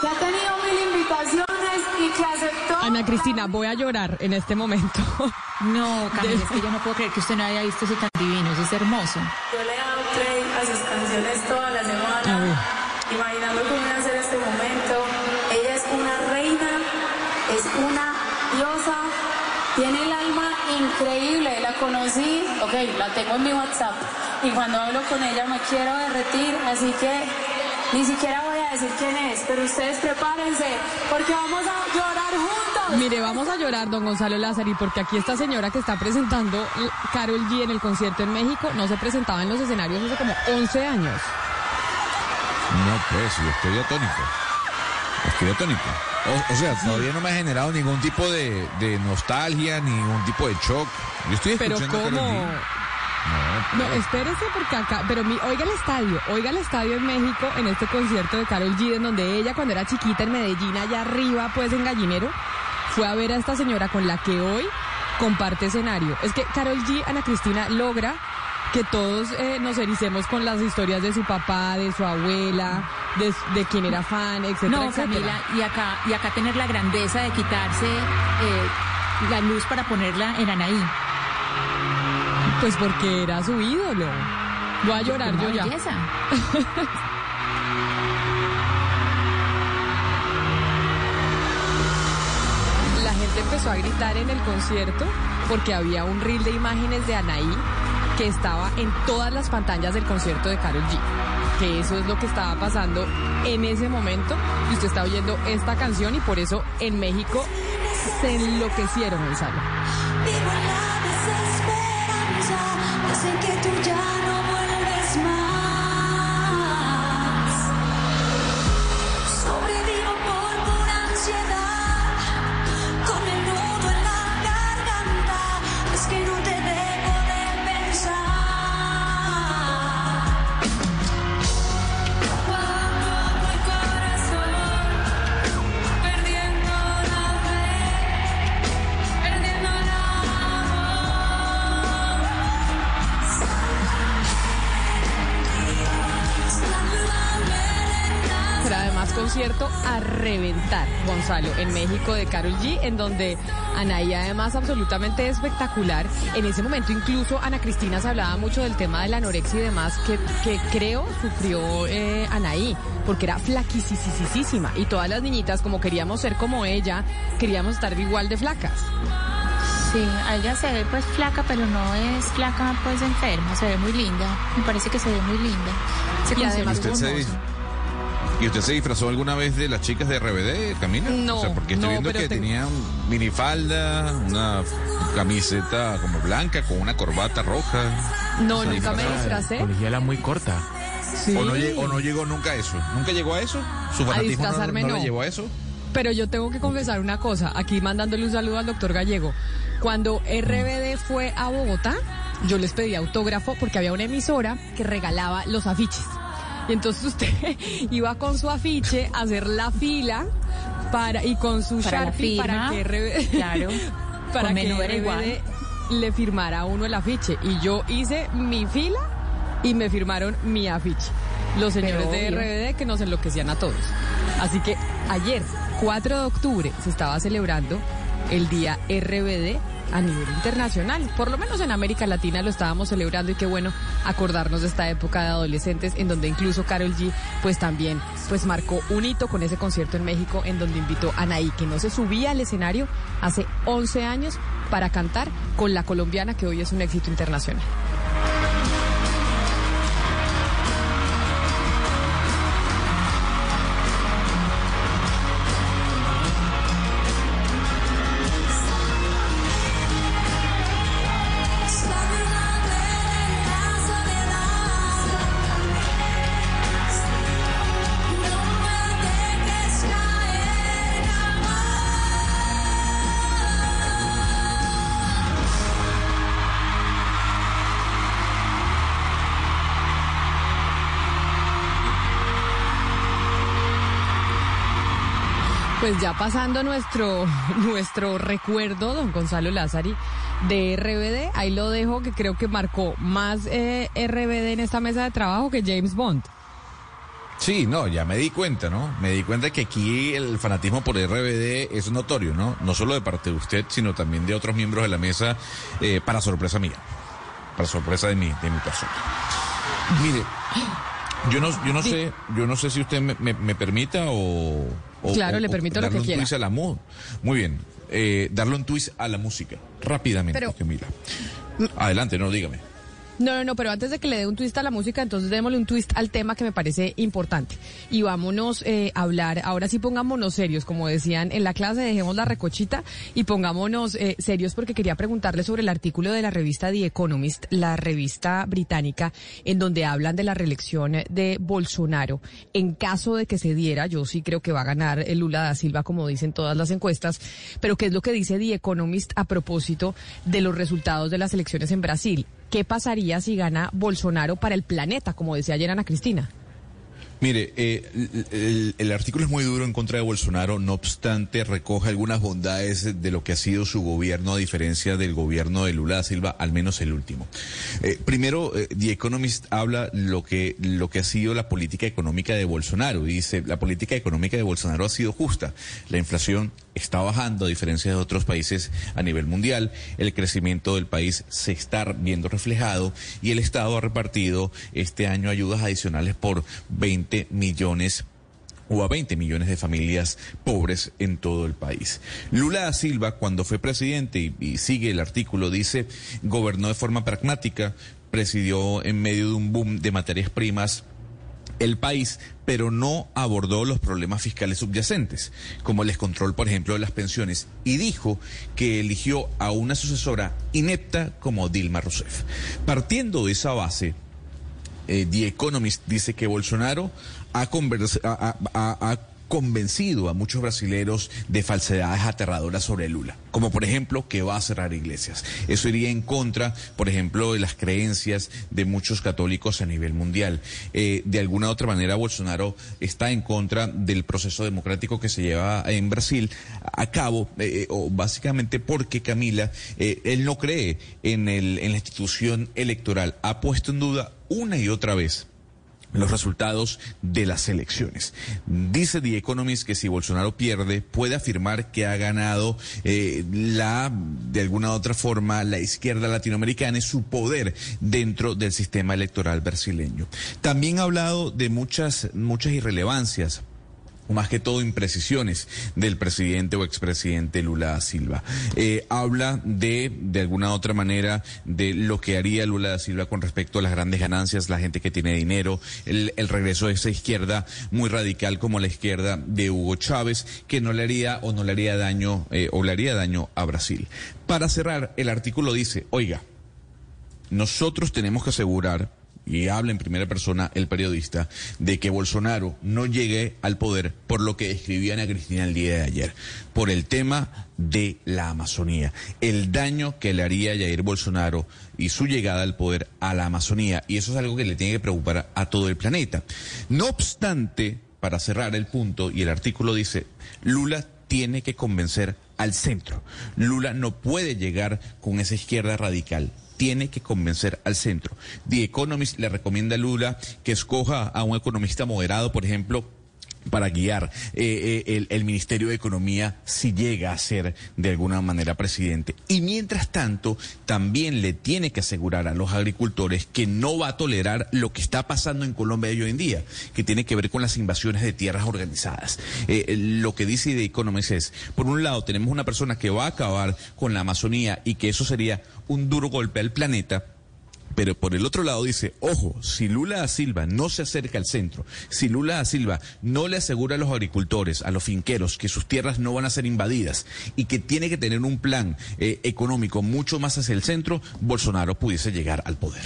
que ha tenido mil invitaciones y que aceptó...
Ana Cristina, voy a llorar en este momento.
No, Camila, es que yo no puedo creer que usted no haya visto eso tan divino, eso es hermoso.
Yo le he dado play a sus canciones toda la semana, imaginando cómo iba increíble. La conocí, ok, la tengo en mi WhatsApp. Y cuando hablo con ella me quiero derretir, así que ni siquiera voy a decir quién es, pero ustedes prepárense, porque vamos a llorar juntos.
Mire, vamos a llorar, don Gonzalo Lázari, porque aquí esta señora que está presentando Carol G en el concierto en México no se presentaba en los escenarios hace como 11 años.
No, pues, yo estoy atónito. Estoy atónito. O, o sea, todavía no me ha generado ningún tipo de, de nostalgia, ningún tipo de shock. Yo estoy
Pero
escuchando a
¿cómo?
G.
No, espérese porque acá, pero mi, oiga el estadio, oiga el estadio en México en este concierto de Carol G, en donde ella cuando era chiquita en Medellín, allá arriba, pues en Gallinero, fue a ver a esta señora con la que hoy comparte escenario. Es que Carol G, Ana Cristina, logra que todos eh, nos ericemos con las historias de su papá, de su abuela, de, de quien era fan, etcétera,
No,
etcétera.
Camila, y acá, y acá tener la grandeza de quitarse eh, la luz para ponerla en Anaí.
Pues porque era su ídolo. Voy a llorar yo ya.
belleza.
La gente empezó a gritar en el concierto porque había un reel de imágenes de Anaí que estaba en todas las pantallas del concierto de Carol G. Que eso es lo que estaba pasando en ese momento. Y usted está oyendo esta canción y por eso en México se enloquecieron, Gonzalo.
Vivo
Gonzalo, en México de Carol G, en donde Anaí además absolutamente espectacular. En ese momento incluso Ana Cristina se hablaba mucho del tema de la anorexia y demás, que, que creo sufrió eh, Anaí, porque era flaquisísima. Y todas las niñitas, como queríamos ser como ella, queríamos estar igual de flacas.
Sí, a ella se ve pues flaca, pero no es flaca pues enferma, se ve muy linda. Me parece que se ve muy linda. Ese
Y además
¿Y usted, se. ¿Y usted se disfrazó alguna vez de las chicas de RBD, Camila?
No,
O sea, porque estoy
no,
viendo que
tengo-
tenían minifalda, una camiseta como blanca con una corbata roja.
No,
O sea,
nunca me disfracé.
Colegiala muy corta.
Sí.
¿O, no llegó, o no llegó nunca a eso? ¿Nunca llegó a eso? ¿Su
A
fanatismo no, no le llevó a eso?
Pero yo tengo que confesar una cosa, aquí mandándole un saludo al doctor Gallego. Cuando RBD fue a Bogotá, yo les pedí autógrafo porque había una emisora que regalaba los afiches. Y entonces usted iba con su afiche a hacer la fila para y con su
Para la
Sharpie para que RBD,
claro.
para que RBD
igual.
le firmara a uno el afiche. Y yo hice mi fila y me firmaron mi afiche. Los señores de. RBD que nos enloquecían a todos. Así que ayer, 4 de octubre, se estaba celebrando el día RBD a nivel internacional. Por lo menos en América Latina lo estábamos celebrando y qué bueno acordarnos de esta época de adolescentes en donde incluso Carol G pues también pues marcó un hito con ese concierto en México en donde invitó a Anaí que no se subía al escenario hace 11 años para cantar con la colombiana que hoy es un éxito internacional. Pues ya pasando nuestro, nuestro recuerdo, don Gonzalo Lázari, de RBD, ahí lo dejo que creo que marcó más eh, RBD en esta mesa de trabajo que James Bond.
Sí, no, ya me di cuenta, ¿no? Me di cuenta que aquí el fanatismo por RBD es notorio, ¿no? No solo de parte de usted, sino también de otros miembros de la mesa, eh, para sorpresa mía, para sorpresa de mi, de mi persona. Mire, yo no, yo no sé, yo no sé si usted me, me- me permita o, o-
Claro,
o-
le permito lo
darle
que
un
quiera.
twist a la mu- Muy bien, eh, darle un twist a la música, rápidamente,
Pero-
Camila. Adelante, no, dígame.
No, no, no, pero antes de que le dé un twist a la música, entonces démosle un twist al tema que me parece importante. Y vámonos eh, a hablar, ahora sí pongámonos serios, como decían en la clase, dejemos la recochita y pongámonos eh, serios porque quería preguntarle sobre el artículo de la revista The Economist, la revista británica, en donde hablan de la reelección de Bolsonaro. En caso de que se diera, yo sí creo que va a ganar el Lula da Silva, como dicen todas las encuestas, pero ¿qué es lo que dice The Economist a propósito de los resultados de las elecciones en Brasil? ¿Qué pasaría si gana Bolsonaro para el planeta, como decía ayer Ana Cristina?
Mire, eh, el, artículo es muy duro en contra de Bolsonaro, no obstante recoge algunas bondades de lo que ha sido su gobierno, a diferencia del gobierno de Lula da Silva, al menos el último. Eh, primero, eh, The Economist habla lo que, lo que ha sido la política económica de Bolsonaro. Y dice, la política económica de Bolsonaro ha sido justa. La inflación está bajando, a diferencia de otros países a nivel mundial. El crecimiento del país se está viendo reflejado y el Estado ha repartido este año ayudas adicionales por 20 millones o a 20 millones de familias pobres en todo el país. Lula da Silva, cuando fue presidente, y, sigue el artículo, dice, gobernó de forma pragmática, presidió en medio de un boom de materias primas el país, pero no abordó los problemas fiscales subyacentes, como el descontrol, por ejemplo, de las pensiones, y dijo que eligió a una sucesora inepta como Dilma Rousseff. Partiendo de esa base, eh, The Economist dice que Bolsonaro ha, convers- ha- ha- ha- ha convencido a muchos brasileños de falsedades aterradoras sobre Lula, como por ejemplo que va a cerrar iglesias. Eso iría en contra, por ejemplo, de las creencias de muchos católicos a nivel mundial. Eh, de alguna u otra manera, Bolsonaro está en contra del proceso democrático que se lleva en Brasil a cabo, eh, o básicamente porque Camila, eh, él no cree en, el, en la institución electoral, ha puesto en duda una y otra vez los resultados de las elecciones. Dice The Economist que si Bolsonaro pierde, puede afirmar que ha ganado eh, la, de alguna u otra forma, la izquierda latinoamericana y su poder dentro del sistema electoral brasileño. También ha hablado de muchas, muchas irrelevancias más que todo imprecisiones del presidente o expresidente Lula da Silva. Eh, habla de, de alguna otra manera, de lo que haría Lula da Silva con respecto a las grandes ganancias, la gente que tiene dinero, el, regreso de esa izquierda muy radical como la izquierda de Hugo Chávez, que no le haría o no le haría daño, eh, o le haría daño a Brasil. Para cerrar, el artículo dice, oiga, nosotros tenemos que asegurar, y habla en primera persona el periodista, de que Bolsonaro no llegue al poder por lo que escribía Ana Cristina el día de ayer, por el tema de la Amazonía, el daño que le haría Jair Bolsonaro y su llegada al poder a la Amazonía, y eso es algo que le tiene que preocupar a todo el planeta. No obstante, para cerrar el punto, y el artículo dice, Lula tiene que convencer al centro. Lula no puede llegar con esa izquierda radical. Tiene que convencer al centro. The Economist le recomienda a Lula que escoja a un economista moderado, por ejemplo, para guiar eh, eh, el, Ministerio de Economía si llega a ser de alguna manera presidente. Y mientras tanto, también le tiene que asegurar a los agricultores que no va a tolerar lo que está pasando en Colombia hoy en día, que tiene que ver con las invasiones de tierras organizadas. Eh, lo que dice The Economist es, por un lado, tenemos una persona que va a acabar con la Amazonía y que eso sería un duro golpe al planeta, pero por el otro lado dice, ojo, si Lula da Silva no se acerca al centro, si Lula da Silva no le asegura a los agricultores, a los finqueros, que sus tierras no van a ser invadidas y que tiene que tener un plan eh, económico mucho más hacia el centro, Bolsonaro pudiese llegar al poder.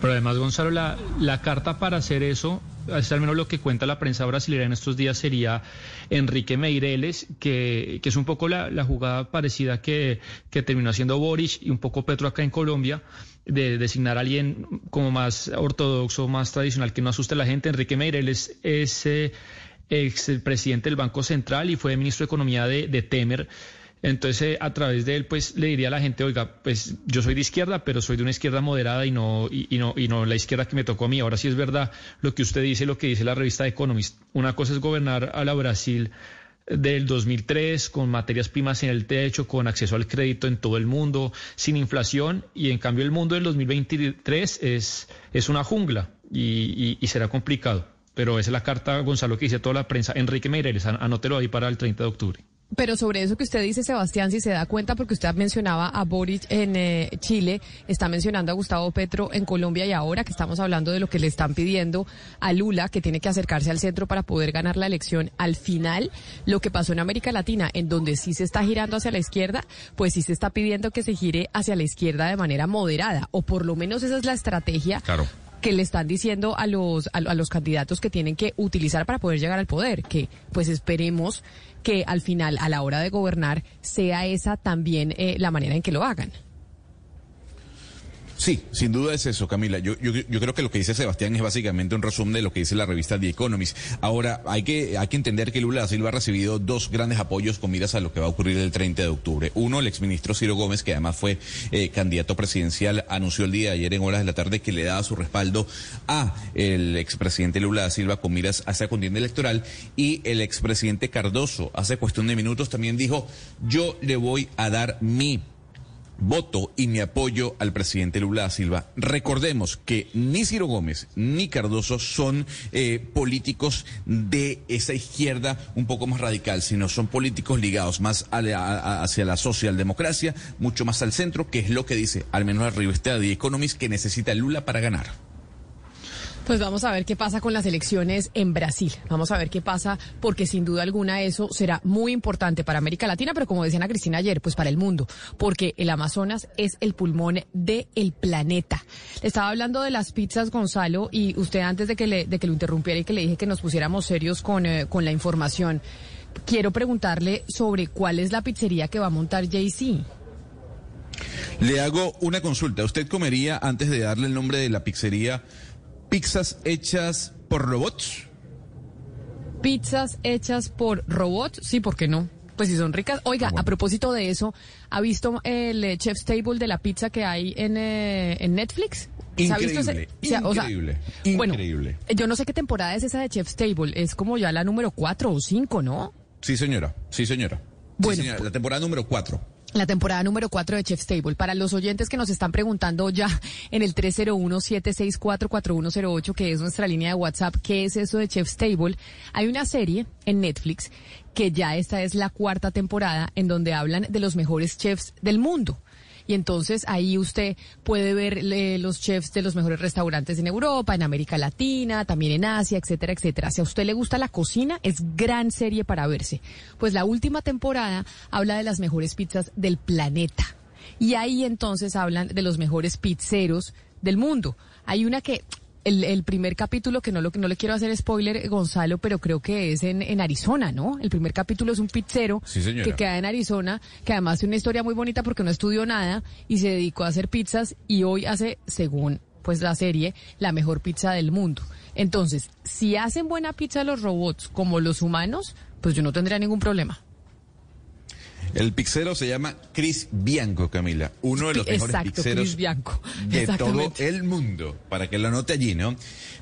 Pero además, Gonzalo, la, carta para hacer eso, es al menos lo que cuenta la prensa brasileña en estos días, sería Enrique Meireles, que, que es un poco la, la jugada parecida que, que terminó haciendo Boris y un poco Petro acá en Colombia, de designar a alguien como más ortodoxo, más tradicional, que no asuste a la gente. Enrique Meireles es... eh, ex presidente del Banco Central y fue ministro de Economía de, Temer. Entonces, eh, a través de él, pues le diría a la gente, oiga, pues yo soy de izquierda, pero soy de una izquierda moderada y no, y, no, y no la izquierda que me tocó a mí. Ahora sí es verdad lo que usted dice, lo que dice la revista Economist. Una cosa es gobernar a la Brasil del 2003 con materias primas en el techo, con acceso al crédito en todo el mundo, sin inflación, y en cambio el mundo del 2023 es, es una jungla y, y, será complicado. Pero esa es la carta, Gonzalo, que dice toda la prensa. Enrique Meireles, anótelo ahí para el 30 de octubre.
Pero sobre eso que usted dice, Sebastián, si se da cuenta, porque usted mencionaba a Boric en eh, Chile, está mencionando a Gustavo Petro en Colombia y ahora que estamos hablando de lo que le están pidiendo a Lula, que tiene que acercarse al centro para poder ganar la elección, al final, lo que pasó en América Latina, en donde sí se está girando hacia la izquierda, pues sí se está pidiendo que se gire hacia la izquierda de manera moderada, o por lo menos esa es la estrategia
Claro.
que le están diciendo a los, a, a los candidatos que tienen que utilizar para poder llegar al poder, que pues esperemos que al final, a la hora de gobernar, sea esa también eh, la manera en que lo hagan.
Sí, sin duda es eso, Camila. Yo, yo, yo creo que lo que dice Sebastián es básicamente un resumen de lo que dice la revista The Economist. Ahora, hay que, hay que entender que Lula da Silva ha recibido dos grandes apoyos con miras a lo que va a ocurrir el 30 de octubre. Uno, el exministro Ciro Gómez, que además fue eh, candidato presidencial, anunció el día de ayer en horas de la tarde que le daba su respaldo a el expresidente Lula da Silva con miras a esa contienda electoral. Y el expresidente Cardoso, hace cuestión de minutos, también dijo, yo le voy a dar mi voto y mi apoyo al presidente Lula da Silva. Recordemos que ni Ciro Gómez ni Cardoso son eh, políticos de esa izquierda un poco más radical, sino son políticos ligados más a la- hacia la socialdemocracia, mucho más al centro, que es lo que dice, al menos la revista The Economist, que necesita Lula para ganar.
Pues vamos a ver qué pasa con las elecciones en Brasil. Vamos a ver qué pasa, porque sin duda alguna eso será muy importante para América Latina, pero como decía Ana Cristina ayer, pues para el mundo, porque el Amazonas es el pulmón del planeta. Le estaba hablando de las pizzas, Gonzalo, y usted antes de que, le, de que lo interrumpiera y que le dije que nos pusiéramos serios con, eh, con la información, quiero preguntarle sobre cuál es la pizzería que va a montar Jay-Z.
Le hago una consulta. ¿Usted comería, antes de darle el nombre de la pizzería, pizzas hechas por robots?
Pizzas hechas por robots, sí, ¿por qué no? Pues si son ricas. Oiga, a propósito de eso, ¿ha visto el eh, Chef's Table de la pizza que hay en, eh, en Netflix? ¿Se ha visto
Increíble,
o sea, o sea,
increíble,
bueno,
increíble.
yo no sé qué temporada es esa de Chef's Table. Es como ya la número cuatro o cinco, ¿no?
Sí, señora. Sí, señora. Sí,
Bueno,
señora. La temporada número cuatro.
La temporada número 4 de Chef's Table. Para los oyentes que nos están preguntando ya en el 301-764-4108, que es nuestra línea de WhatsApp, ¿qué es eso de Chef's Table? Hay una serie en Netflix que ya esta es la cuarta temporada en donde hablan de los mejores chefs del mundo. Y entonces ahí usted puede ver los chefs de los mejores restaurantes en Europa, en América Latina, también en Asia, etcétera, etcétera. Si a usted le gusta la cocina, es gran serie para verse. Pues la última temporada habla de las mejores pizzas del planeta. Y ahí entonces hablan de los mejores pizzeros del mundo. Hay una que, el, el primer capítulo, que no, lo, no le quiero hacer spoiler, Gonzalo, pero creo que es en, en Arizona, ¿no? El primer capítulo es un pizzero
Sí,
que queda en Arizona, que además tiene una historia muy bonita porque no estudió nada y se dedicó a hacer pizzas y hoy hace, según pues la serie, la mejor pizza del mundo. Entonces, si hacen buena pizza los robots como los humanos, pues yo no tendría ningún problema.
El pizzero se llama Chris Bianco, Camila. Uno de los mejores
Exacto, Chris Bianco.
de todo el mundo, para que lo anote allí, ¿no?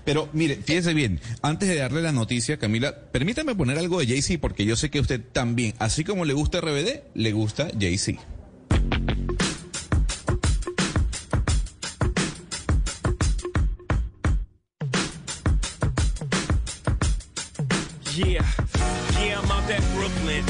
Pero mire, fíjese bien, antes de darle la noticia, Camila, permítame poner algo de Jay-Z, porque yo sé que a usted también, así como le gusta RBD, le gusta Jay-Z.
Yeah, yeah, I'm out Brooklyn.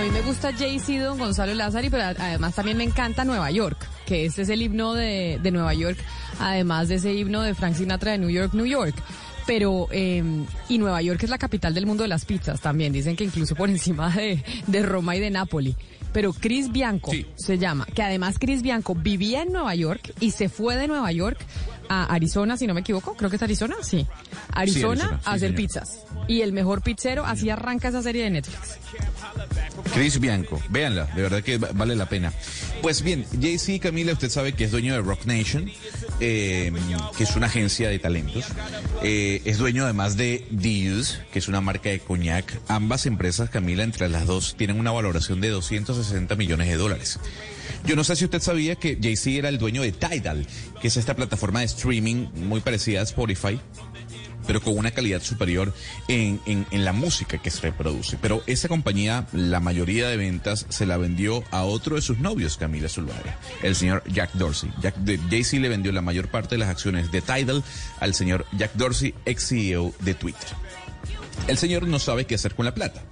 A mí me gusta Jay-Z, Don Gonzalo Lázaro, pero además también me encanta Nueva York, que este es el himno de, de Nueva York, además de ese himno de Frank Sinatra de New York, New York. Pero, eh, y Nueva York es la capital del mundo de las pizzas también, dicen que incluso por encima de, de Roma y de Nápoli. Pero Chris Bianco se llama, que además Chris Bianco vivía en Nueva York y se fue de Nueva York a Arizona, si no me equivoco, creo que es Arizona, sí. Arizona,
Arizona, sí,
a hacer
señor.
pizzas. Y el mejor pizzero, así arranca esa serie de Netflix.
Chris Bianco, véanla, de verdad que va- vale la pena. Pues bien, JC Camila, usted sabe que es dueño de Rock Nation, eh, que es una agencia de talentos. Eh, es dueño además de Deus, que es una marca de coñac. Ambas empresas, Camila, entre las dos, tienen una valoración de 260 millones de dólares. Yo no sé si usted sabía que JC era el dueño de Tidal, que es esta plataforma de streaming muy parecida a Spotify pero con una calidad superior en, en- la música que se reproduce. Pero esa compañía, la mayoría de ventas, se la vendió a otro de sus novios, Camila Zuluaga, el señor Jack Dorsey. Jay-Z le vendió la mayor parte de las acciones de Tidal al señor Jack Dorsey, ex CEO de Twitter. El señor no sabe qué hacer con la plata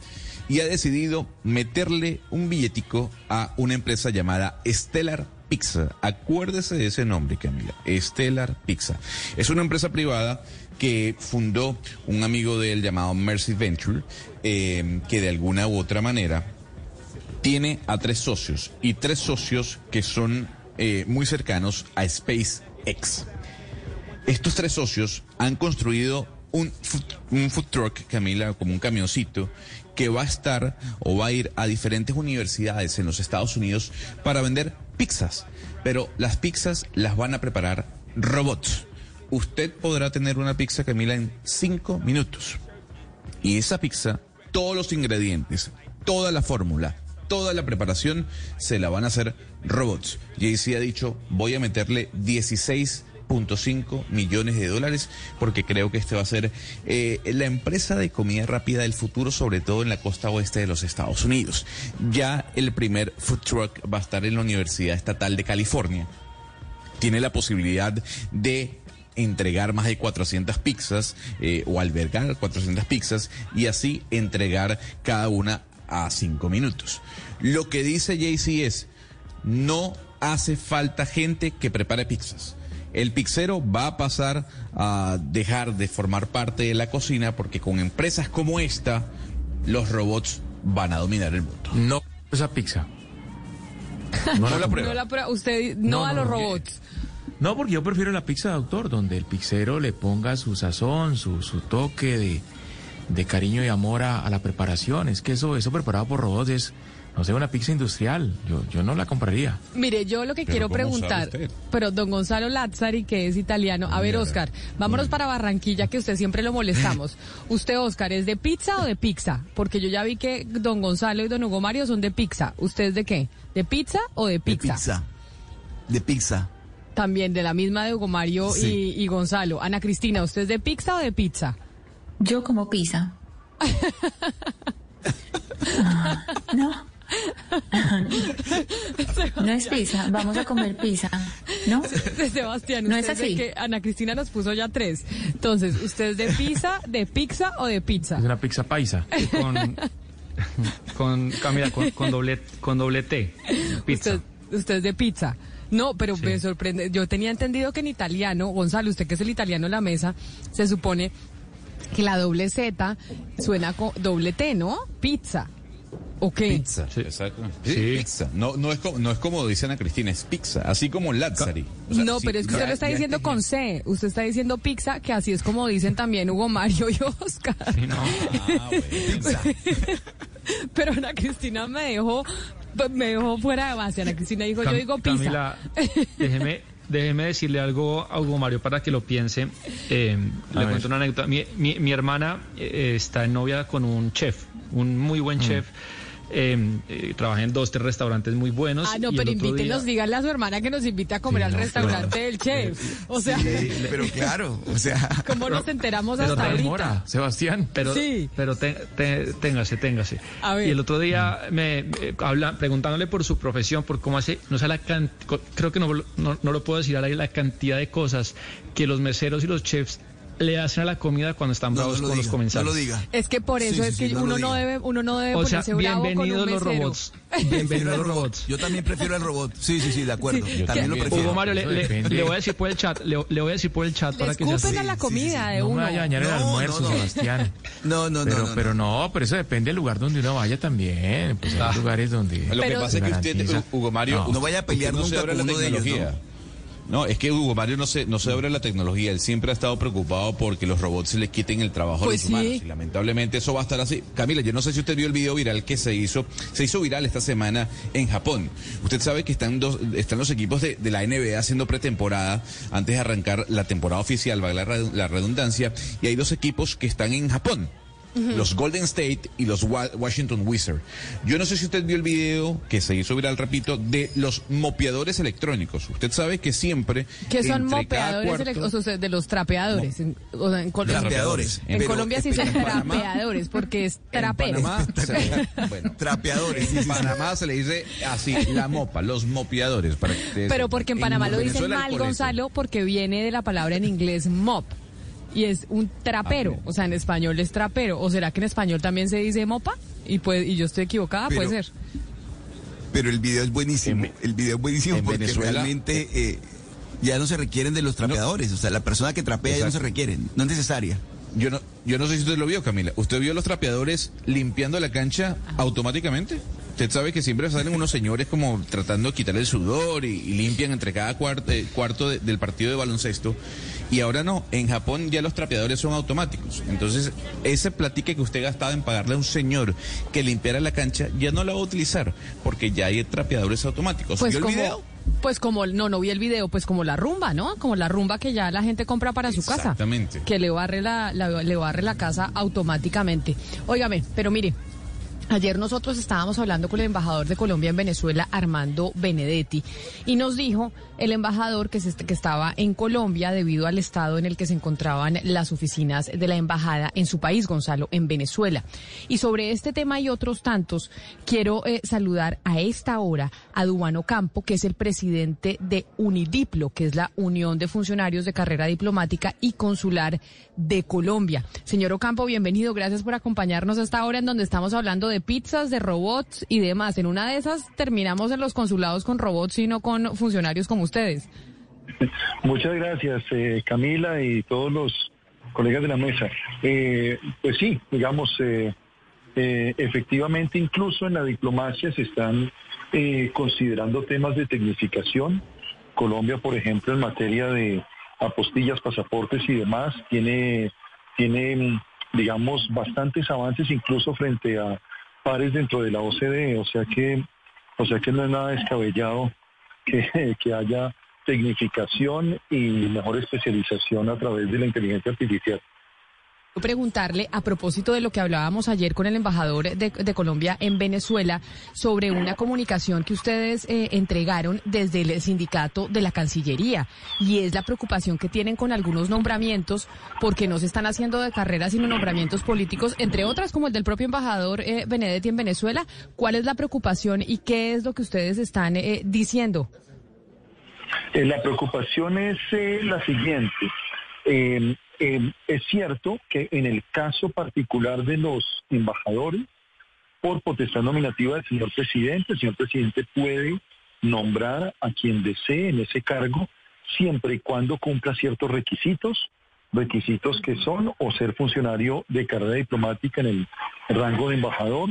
y ha decidido meterle un billetico a una empresa llamada Stellar Pizza. Acuérdese de ese nombre, Camila. Stellar Pizza. Es una empresa privada que fundó un amigo de él llamado Mercy Venture, eh, que de alguna u otra manera tiene a tres socios y tres socios que son eh, muy cercanos a SpaceX. Estos tres socios han construido un food, un food truck, Camila, como un camioncito, que va a estar o va a ir a diferentes universidades en los Estados Unidos para vender pizzas. Pero las pizzas las van a preparar robots. Usted podrá tener una pizza, Camila, en cinco minutos. Y esa pizza, todos los ingredientes, toda la fórmula, toda la preparación, se la van a hacer robots. JC ha dicho, voy a meterle 16.5 millones de dólares porque creo que este va a ser eh, la empresa de comida rápida del futuro, sobre todo en la costa oeste de los Estados Unidos. Ya el primer food truck va a estar en la Universidad Estatal de California tiene la posibilidad de entregar más de 400 pizzas eh, o albergar 400 pizzas y así entregar cada una a 5 minutos. Lo que dice Jay-Z es, no hace falta gente que prepare pizzas. El pizzero va a pasar a dejar de formar parte de la cocina porque con empresas como esta, los robots van a dominar el mundo.
No esa pizza.
No la prueba.
No la prueba. Usted no,
No,
a los
no.
robots.
No, porque yo prefiero la pizza de autor, donde el pizzero le ponga su sazón, su, su toque de, de cariño y amor a, a la preparación. Es que eso, eso preparado por robots es, no sé, una pizza industrial. Yo, yo no la compraría.
Mire, yo lo que
Pero
quiero
¿cómo sabe
preguntar, pero don Gonzalo Lazzari, que es italiano, a ver. Oscar, vámonos para Barranquilla, que usted siempre lo molestamos. ¿Usted, Oscar, es de pizza o de pizza? Porque yo ya vi que don Gonzalo y don Hugo Mario son de pizza. ¿Usted es de qué? ¿De pizza o de
De
pizza?
pizza. De pizza.
También de la misma de Hugo Mario
Sí.
y, y Gonzalo. Ana Cristina, ¿usted es de pizza o de pizza?
Yo como pizza. Ah, no. No es pizza, vamos a comer pizza, ¿no?
Sebastián,
No es así.
de que Ana Cristina nos puso ya tres. Entonces, ¿usted es de pizza, de pizza o de pizza?
Es una pizza paisa.
Con, con Camila, con, con doble, con doble T. Pizza.
Usted, usted es de pizza. No, pero me sorprende. Yo tenía entendido que en italiano, Gonzalo, usted que es el italiano en la mesa, se supone que la doble Z suena con doble T, ¿no? Pizza. ¿O qué?
Pizza, exacto. Sí, pizza. No, no, es como, no es como dice Ana Cristina, es pizza, así como Lazzari. O sea,
no,
sí,
pero es que usted lo está diciendo con C. Usted está diciendo pizza, que así es como dicen también Hugo Mario y Oscar.
Ah,
pero Ana Cristina me dejó, me dejó fuera de base. Ana Cristina dijo, yo
Cam-
digo pizza.
Camila, déjeme, déjeme decirle algo a Hugo Mario para que lo piense. Eh, le
ver.
cuento una anécdota. Mi, mi- mi hermana eh, está en novia con un chef un muy buen chef. Eh, eh, trabajé en dos, tres restaurantes muy buenos.
Ah, no, pero invítenos,
día-
díganle a su hermana que nos invite a comer
Sí,
al
no,
restaurante del chef. O sea,
pero claro, o sea.
¿cómo nos enteramos
Pero
hasta
te
ahorita?
demora,
Sebastián.
Pero,
Sí.
pero te- te- téngase, téngase.
A ver.
Y el otro día me, me habla, preguntándole por su profesión, por cómo hace, no sé la can- co- creo que no, no, no lo puedo decir ahora, la cantidad de cosas que los meseros y los chefs le hacen a la comida cuando están
No,
bravos
no lo
con los
diga,
comensales.
no lo diga.
Es que por
Sí,
eso
sí,
es
sí,
que
lo
uno, no debe, uno no debe
O sea,
ponerse bravo con un
bienvenidos los
mesero.
robots. Bienvenidos los
robot.
robots.
Yo también prefiero el robot. Sí, sí, sí, de acuerdo.
Sí.
También lo prefiero.
Hugo Mario, le, le- le voy a decir por el chat, le, le voy a decir por el chat
Le
para que se
escupen a la
sí,
comida de
No me
uno.
vaya a dañar el
No,
almuerzo,
no, no.
Sebastián.
No, no, no,
pero,
no,
pero
no.
no, pero eso depende del lugar donde uno vaya también. Pues hay
Ah.
lugares donde.
Lo que pasa es que usted. Hugo Mario,
No.
No vaya a pelear
usted no se
nunca
abre
con
la
uno de ellos,
tecnología. ¿No? es que Hugo Mario no se, no se abre la tecnología, él siempre ha estado preocupado porque los robots se le quiten el trabajo
Pues
a los humanos y lamentablemente eso va a estar así. Camila, yo no sé si usted vio el video viral que se hizo, se hizo viral esta semana en Japón. Usted sabe que están, dos, están los equipos de, de la NBA haciendo pretemporada antes de arrancar la temporada oficial, la redu- la redundancia, y hay dos equipos que están en Japón. Los Golden State y los Wa- Washington Wizards. Yo no sé si usted vio el video que se hizo viral, repito, de los mopeadores electrónicos. Usted sabe que siempre.
Que son mopeadores,
cuarto-
elec- o sea, de los trapeadores. En, o sea, en Col-
Trapeadores.
En
Pero,
Colombia sí son trapeadores porque es
En
trapero.
Panamá, se- bueno,
Trapeadores.
en. Panamá se le dice así, la mopa, los mopeadores. Para que ustedes
Pero porque en Panamá lo dicen mal. Gonzalo, porque viene de la palabra en inglés mop. Y es un trapero,
Ah,
o sea, en español es trapero. ¿O será que en español también se dice mopa? Y, pues, y yo estoy equivocada,
Pero-
puede ser.
Pero el video es buenísimo.
En-
el video es buenísimo
en
porque
Venezuela-
realmente eh, ya no se requieren de los trapeadores. O sea, la persona que trapea ya no se
Exacto.
requiere. No es necesaria.
Yo no, yo no sé si usted lo vio, Camila. ¿Usted vio los trapeadores limpiando la cancha automáticamente? Usted sabe que siempre salen unos señores como tratando de quitarle el sudor y, y limpian entre cada cuarto, eh, cuarto de- del partido de baloncesto. Y ahora no, en Japón ya los trapeadores son automáticos. Entonces, ese platique que usted gastaba en pagarle a un señor que limpiara la cancha, ya no la va a utilizar, porque ya hay trapeadores automáticos.
Pues
¿Vio el
como,
video?
pues como, no, no vi el video, pues como la rumba, ¿no? Como la rumba que ya la gente compra para su casa.
Exactamente.
Que le barre la, la- le barre la casa automáticamente. Óigame, pero mire. Ayer nosotros estábamos hablando con el embajador de Colombia en Venezuela, Armando Benedetti, y nos dijo el embajador que, se, que estaba en Colombia debido al estado en el que se encontraban las oficinas de la embajada en su país, Gonzalo, en Venezuela. Y sobre este tema y otros tantos, quiero eh, saludar a esta hora a Dubano Campo, que es el presidente de Unidiplo, que es la Unión de Funcionarios de Carrera Diplomática y Consular de Colombia. Señor Ocampo, bienvenido. Gracias por acompañarnos a esta hora en donde estamos hablando de pizzas, de robots y demás. En una de esas terminamos en los consulados con robots y no con funcionarios como ustedes.
Muchas gracias, eh, Camila y todos los colegas de la mesa. Eh, pues sí, digamos, eh, eh, efectivamente, incluso en la diplomacia se están eh, considerando temas de tecnificación. Colombia, por ejemplo, en materia de apostillas, pasaportes y demás, tiene, tiene, digamos, bastantes avances incluso frente a pares dentro de la OCDE. O sea que, o sea que no es nada descabellado que, haya tecnificación y mejor especialización a través de la inteligencia artificial.
Preguntarle a propósito de lo que hablábamos ayer con el embajador de, Colombia en Venezuela sobre una comunicación que ustedes eh, entregaron desde el sindicato de la Cancillería y es la preocupación que tienen con algunos nombramientos porque no se están haciendo de carrera sino nombramientos políticos, entre otras como el del propio embajador eh, Benedetti en Venezuela. ¿Cuál es la preocupación y qué es lo que ustedes están eh, diciendo?
La preocupación es la siguiente. Eh, es cierto que en el caso particular de los embajadores, por potestad nominativa del señor presidente, el señor presidente puede nombrar a quien desee en ese cargo siempre y cuando cumpla ciertos requisitos, requisitos que son o ser funcionario de carrera diplomática en el rango de embajador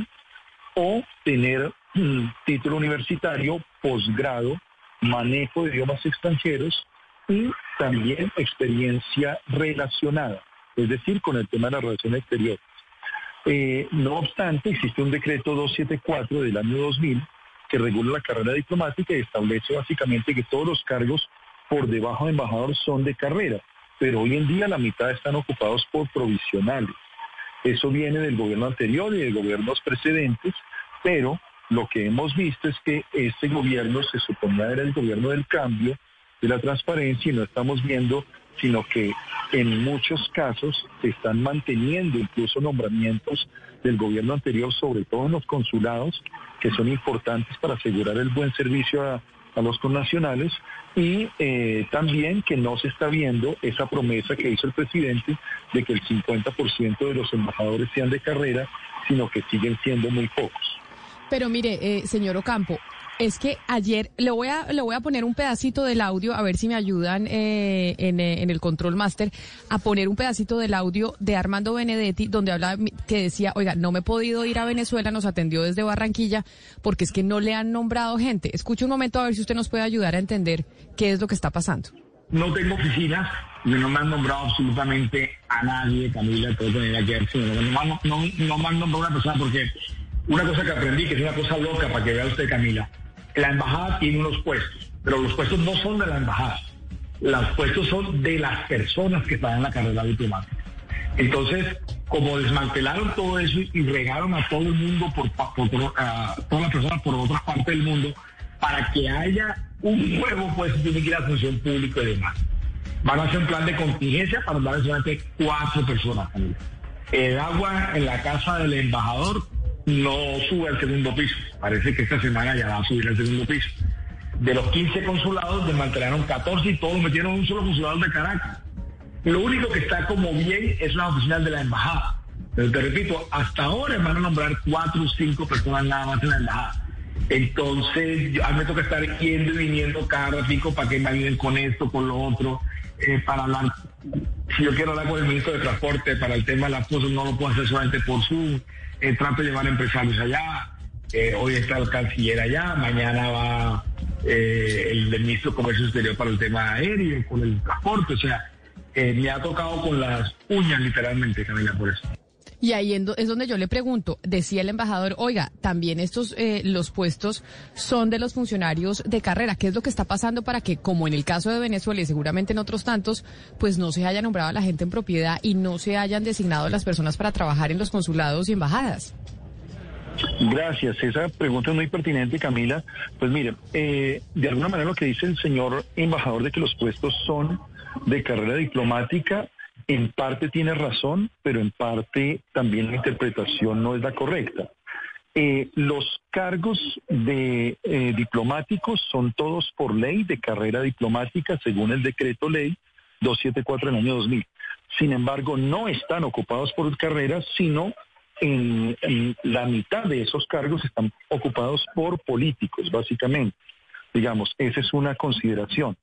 o tener mm, título universitario, posgrado, manejo de idiomas extranjeros y también experiencia relacionada, es decir, con el tema de la relación exterior. Eh, no obstante, existe un decreto 274 del año 2000 que regula la carrera diplomática y establece básicamente que todos los cargos por debajo de embajador son de carrera, pero hoy en día la mitad están ocupados por provisionales. Eso viene del gobierno anterior y de gobiernos precedentes, pero lo que hemos visto es que este gobierno se suponía era el gobierno del cambio, de la transparencia, y no estamos viendo, sino que en muchos casos se están manteniendo incluso nombramientos del gobierno anterior, sobre todo en los consulados, que son importantes para asegurar el buen servicio a, a los connacionales y eh, también que no se está viendo esa promesa que hizo el presidente de que el 50% de los embajadores sean de carrera, sino que siguen siendo muy pocos.
Pero mire, eh, señor Ocampo, es que ayer le voy a le voy a poner un pedacito del audio a ver si me ayudan eh, en, eh, en, el control master a poner un pedacito del audio de Armando Benedetti donde hablaba que decía oiga no me he podido ir a Venezuela nos atendió desde Barranquilla porque es que no le han nombrado gente escuche un momento a ver si usted nos puede ayudar a entender qué es lo que está pasando.
No tengo oficinas y no me han nombrado absolutamente a nadie Camila todo ver no, no, no, no me han nombrado a una persona porque una cosa que aprendí que es una cosa loca para que vea usted Camila la embajada tiene unos puestos, pero los puestos no son de la embajada. Los puestos son de las personas que están en la carrera diplomática. Entonces, como desmantelaron todo eso y regaron a todo el mundo, por, a todas las personas por otras partes del mundo, para que haya un nuevo puesto, tiene que ir a función pública y demás. Van a hacer un plan de contingencia para dar solamente cuatro personas. El agua en la casa del embajador no sube al segundo piso. Parece que esta semana ya va a subir al segundo piso. De los 15 consulados desmantelaron 14 y todos metieron un solo consulado de Caracas. Lo único que está como bien es la oficina de la embajada. Pero te repito, hasta ahora van a nombrar cuatro o cinco personas nada más en la embajada. Entonces, yo, a mí me toca estar yendo y viniendo cada ratito para que me ayuden con esto, con lo otro, eh, para hablar. Si yo quiero hablar con el ministro de Transporte para el tema de las cosas, no lo puedo hacer solamente por Zoom eh, trato de llevar empresarios allá. Eh, hoy está el canciller allá, mañana va eh, el, ministro de Comercio Exterior para el tema aéreo, con el transporte. O sea, eh, me ha tocado con las uñas literalmente, Camila, por eso.
Y ahí es donde yo le pregunto, decía el embajador, oiga, también estos, eh, los puestos son de los funcionarios de carrera. ¿Qué es lo que está pasando para que, como en el caso de Venezuela y seguramente en otros tantos, pues no se haya nombrado a la gente en propiedad y no se hayan designado las personas para trabajar en los consulados y embajadas?
Gracias, esa pregunta es muy pertinente, Camila. Pues mire, eh, de alguna manera lo que dice el señor embajador de que los puestos son de carrera diplomática en parte tiene razón, pero en parte también la interpretación no es la correcta. Eh, los cargos de eh, diplomáticos son todos por ley de carrera diplomática según el decreto ley 274 del año 2000. Sin embargo, no están ocupados por carreras, sino en, la mitad de esos cargos están ocupados por políticos, básicamente. Digamos, esa es una consideración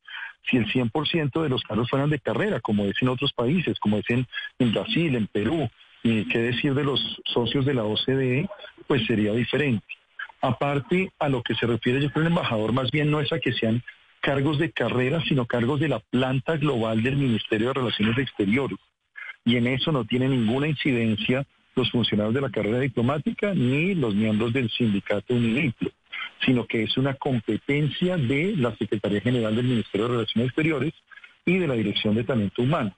si el 100% de los carros fueran de carrera, como es en otros países, como es en, Brasil, en Perú, y qué decir de los socios de la OCDE, pues sería diferente. Aparte, a lo que se refiere yo creo el embajador, más bien no es a que sean cargos de carrera, sino cargos de la planta global del Ministerio de Relaciones Exteriores. Y en eso no tiene ninguna incidencia los funcionarios de la carrera diplomática ni los miembros del sindicato UNIDIPLO sino que es una competencia de la Secretaría General del Ministerio de Relaciones Exteriores y de la Dirección de Talento Humano,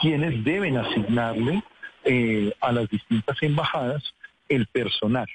quienes deben asignarle eh, a las distintas embajadas el personal.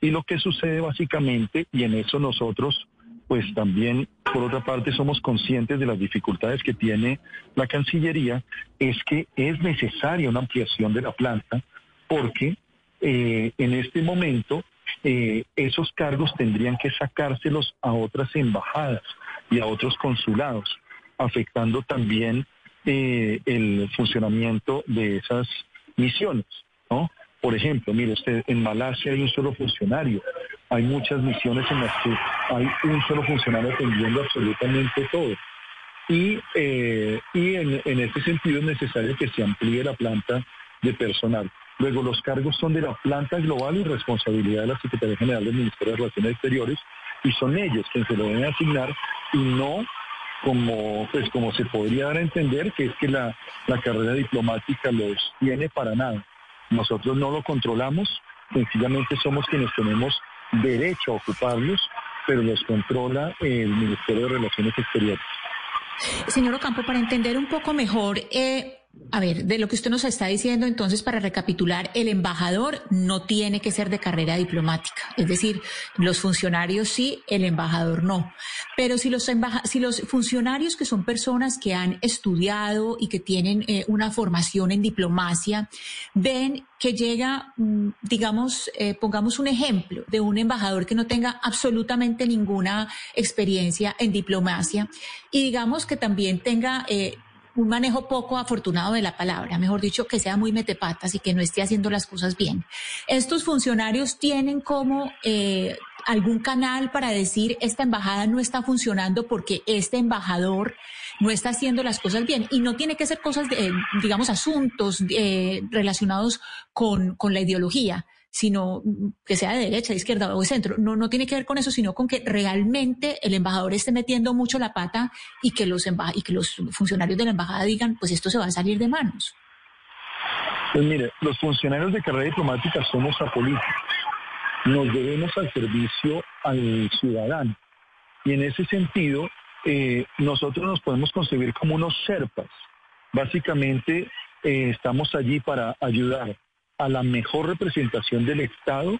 Y lo que sucede básicamente, y en eso nosotros pues también, por otra parte, somos conscientes de las dificultades que tiene la Cancillería, es que es necesaria una ampliación de la planta porque eh, en este momento eh, esos cargos tendrían que sacárselos a otras embajadas y a otros consulados, afectando también eh, el funcionamiento de esas misiones, ¿no? Por ejemplo, mire usted, en Malasia hay un solo funcionario, hay muchas misiones en las que hay un solo funcionario atendiendo absolutamente todo. Y, eh, y en, en este sentido es necesario que se amplíe la planta de personal. Luego, los cargos son de la planta global y responsabilidad de la Secretaría General del Ministerio de Relaciones Exteriores y son ellos quienes se lo deben asignar y no como, pues, como se podría dar a entender que es que la, la carrera diplomática los tiene para nada. Nosotros no lo controlamos, sencillamente somos quienes tenemos derecho a ocuparlos, pero los controla el Ministerio de Relaciones Exteriores.
Señor Ocampo, para entender un poco mejor, eh, A ver, de lo que usted nos está diciendo, entonces, para recapitular, el embajador no tiene que ser de carrera diplomática. Es decir, los funcionarios sí, el embajador no. Pero si los, funcionarios que son personas que han estudiado y que tienen eh, una formación en diplomacia, ven que llega, mm, digamos, eh, pongamos un ejemplo de un embajador que no tenga absolutamente ninguna experiencia en diplomacia y digamos que también tenga... Eh, un manejo poco afortunado de la palabra, mejor dicho, que sea muy metepatas y que no esté haciendo las cosas bien. Estos funcionarios tienen como eh, algún canal para decir esta embajada no está funcionando porque este embajador no está haciendo las cosas bien y no tiene que ser cosas, de, digamos, asuntos eh, relacionados con, con la ideología sino que sea de derecha, de izquierda o de centro. No, no tiene que ver con eso, sino con que realmente el embajador esté metiendo mucho la pata y que los, y que los funcionarios de la embajada digan, pues esto se va a salir de manos.
Pues mire, los funcionarios de carrera diplomática somos apolíticos. Nos debemos al servicio al ciudadano. Y en ese sentido, eh, nosotros nos podemos concebir como unos serpas. Básicamente, eh, estamos allí para ayudar a la mejor representación del Estado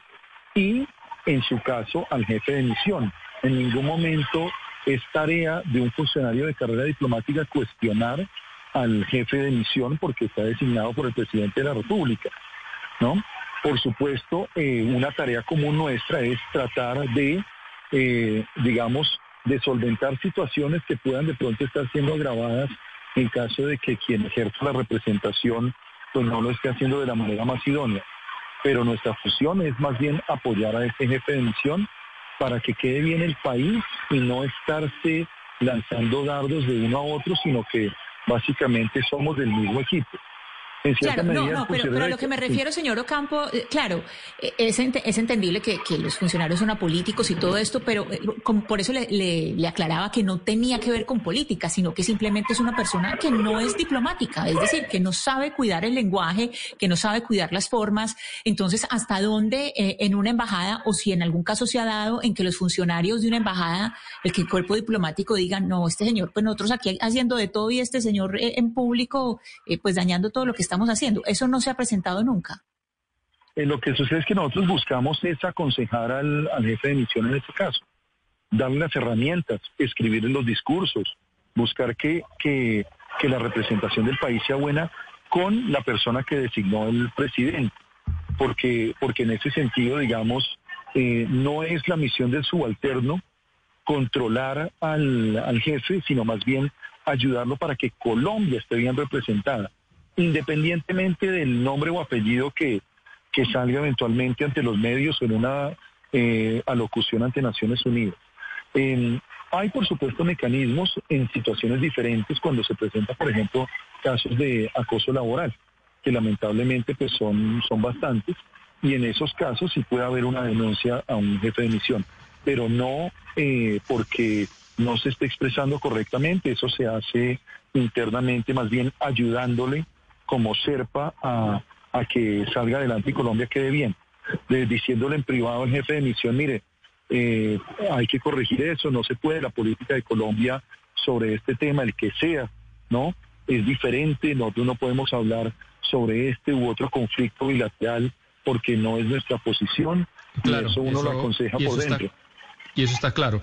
y, en su caso, al jefe de misión. En ningún momento es tarea de un funcionario de carrera diplomática cuestionar al jefe de misión porque está designado por el presidente de la República, ¿no? Por supuesto, eh, una tarea común nuestra es tratar de, eh, digamos, de solventar situaciones que puedan de pronto estar siendo agravadas en caso de que quien ejerza la representación pues no lo esté haciendo de la manera más idónea. Pero nuestra función es más bien apoyar a este jefe de misión para que quede bien el país y no estarse lanzando dardos de uno a otro, sino que básicamente somos del mismo equipo.
Claro, no, no, pero, a lo que me refiero, señor Ocampo, eh, claro, eh, es, es entendible que, los funcionarios son apolíticos y todo esto, pero eh, por eso le, aclaraba que no tenía que ver con política, sino que simplemente es una persona que no es diplomática, es decir, que no sabe cuidar el lenguaje, que no sabe cuidar las formas. Entonces, ¿hasta dónde en una embajada, o si en algún caso se ha dado en que los funcionarios de una embajada, el que el cuerpo diplomático diga, no, este señor, pues nosotros aquí haciendo de todo y este señor en público, pues dañando todo lo que estamos haciendo. Eso no se ha presentado nunca.
Eh, lo que sucede es que nosotros buscamos es aconsejar al, jefe de misión en este caso, darle las herramientas, escribir los discursos, buscar que, que, la representación del país sea buena con la persona que designó el presidente, porque, porque en ese sentido, digamos, eh, no es la misión del subalterno controlar al, al jefe, sino más bien ayudarlo para que Colombia esté bien representada independientemente del nombre o apellido que, que salga eventualmente ante los medios o en una eh, alocución ante Naciones Unidas. hay, por supuesto, mecanismos en situaciones diferentes cuando se presenta, por ejemplo, casos de acoso laboral, que lamentablemente pues, son, son bastantes, y en esos casos sí puede haber una denuncia a un jefe de misión, pero no eh, porque no se esté expresando correctamente, eso se hace internamente, más bien ayudándole como SERPA a, que salga adelante y Colombia quede bien. diciéndole en privado al jefe de misión, mire, eh, hay que corregir eso, no se puede, la política de Colombia sobre este tema, el que sea, ¿no? Es diferente, nosotros no podemos hablar sobre este u otro conflicto bilateral porque no es nuestra posición y eso uno lo aconseja por dentro.
y eso está claro.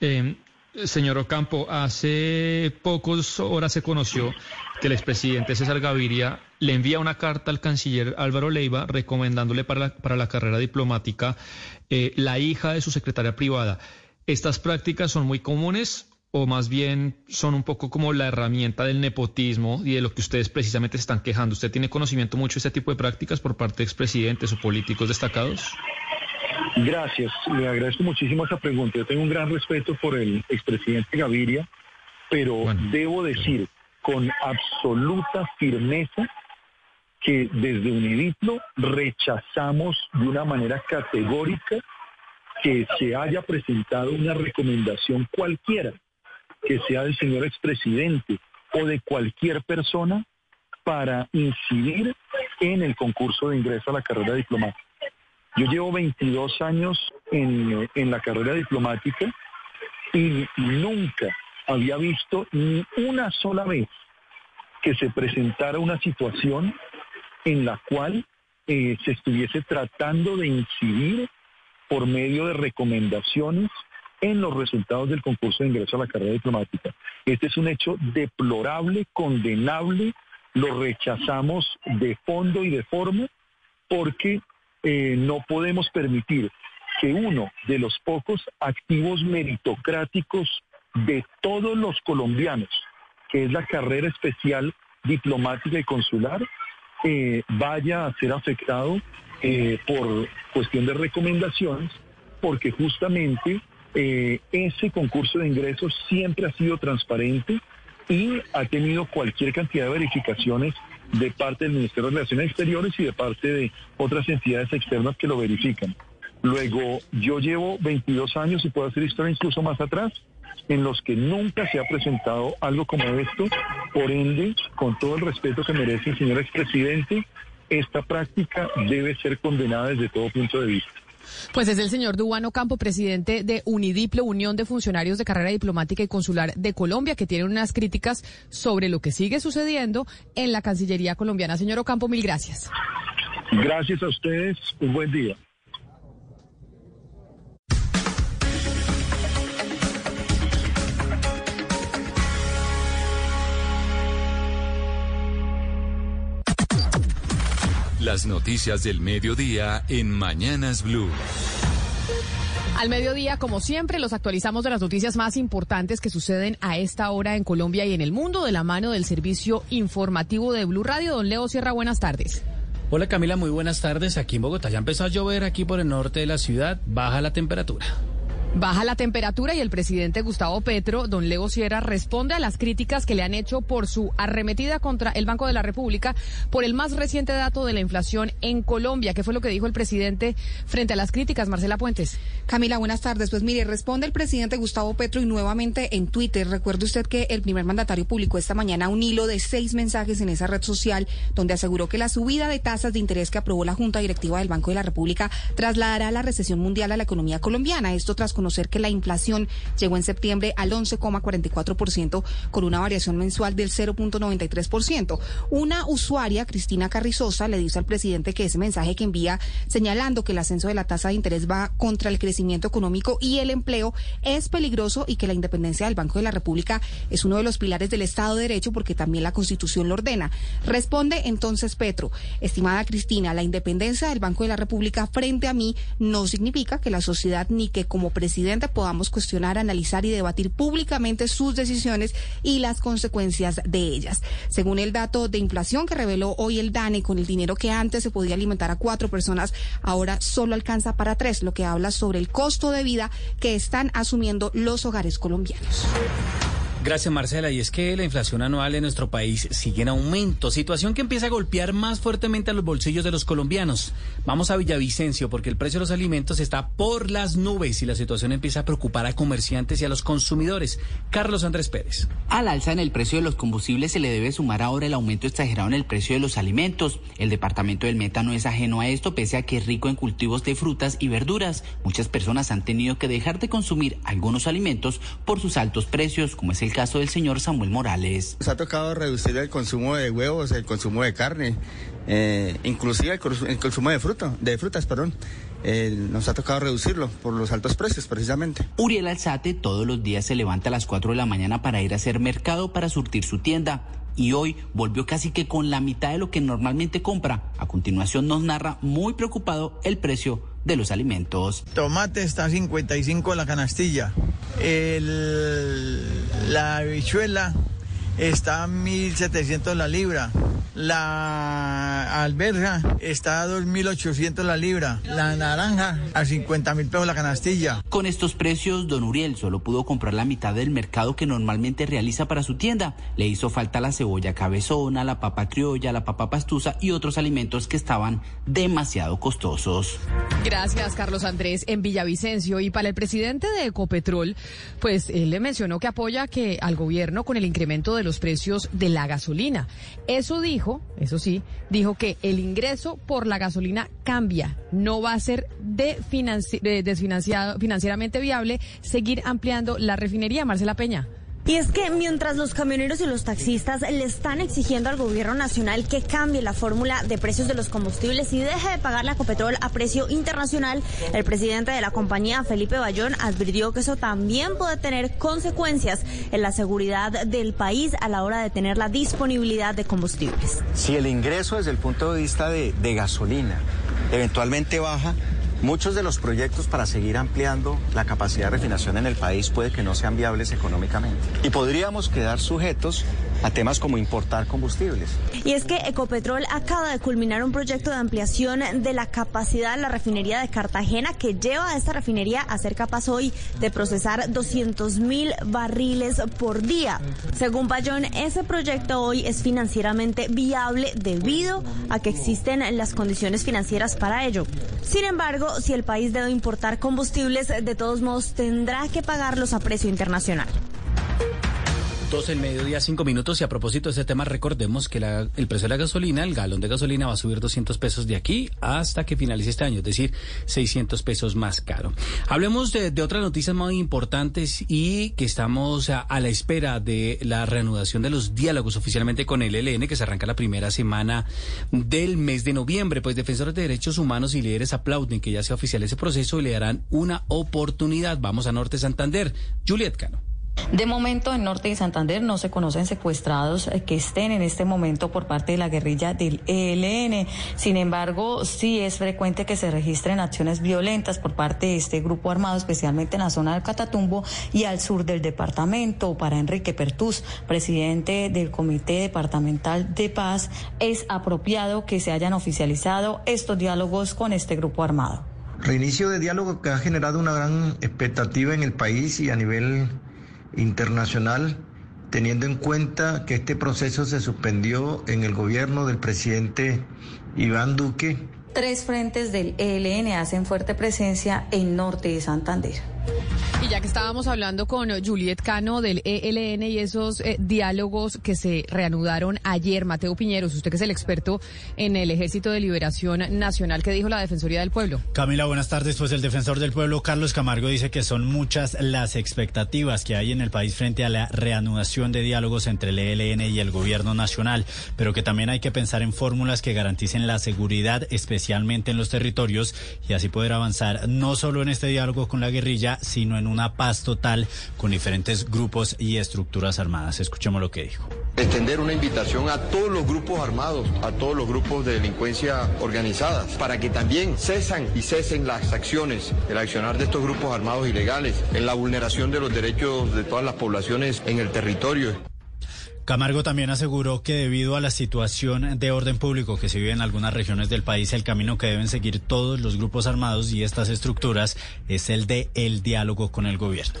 Eh, Señor Ocampo, hace pocas horas se conoció que el expresidente César Gaviria le envía una carta al canciller Álvaro Leiva recomendándole para la, para la carrera diplomática eh, la hija de su secretaria privada. ¿Estas prácticas son muy comunes o más bien son un poco como la herramienta del nepotismo y de lo que ustedes precisamente se están quejando? ¿Usted tiene conocimiento mucho de este tipo de prácticas por parte de expresidentes o políticos destacados?
Gracias, le agradezco muchísimo esa pregunta. Yo tengo un gran respeto por el expresidente Gaviria, pero debo decir con absoluta firmeza que desde UNIDIPLO rechazamos de una manera categórica que se haya presentado una recomendación cualquiera, que sea del señor expresidente o de cualquier persona para incidir en el concurso de ingreso a la carrera diplomática. Yo llevo 22 años en, la carrera diplomática y nunca había visto ni una sola vez que se presentara una situación en la cual eh, se estuviese tratando de incidir por medio de recomendaciones en los resultados del concurso de ingreso a la carrera diplomática. Este es un hecho deplorable, condenable, lo rechazamos de fondo y de forma porque eh, no podemos permitir que uno de los pocos activos meritocráticos de todos los colombianos, que es la carrera especial diplomática y consular, eh, vaya a ser afectado eh, por cuestión de recomendaciones, porque justamente ese concurso de ingresos siempre ha sido transparente y ha tenido cualquier cantidad de verificaciones de parte del Ministerio de Relaciones Exteriores y de parte de otras entidades externas que lo verifican. Luego, yo llevo 22 años y puedo hacer historia incluso más atrás, en los que nunca se ha presentado algo como esto. Por ende, con todo el respeto que merece el señor expresidente, esta práctica debe ser condenada desde todo punto de vista.
Pues es el señor Dubano Campo, presidente de Unidiplo, Unión de Funcionarios de Carrera Diplomática y Consular de Colombia, que tiene unas críticas sobre lo que sigue sucediendo en la Cancillería colombiana. Señor Ocampo, mil gracias.
Gracias a ustedes, un buen día.
Las noticias del mediodía en Mañanas Blue.
Al mediodía, como siempre, los actualizamos de las noticias más importantes que suceden a esta hora en Colombia y en el mundo de la mano del servicio informativo de Blue Radio. Don Leo Sierra, buenas tardes.
Hola Camila, muy buenas tardes. Aquí en Bogotá ya empezó a llover aquí por el norte de la ciudad. Baja la temperatura.
Baja la temperatura y el presidente Gustavo Petro, don Leo Sierra, responde a las críticas que le han hecho por su arremetida contra el Banco de la República por el más reciente dato de la inflación en Colombia. ¿Qué fue lo que dijo el presidente frente a las críticas? Marcela Puentes.
Camila, buenas tardes. Pues mire, responde el presidente Gustavo Petro y nuevamente en Twitter. Recuerde usted que el primer mandatario publicó esta mañana un hilo de seis mensajes en esa red social donde aseguró que la subida de tasas de interés que aprobó la Junta Directiva del Banco de la República trasladará la recesión mundial a la economía colombiana. Esto tras conocer que la inflación llegó en septiembre al 11,44% con una variación mensual del 0.93%. Una usuaria, Cristina Carrizosa, le dice al presidente que ese mensaje que envía señalando que el ascenso de la tasa de interés va contra el crecimiento económico y el empleo es peligroso y que la independencia del Banco de la República es uno de los pilares del Estado de Derecho porque también la Constitución lo ordena. Responde entonces Petro, estimada Cristina, la independencia del Banco de la República frente a mí no significa que la sociedad ni que como presidente podamos cuestionar, analizar y debatir públicamente sus decisiones y las consecuencias de ellas. Según el dato de inflación que reveló hoy el DANE, con el dinero que antes se podía alimentar a cuatro personas, ahora solo alcanza para tres, lo que habla sobre el costo de vida que están asumiendo los hogares colombianos.
Gracias Marcela. Y es que la inflación anual en nuestro país sigue en aumento, situación que empieza a golpear más fuertemente a los bolsillos de los colombianos. Vamos a Villavicencio porque el precio de los alimentos está por las nubes y la situación empieza a preocupar a comerciantes y a los consumidores. Carlos Andrés Pérez.
Al alza en el precio de los combustibles se le debe sumar ahora el aumento exagerado en el precio de los alimentos. El departamento del Meta no es ajeno a esto, pese a que es rico en cultivos de frutas y verduras. Muchas personas han tenido que dejar de consumir algunos alimentos por sus altos precios, como es el caso del señor Samuel Morales.
Nos ha tocado reducir el consumo de huevos, el consumo de carne, eh, inclusive el, cons- el consumo de fruta, de frutas, perdón. Eh, nos ha tocado reducirlo por los altos precios, precisamente.
Uriel Alzate todos los días se levanta a las 4 de la mañana para ir a hacer mercado para surtir su tienda. Y hoy volvió casi que con la mitad de lo que normalmente compra. A continuación nos narra muy preocupado el precio de los alimentos.
Tomate está a 55 la canastilla. El- la habichuela está a 1700 la libra. La alberja está a 2800 la libra. La naranja a 50 mil pesos la canastilla.
Con estos precios, don Uriel solo pudo comprar la mitad del mercado que normalmente realiza para su tienda. Le hizo falta la cebolla cabezona, la papa criolla, la papa pastusa y otros alimentos que estaban demasiado costosos.
Gracias, Carlos Andrés, en Villavicencio. Y para el presidente de Ecopetrol, pues él le mencionó que apoya que al gobierno con el incremento de los precios de la gasolina. Eso dijo, eso sí, dijo que el ingreso por la gasolina cambia. No va a ser de financi- de- desfinanciado, financieramente viable seguir ampliando la refinería. Marcela Peña.
Y es que mientras los camioneros y los taxistas le están exigiendo al gobierno nacional que cambie la fórmula de precios de los combustibles y deje de pagar la Copetrol a precio internacional, el presidente de la compañía, Felipe Bayón, advirtió que eso también puede tener consecuencias en la seguridad del país a la hora de tener la disponibilidad de combustibles.
Si el ingreso desde el punto de vista de, de gasolina eventualmente baja, Muchos de los proyectos para seguir ampliando la capacidad de refinación en el país puede que no sean viables económicamente. Y podríamos quedar sujetos a temas como importar combustibles.
Y es que Ecopetrol acaba de culminar un proyecto de ampliación de la capacidad de la refinería de Cartagena que lleva a esta refinería a ser capaz hoy de procesar 200 mil barriles por día. Según Bayón, ese proyecto hoy es financieramente viable debido a que existen las condiciones financieras para ello. Sin embargo, si el país debe importar combustibles, de todos modos tendrá que pagarlos a precio internacional.
12 el mediodía, 5 minutos. Y a propósito de ese tema, recordemos que la- el precio de la gasolina, el galón de gasolina va a subir 200 pesos de aquí hasta que finalice este año, es decir, 600 pesos más caro. Hablemos de, otras noticias muy importantes y que estamos a, a la espera de la reanudación de los diálogos oficialmente con el ELN, que se arranca la primera semana del mes de noviembre. Pues defensores de derechos humanos y líderes aplauden que ya sea oficial ese proceso y le darán una oportunidad. Vamos a Norte Santander. Juliet Cano.
De momento, en Norte de Santander no se conocen secuestrados eh, que estén en este momento por parte de la guerrilla del ELN. Sin embargo, sí es frecuente que se registren acciones violentas por parte de este grupo armado, especialmente en la zona del Catatumbo y al sur del departamento. Para Enrique Pertús, presidente del Comité Departamental de Paz, es apropiado que se hayan oficializado estos diálogos con este grupo armado.
Reinicio de diálogo que ha generado una gran expectativa en el país y a nivel internacional, teniendo en cuenta que este proceso se suspendió en el gobierno del presidente Iván Duque.
Tres frentes del ELN hacen fuerte presencia en Norte de Santander.
Y ya que estábamos hablando con Juliet Cano del ELN y esos eh, diálogos que se reanudaron ayer, Mateo Piñeros, usted que es el experto en el Ejército de Liberación Nacional, ¿qué dijo la Defensoría del Pueblo?
Camila, buenas tardes. Pues el defensor del pueblo, Carlos Camargo, dice que son muchas las expectativas que hay en el país frente a la reanudación de diálogos entre el ELN y el gobierno nacional, pero que también hay que pensar en fórmulas que garanticen la seguridad, especialmente en los territorios, y así poder avanzar no solo en este diálogo con la guerrilla, sino en una paz total con diferentes grupos y estructuras armadas. Escuchemos lo que dijo.
extender una invitación a todos los grupos armados, a todos los grupos de delincuencia organizada, para que también cesan y cesen las acciones, el accionar de estos grupos armados ilegales, en la vulneración de los derechos de todas las poblaciones en el territorio.
Camargo también aseguró que debido a la situación de orden público que se vive en algunas regiones del país, el camino que deben seguir todos los grupos armados y estas estructuras es el de el diálogo con el gobierno.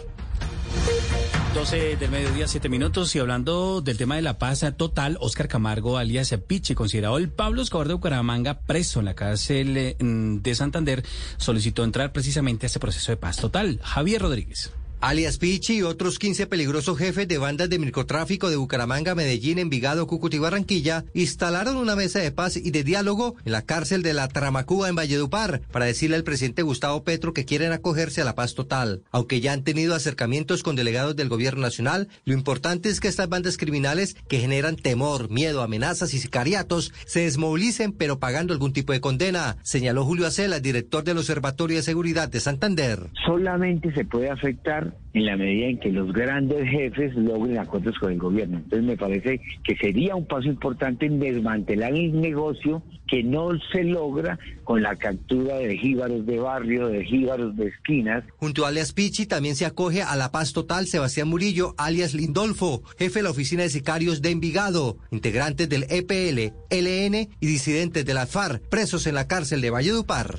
12 del mediodía, 7 minutos. Y hablando del tema de la paz total, Oscar Camargo, alias Pichi, considerado el Pablo Escobar de Bucaramanga, preso en la cárcel eh, de Santander, solicitó entrar precisamente a ese proceso de paz total. Javier Rodríguez.
Alias Pichi y otros 15 peligrosos jefes de bandas de microtráfico de Bucaramanga, Medellín, Envigado, Cúcuta y Barranquilla instalaron una mesa de paz y de diálogo en la cárcel de la Tramacúa en Valledupar para decirle al presidente Gustavo Petro que quieren acogerse a la paz total. Aunque ya han tenido acercamientos con delegados del gobierno nacional, lo importante es que estas bandas criminales que generan temor, miedo, amenazas y sicariatos se desmovilicen pero pagando algún tipo de condena, señaló Julio Acela, director del Observatorio de Seguridad de Santander.
solamente se puede afectar en la medida en que los grandes jefes logren acuerdos con el gobierno. Entonces me parece que sería un paso importante en desmantelar el negocio que no se logra con la captura de jíbaros de barrio, de jíbaros de esquinas.
Junto a alias Pichi también se acoge a la paz total Sebastián Murillo, alias Lindolfo, jefe de la oficina de sicarios de Envigado, integrantes del EPL, LN y disidentes de la FARC, presos en la cárcel de Valledupar.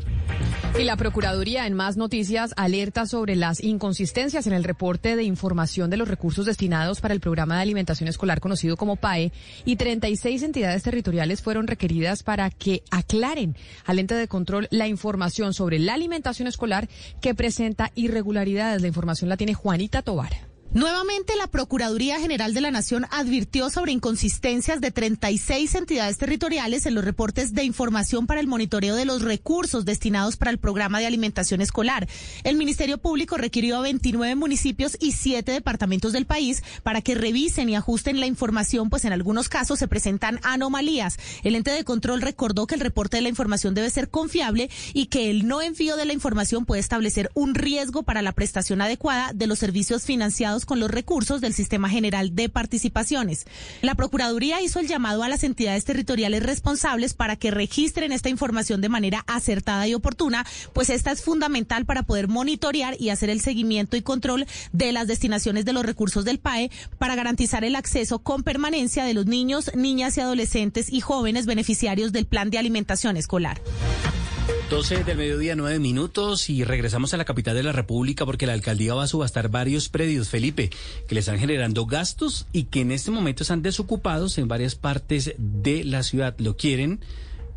Y la Procuraduría, en más noticias, alerta sobre las inconsistencias en el reporte de información de los recursos destinados para el programa de alimentación escolar conocido como PAE y 36 entidades territoriales fueron requeridas para que aclaren al ente de control la información sobre la alimentación escolar que presenta irregularidades. La información la tiene Juanita Tobar.
Nuevamente, la Procuraduría General de la Nación advirtió sobre inconsistencias de 36 entidades territoriales en los reportes de información para el monitoreo de los recursos destinados para el programa de alimentación escolar. El Ministerio Público requirió a 29 municipios y 7 departamentos del país para que revisen y ajusten la información, pues en algunos casos se presentan anomalías. El ente de control recordó que el reporte de la información debe ser confiable y que el no envío de la información puede establecer un riesgo para la prestación adecuada de los servicios financiados con los recursos del Sistema General de Participaciones. La Procuraduría hizo el llamado a las entidades territoriales responsables para que registren esta información de manera acertada y oportuna, pues esta es fundamental para poder monitorear y hacer el seguimiento y control de las destinaciones de los recursos del PAE para garantizar el acceso con permanencia de los niños, niñas y adolescentes y jóvenes beneficiarios del plan de alimentación escolar.
12 del mediodía, 9 minutos y regresamos a la capital de la República porque la alcaldía va a subastar varios predios, Felipe, que le están generando gastos y que en este momento están desocupados en varias partes de la ciudad. Lo quieren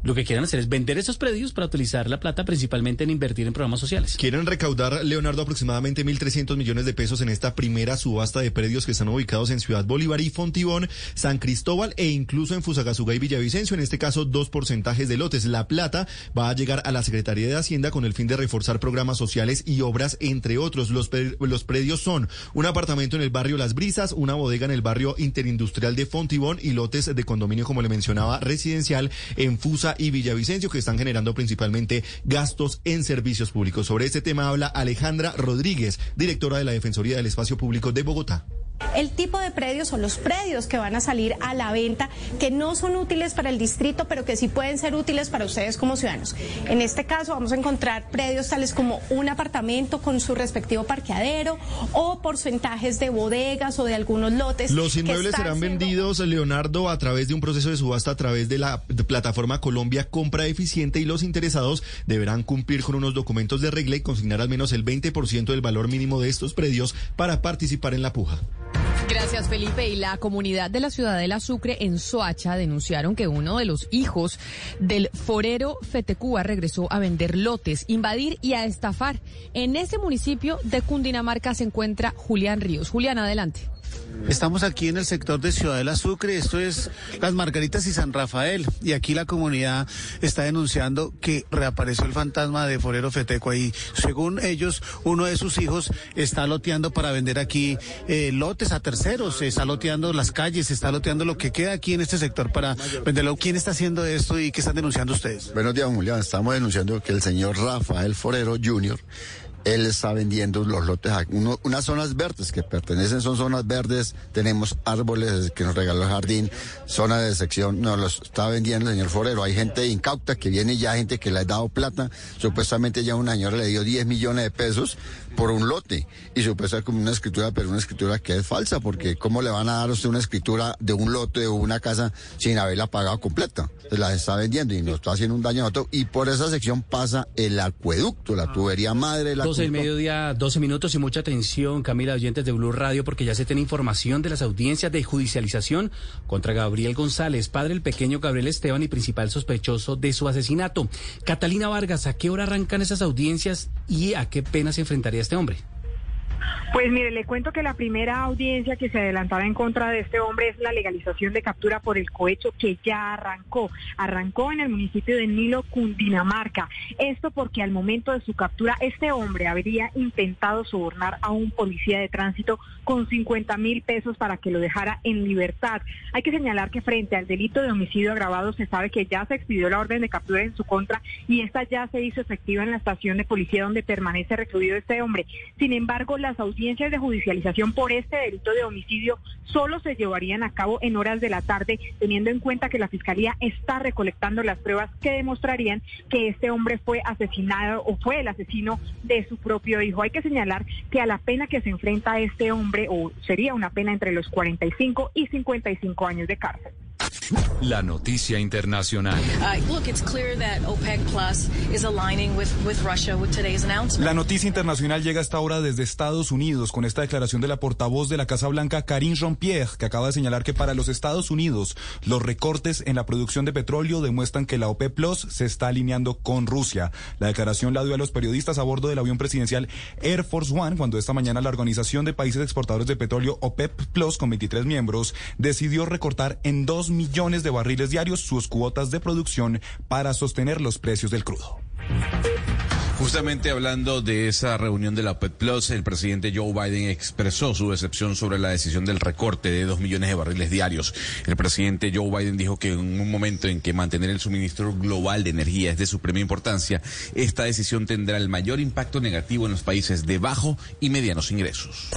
lo que quieren hacer es vender esos predios para utilizar la plata principalmente en invertir en programas sociales.
Quieren recaudar, Leonardo, aproximadamente 1.300 millones de pesos en esta primera subasta de predios que están ubicados en Ciudad Bolívar y Fontibón, San Cristóbal e incluso en Fusagasugá y Villavicencio. En este caso, dos porcentajes de lotes. La plata va a llegar a la Secretaría de Hacienda con el fin de reforzar programas sociales y obras, entre otros. Los, los predios son un apartamento en el barrio Las Brisas, una bodega en el barrio interindustrial de Fontibón y lotes de condominio, como le mencionaba, residencial en Fusa y Villavicencio, que están generando principalmente gastos en servicios públicos. Sobre este tema habla Alejandra Rodríguez, directora de la Defensoría del Espacio Público de Bogotá.
El tipo de predios son los predios que van a salir a la venta, que no son útiles para el distrito, pero que sí pueden ser útiles para ustedes como ciudadanos. En este caso vamos a encontrar predios tales como un apartamento con su respectivo parqueadero o porcentajes de bodegas o de algunos lotes.
Los inmuebles serán vendidos, Leonardo, a través de un proceso de subasta a través de la plataforma Colombia Compra Eficiente y los interesados deberán cumplir con unos documentos de regla y consignar al menos el 20% del valor mínimo de estos predios para participar en la puja.
Gracias, Felipe. Y la comunidad de la ciudad de La Sucre en Soacha denunciaron que uno de los hijos del forero Fetecúa regresó a vender lotes, invadir y a estafar. En ese municipio de Cundinamarca se encuentra Julián Ríos. Julián, adelante.
Estamos aquí en el sector de Ciudad del Azucre, esto es Las Margaritas y San Rafael, y aquí la comunidad está denunciando que reapareció el fantasma de Forero Feteco ahí. Según ellos, uno de sus hijos está loteando para vender aquí eh, lotes a terceros, está loteando las calles, está loteando lo que queda aquí en este sector para venderlo. ¿Quién está haciendo esto y qué están denunciando ustedes?
Buenos días, Julián. Estamos denunciando que el señor Rafael Forero Jr él está vendiendo los lotes, unas zonas verdes que pertenecen, son zonas verdes, tenemos árboles que nos regaló el jardín, zona de sección, nos los está vendiendo el señor Forero. Hay gente incauta que viene ya, gente que le ha dado plata, supuestamente ya una señora le dio 10 millones de pesos por un lote y supuestamente como una escritura, pero una escritura que es falsa, porque ¿cómo le van a dar a usted una escritura de un lote de una casa sin haberla pagado completa? Se la está vendiendo y nos está haciendo un daño a otro y por esa sección pasa el acueducto, la tubería madre, la
12 del mediodía, 12 minutos y mucha atención, Camila, oyentes de Blue Radio, porque ya se tiene información de las audiencias de judicialización contra Gabriel González, padre del pequeño Gabriel Esteban y principal sospechoso de su asesinato. Catalina Vargas, ¿a qué hora arrancan esas audiencias y a qué pena se enfrentaría este hombre?
Pues mire, le cuento que la primera audiencia que se adelantaba en contra de este hombre es la legalización de captura por el cohecho que ya arrancó. Arrancó en el municipio de Nilo, Cundinamarca. Esto porque al momento de su captura este hombre habría intentado sobornar a un policía de tránsito con 50 mil pesos para que lo dejara en libertad. Hay que señalar que frente al delito de homicidio agravado se sabe que ya se expidió la orden de captura en su contra y esta ya se hizo efectiva en la estación de policía donde permanece recluido este hombre. Sin embargo, las audiencias de judicialización por este delito de homicidio solo se llevarían a cabo en horas de la tarde, teniendo en cuenta que la Fiscalía está recolectando las pruebas que demostrarían que este hombre fue asesinado o fue el asesino de su propio hijo. Hay que señalar que a la pena que se enfrenta este hombre, o sería una pena entre los 45 y 55 años de cárcel.
La noticia internacional.
La noticia internacional llega hasta ahora desde Estados Unidos con esta declaración de la portavoz de la Casa Blanca, Karine Jean-Pierre, que acaba de señalar que para los Estados Unidos los recortes en la producción de petróleo demuestran que la OPEP Plus se está alineando con Rusia. La declaración la dio a los periodistas a bordo del avión presidencial Air Force One cuando esta mañana la Organización de Países Exportadores de Petróleo OPEP Plus, con 23 miembros, decidió recortar en 2 millones de barriles diarios sus cuotas de producción para sostener los precios del crudo.
Justamente hablando de esa reunión de la OPEP Plus, el presidente Joe Biden expresó su decepción sobre la decisión del recorte de dos millones de barriles diarios. El presidente Joe Biden dijo que en un momento en que mantener el suministro global de energía es de suprema importancia, esta decisión tendrá el mayor impacto negativo en los países de bajo y medianos ingresos.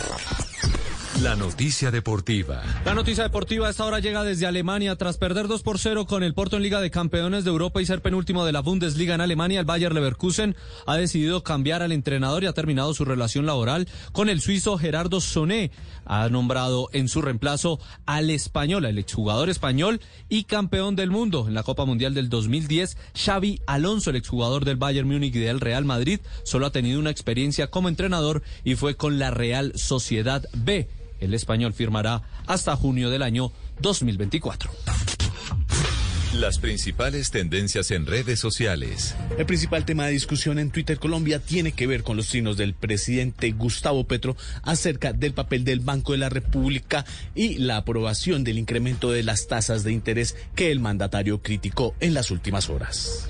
La noticia deportiva.
La noticia deportiva a esta hora llega desde Alemania. Tras perder 2 por 0 con el Porto en Liga de Campeones de Europa y ser penúltimo de la Bundesliga en Alemania, el Bayer Leverkusen ha decidido cambiar al entrenador y ha terminado su relación laboral con el suizo Gerardo Soné. Ha nombrado en su reemplazo al español, el exjugador español y campeón del mundo en la Copa Mundial del 2010, Xavi Alonso, el exjugador del Bayern Múnich y del Real Madrid. Solo ha tenido una experiencia como entrenador y fue con la Real Sociedad B. El español firmará hasta junio del año 2024.
Las principales tendencias en redes sociales.
El principal tema de discusión en Twitter Colombia tiene que ver con los trinos del presidente Gustavo Petro acerca del papel del Banco de la República y la aprobación del incremento de las tasas de interés que el mandatario criticó en las últimas horas.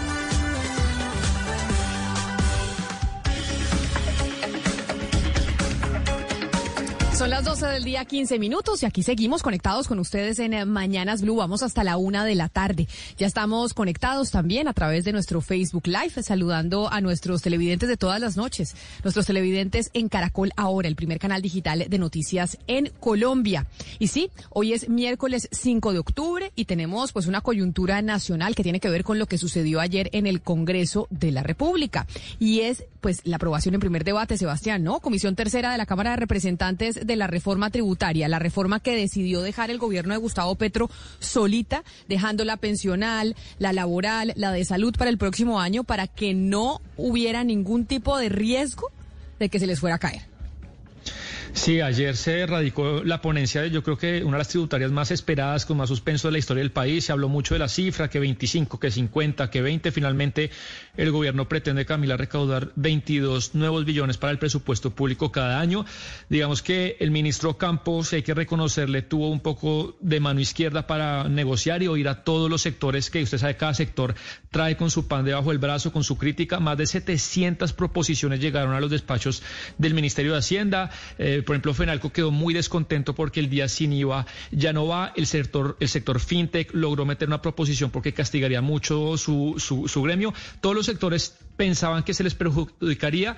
Son las 12 del día, 15 minutos, y aquí seguimos conectados con ustedes en eh, Mañanas Blue. Vamos hasta la una de la tarde. Ya estamos conectados también a través de nuestro Facebook Live, saludando a nuestros televidentes de todas las noches. Nuestros televidentes en Caracol Ahora, el primer canal digital de noticias en Colombia. Y sí, hoy es miércoles 5 de octubre y tenemos pues una coyuntura nacional que tiene que ver con lo que sucedió ayer en el Congreso de la República. Y es pues la aprobación en primer debate, Sebastián, ¿no? Comisión tercera de la Cámara de Representantes de la reforma tributaria, la reforma que decidió dejar el gobierno de Gustavo Petro solita, dejando la pensional, la laboral, la de salud para el próximo año para que no hubiera ningún tipo de riesgo de que se les fuera a caer.
Sí, ayer se radicó la ponencia de yo creo que una de las tributarias más esperadas, con más suspenso de la historia del país. Se habló mucho de la cifra, que 25, que 50, que 20. Finalmente, el gobierno pretende, Camila, recaudar 22 nuevos billones para el presupuesto público cada año. Digamos que el ministro Campos, hay que reconocerle, tuvo un poco de mano izquierda para negociar y oír a todos los sectores que usted sabe, cada sector trae con su pan debajo del brazo, con su crítica. Más de 700 proposiciones llegaron a los despachos del Ministerio de Hacienda. Eh, por ejemplo, Fenalco quedó muy descontento porque el día sin IVA ya no va. El sector, el sector fintech logró meter una proposición porque castigaría mucho su, su, su gremio. Todos los sectores pensaban que se les perjudicaría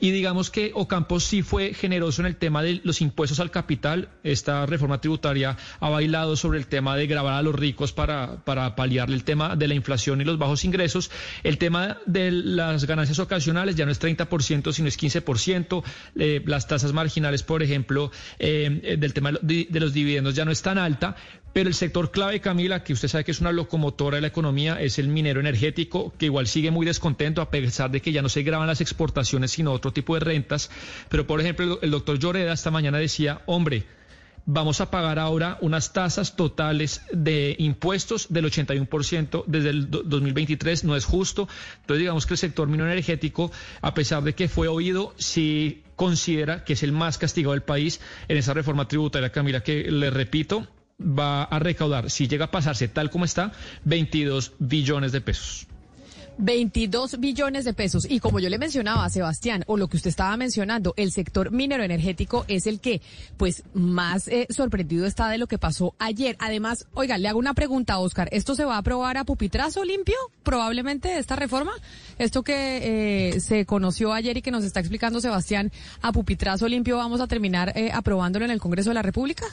y digamos que Ocampo sí fue generoso en el tema de los impuestos al capital. Esta reforma tributaria ha bailado sobre el tema de grabar a los ricos para, para el tema de la inflación y los bajos ingresos. El tema de las ganancias ocasionales ya no es 30%, sino es 15%. Eh, las tasas marginales, por ejemplo, eh, del tema de los dividendos ya no es tan alta, pero el sector clave, Camila, que usted sabe que es una locomotora de la economía, es el minero energético, que igual sigue muy descontento a pesar de que ya no se graban las exportaciones, sino otro tipo de rentas. Pero, por ejemplo, el doctor Lloreda esta mañana decía, hombre, vamos a pagar ahora unas tasas totales de impuestos del 81% desde el 2023, no es justo. Entonces digamos que el sector minero energético, a pesar de que fue oído, sí considera que es el más castigado del país en esa reforma tributaria, Camila, que le repito, va a recaudar, si llega a pasarse tal como está, 22 billones de pesos.
22 billones de pesos. Y como yo le mencionaba, Sebastián, o lo que usted estaba mencionando, el sector minero energético es el que, pues, más eh, sorprendido está de lo que pasó ayer. Además, oiga, le hago una pregunta, Oscar. ¿Esto se va a aprobar a pupitrazo limpio? Probablemente esta reforma. Esto que eh, se conoció ayer y que nos está explicando Sebastián, a pupitrazo limpio vamos a terminar eh, aprobándolo en el Congreso de la República.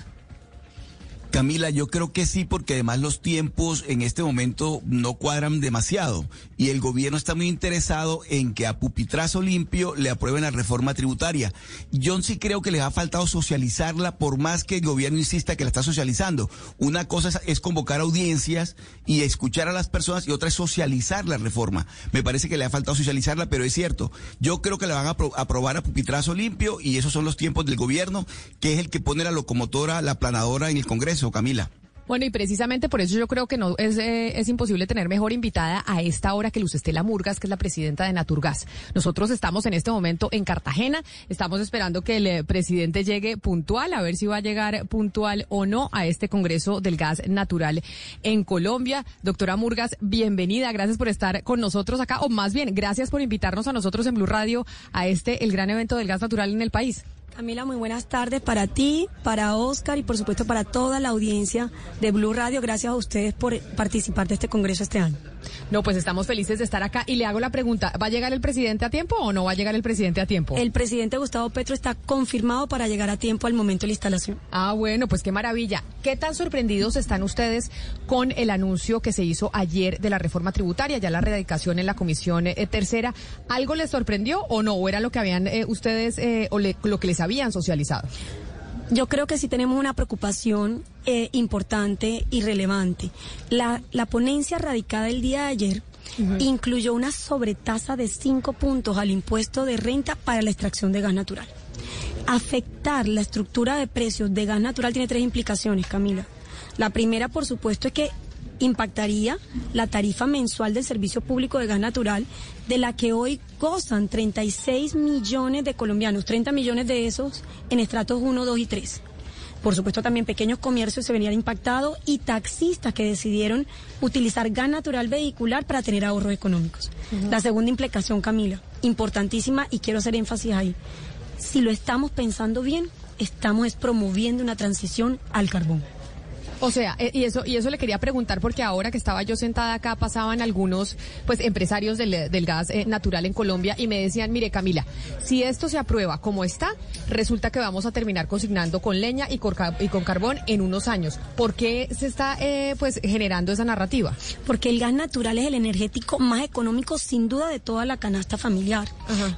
Camila, yo creo que sí, porque además los tiempos en este momento no cuadran demasiado y el gobierno está muy interesado en que a pupitrazo limpio le aprueben la reforma tributaria. Yo sí creo que les ha faltado socializarla por más que el gobierno insista que la está socializando. Una cosa es, convocar audiencias y escuchar a las personas y otra es socializar la reforma. Me parece que le ha faltado socializarla, pero es cierto. Yo creo que la van a apro- aprobar a pupitrazo limpio y esos son los tiempos del gobierno, que es el que pone la locomotora, la planadora en el Congreso, Camila.
Bueno, y precisamente por eso yo creo que no es, eh, es imposible tener mejor invitada a esta hora que Luz Estela Murgas, que es la presidenta de Naturgas. Nosotros estamos en este momento en Cartagena, estamos esperando que el eh, presidente llegue puntual, a ver si va a llegar puntual o no a este Congreso del Gas Natural en Colombia. Doctora Murgas, bienvenida, gracias por estar con nosotros acá, o más bien, gracias por invitarnos a nosotros en Blue Radio a este, el gran evento del gas natural en el país.
Camila, muy buenas tardes para ti, para Oscar y por supuesto para toda la audiencia de Blue Radio. Gracias a ustedes por participar de este congreso este año.
No, pues estamos felices de estar acá y le hago la pregunta, ¿va a llegar el presidente a tiempo o no va a llegar el presidente a tiempo?
El presidente Gustavo Petro está confirmado para llegar a tiempo al momento de la instalación.
Ah, bueno, pues qué maravilla. ¿Qué tan sorprendidos están ustedes con el anuncio que se hizo ayer de la reforma tributaria, ya la erradicación en la comisión eh, tercera? ¿Algo les sorprendió o no? ¿O era lo que habían eh, ustedes eh, o le- lo que les habían socializado?
Yo creo que sí tenemos una preocupación eh, importante y relevante. La, la ponencia radicada el día de ayer incluyó una sobretasa de cinco puntos al impuesto de renta para la extracción de gas natural. Afectar la estructura de precios de gas natural tiene tres implicaciones, Camila. La primera, por supuesto, es que impactaría la tarifa mensual del servicio público de gas natural, de la que hoy gozan 36 millones de colombianos, 30 millones de esos en estratos 1, 2 y 3. Por supuesto, también pequeños comercios se venían impactados y taxistas que decidieron utilizar gas natural vehicular para tener ahorros económicos. La segunda implicación, Camila, importantísima y quiero hacer énfasis ahí. Si lo estamos pensando bien, estamos es promoviendo una transición al carbón.
O sea, eh, y eso y eso le quería preguntar porque ahora que estaba yo sentada acá pasaban algunos pues empresarios del, del gas eh, natural en Colombia y me decían, mire Camila, si esto se aprueba como está, resulta que vamos a terminar consignando con leña y con, y con carbón en unos años. ¿Por qué se está eh, pues generando esa narrativa?
Porque el gas natural es el energético más económico sin duda de toda la canasta familiar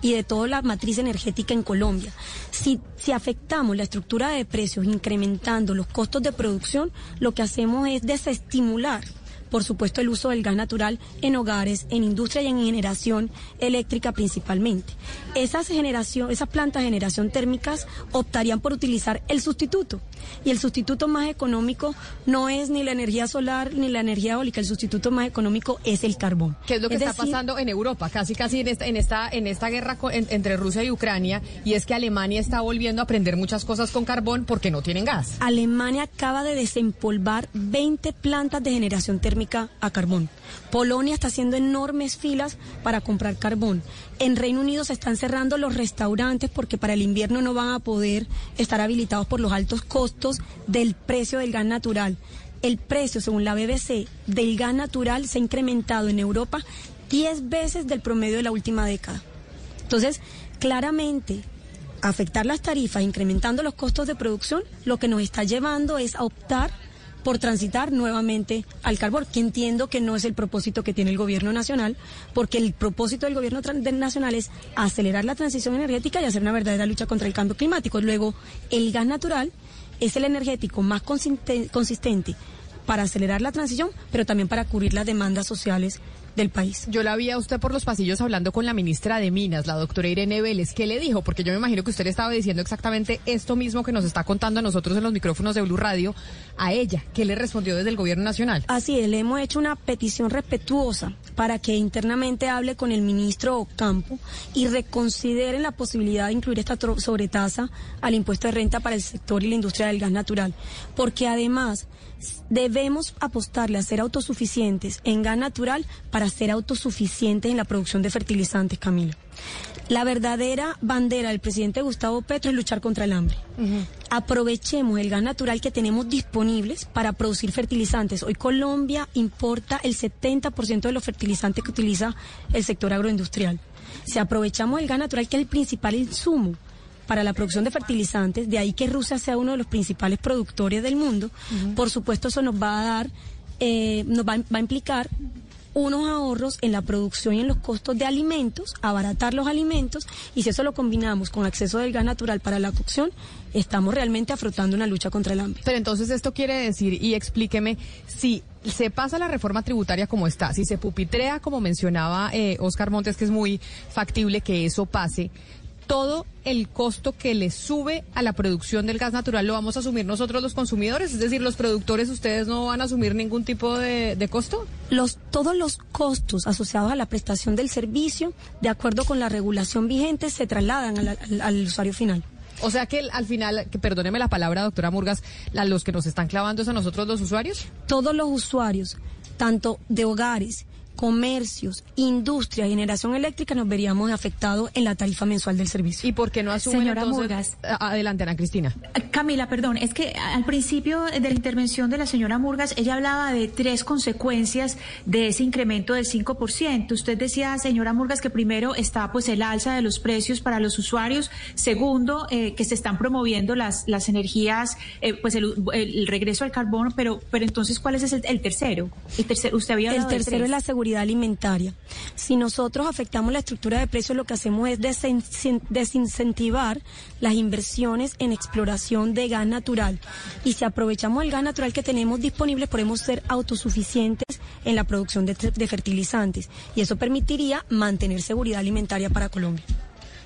y de toda la matriz energética en Colombia. Si, si afectamos la estructura de precios incrementando los costos de producción, lo que hacemos es desestimular por supuesto, el uso del gas natural en hogares, en industria y en generación eléctrica principalmente. Esas, generación, esas plantas de generación térmicas optarían por utilizar el sustituto. Y el sustituto más económico no es ni la energía solar ni la energía eólica, el sustituto más económico es el carbón.
¿Qué es lo que
Es
está
decir,
pasando en Europa? Casi, casi en esta, en esta, en esta guerra en- entre Rusia y Ucrania, y es que Alemania está volviendo a prender muchas cosas con carbón porque no tienen gas.
Alemania acaba de desempolvar 20 plantas de generación térmica a carbón. Polonia está haciendo enormes filas para comprar carbón. En Reino Unido se están cerrando los restaurantes porque para el invierno no van a poder estar habilitados por los altos costos del precio del gas natural. El precio, según la BBC, del gas natural se ha incrementado en Europa 10 veces del promedio de la última década. Entonces, claramente, afectar las tarifas, incrementando los costos de producción, lo que nos está llevando es a optar por transitar nuevamente al carbón, que entiendo que no es el propósito que tiene el gobierno nacional, porque el propósito del gobierno nacional es acelerar la transición energética y hacer una verdadera lucha contra el cambio climático. Luego, el gas natural es el energético más consiste- consistente para acelerar la transición, pero también para cubrir las demandas sociales del país.
Yo la vi a usted por los pasillos hablando con la ministra de Minas, la doctora Irene Vélez. ¿Qué le dijo? Porque yo me imagino que usted le estaba diciendo exactamente esto mismo que nos está contando a nosotros en los micrófonos de Blue Radio a ella. ¿Qué le respondió desde el gobierno nacional?
Así es, le hemos hecho una petición respetuosa para que internamente hable con el ministro Campo y reconsideren la posibilidad de incluir esta sobretasa al impuesto de renta para el sector y la industria del gas natural. Porque además debemos apostarle a ser autosuficientes en gas natural para ser autosuficientes en la producción de fertilizantes, Camila. La verdadera bandera del presidente Gustavo Petro es luchar contra el hambre. Aprovechemos el gas natural que tenemos disponibles para producir fertilizantes. Hoy Colombia importa el 70% de los fertilizantes que utiliza el sector agroindustrial. Si aprovechamos el gas natural, que es el principal insumo para la producción de fertilizantes, de ahí que Rusia sea uno de los principales productores del mundo, por supuesto eso nos va a dar, eh, nos va, va a implicar unos ahorros en la producción y en los costos de alimentos, abaratar los alimentos, y si eso lo combinamos con acceso del gas natural para la cocción, estamos realmente afrontando una lucha contra el hambre.
Pero entonces esto quiere decir, y explíqueme, si se pasa la reforma tributaria como está, si se pupitrea, como mencionaba eh, Oscar Montes, que es muy factible que eso pase, todo el costo que le sube a la producción del gas natural lo vamos a asumir nosotros los consumidores, es decir, los productores ustedes no van a asumir ningún tipo de, de costo.
Los, todos los costos asociados a la prestación del servicio, de acuerdo con la regulación vigente, se trasladan al, al- al usuario final.
O sea que al final, que perdóneme la palabra, doctora Murgas, la- los que nos están clavando es a nosotros los usuarios.
Todos los usuarios, tanto de hogares, comercios, industria, generación eléctrica, nos veríamos afectados en la tarifa mensual del servicio.
¿Y por qué no asumen
Señora
entonces-
Murgas.
Adelante, Ana Cristina.
Camila, perdón, es que al principio de la intervención de la señora Murgas, ella hablaba de tres consecuencias de ese incremento del 5%. Usted decía, señora Murgas, que primero está pues el alza de los precios para los usuarios, segundo, eh, que se están promoviendo las, las energías, eh, pues el, el regreso al carbón, pero, pero entonces, ¿cuál es el, el tercero? El tercero, usted había
El
hablado de
tercero
tres.
es la seguridad alimentaria. Si nosotros afectamos la estructura de precios, lo que hacemos es desincentivar las inversiones en exploración de gas natural. Y si aprovechamos el gas natural que tenemos disponible, podemos ser autosuficientes en la producción de, de fertilizantes. Y eso permitiría mantener seguridad alimentaria para Colombia.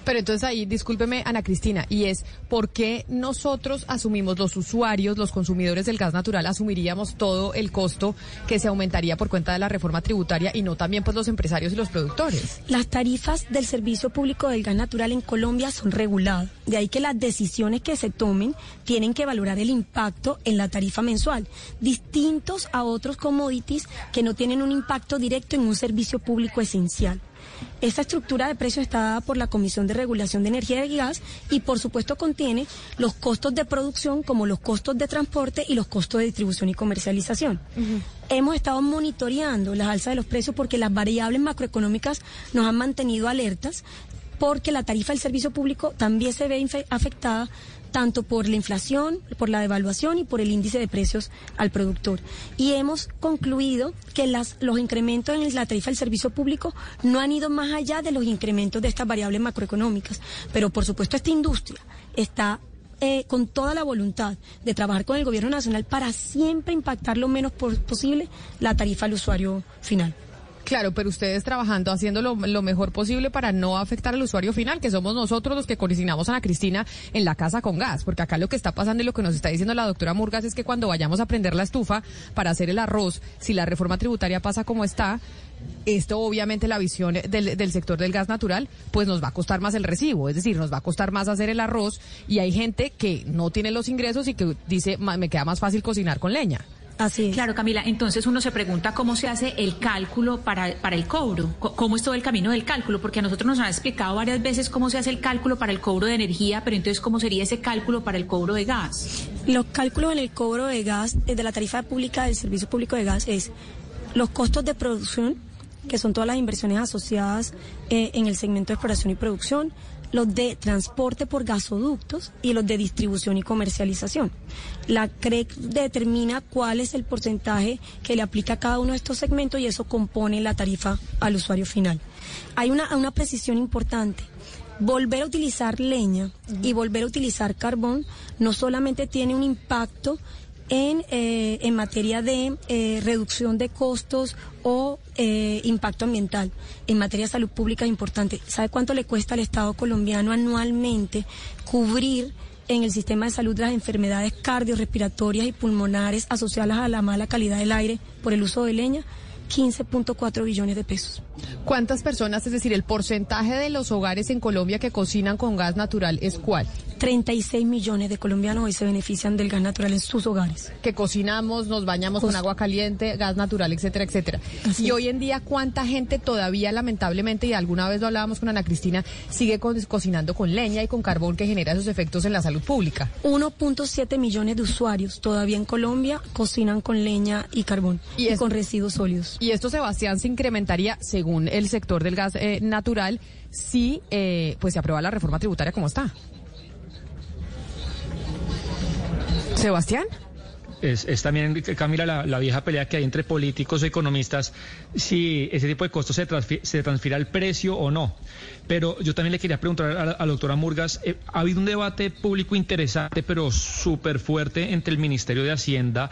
Pero entonces ahí, discúlpeme, Ana Cristina, y es, ¿por qué nosotros asumimos, los usuarios, los consumidores del gas natural, asumiríamos todo el costo que se aumentaría por cuenta de la reforma tributaria y no también pues los empresarios y los productores?
Las tarifas del servicio público del gas natural en Colombia son reguladas. De ahí que las decisiones que se tomen tienen que valorar el impacto en la tarifa mensual, distintos a otros commodities que no tienen un impacto directo en un servicio público esencial. Esta estructura de precios está dada por la Comisión de Regulación de Energía y Gas y por supuesto contiene los costos de producción como los costos de transporte y los costos de distribución y comercialización. Hemos estado monitoreando las alzas de los precios porque las variables macroeconómicas nos han mantenido alertas porque la tarifa del servicio público también se ve afectada tanto por la inflación, por la devaluación y por el índice de precios al productor. Y hemos concluido que las, los incrementos en la tarifa del servicio público no han ido más allá de los incrementos de estas variables macroeconómicas. Pero por supuesto esta industria está eh, con toda la voluntad de trabajar con el gobierno nacional para siempre impactar lo menos posible la tarifa al usuario final.
Claro, pero ustedes trabajando, haciendo lo, mejor posible para no afectar al usuario final, que somos nosotros los que coordinamos a Ana Cristina en la casa con gas, porque acá lo que está pasando y lo que nos está diciendo la doctora Murgas es que cuando vayamos a prender la estufa para hacer el arroz, si la reforma tributaria pasa como está, esto obviamente la visión del, del sector del gas natural, pues nos va a costar más el recibo, es decir, nos va a costar más hacer el arroz y hay gente que no tiene los ingresos y que dice, "Ma- me queda más fácil cocinar con leña.
Así
Claro, Camila, entonces uno se pregunta cómo se hace el cálculo para, para el cobro, Co- cómo es todo el camino del cálculo, porque a nosotros nos han explicado varias veces cómo se hace el cálculo para el cobro de energía, pero entonces cómo sería ese cálculo para el cobro de gas.
Los cálculos en el cobro de gas, eh, de la tarifa pública del servicio público de gas, es los costos de producción, que son todas las inversiones asociadas eh, en el segmento de exploración y producción, los de transporte por gasoductos y los de distribución y comercialización. La CREC determina cuál es el porcentaje que le aplica a cada uno de estos segmentos y eso compone la tarifa al usuario final. Hay una, una precisión importante. Volver a utilizar leña y volver a utilizar carbón no solamente tiene un impacto en, eh, en materia de eh, reducción de costos o eh, impacto ambiental. En materia de salud pública es importante. ¿Sabe cuánto le cuesta al Estado colombiano anualmente cubrir en el sistema de salud las enfermedades cardiorrespiratorias y pulmonares asociadas a la mala calidad del aire por el uso de leña? 15.4 billones de pesos.
¿Cuántas personas, es decir, el porcentaje de los hogares en Colombia que cocinan con gas natural es cuál?
36 millones de colombianos hoy se benefician del gas natural en sus hogares.
Que cocinamos, nos bañamos con agua caliente, gas natural, etcétera, etcétera. y hoy en día, ¿cuánta gente todavía, lamentablemente, y alguna vez lo hablábamos con Ana Cristina, sigue co- cocinando con leña y con carbón que genera esos efectos en la salud pública?
1.7 millones de usuarios todavía en Colombia cocinan con leña y carbón y, con residuos sólidos.
Y esto, Sebastián, se incrementaría, según el sector del gas eh, natural, si eh, pues se aprueba la reforma tributaria como está. Sebastián.
Es, también, Camila, la, vieja pelea que hay entre políticos y economistas, si ese tipo de costos se, transfi se transfiere al precio o no. Pero yo también le quería preguntar a, la doctora Murgas, eh, ha habido un debate público interesante, pero súper fuerte entre el Ministerio de Hacienda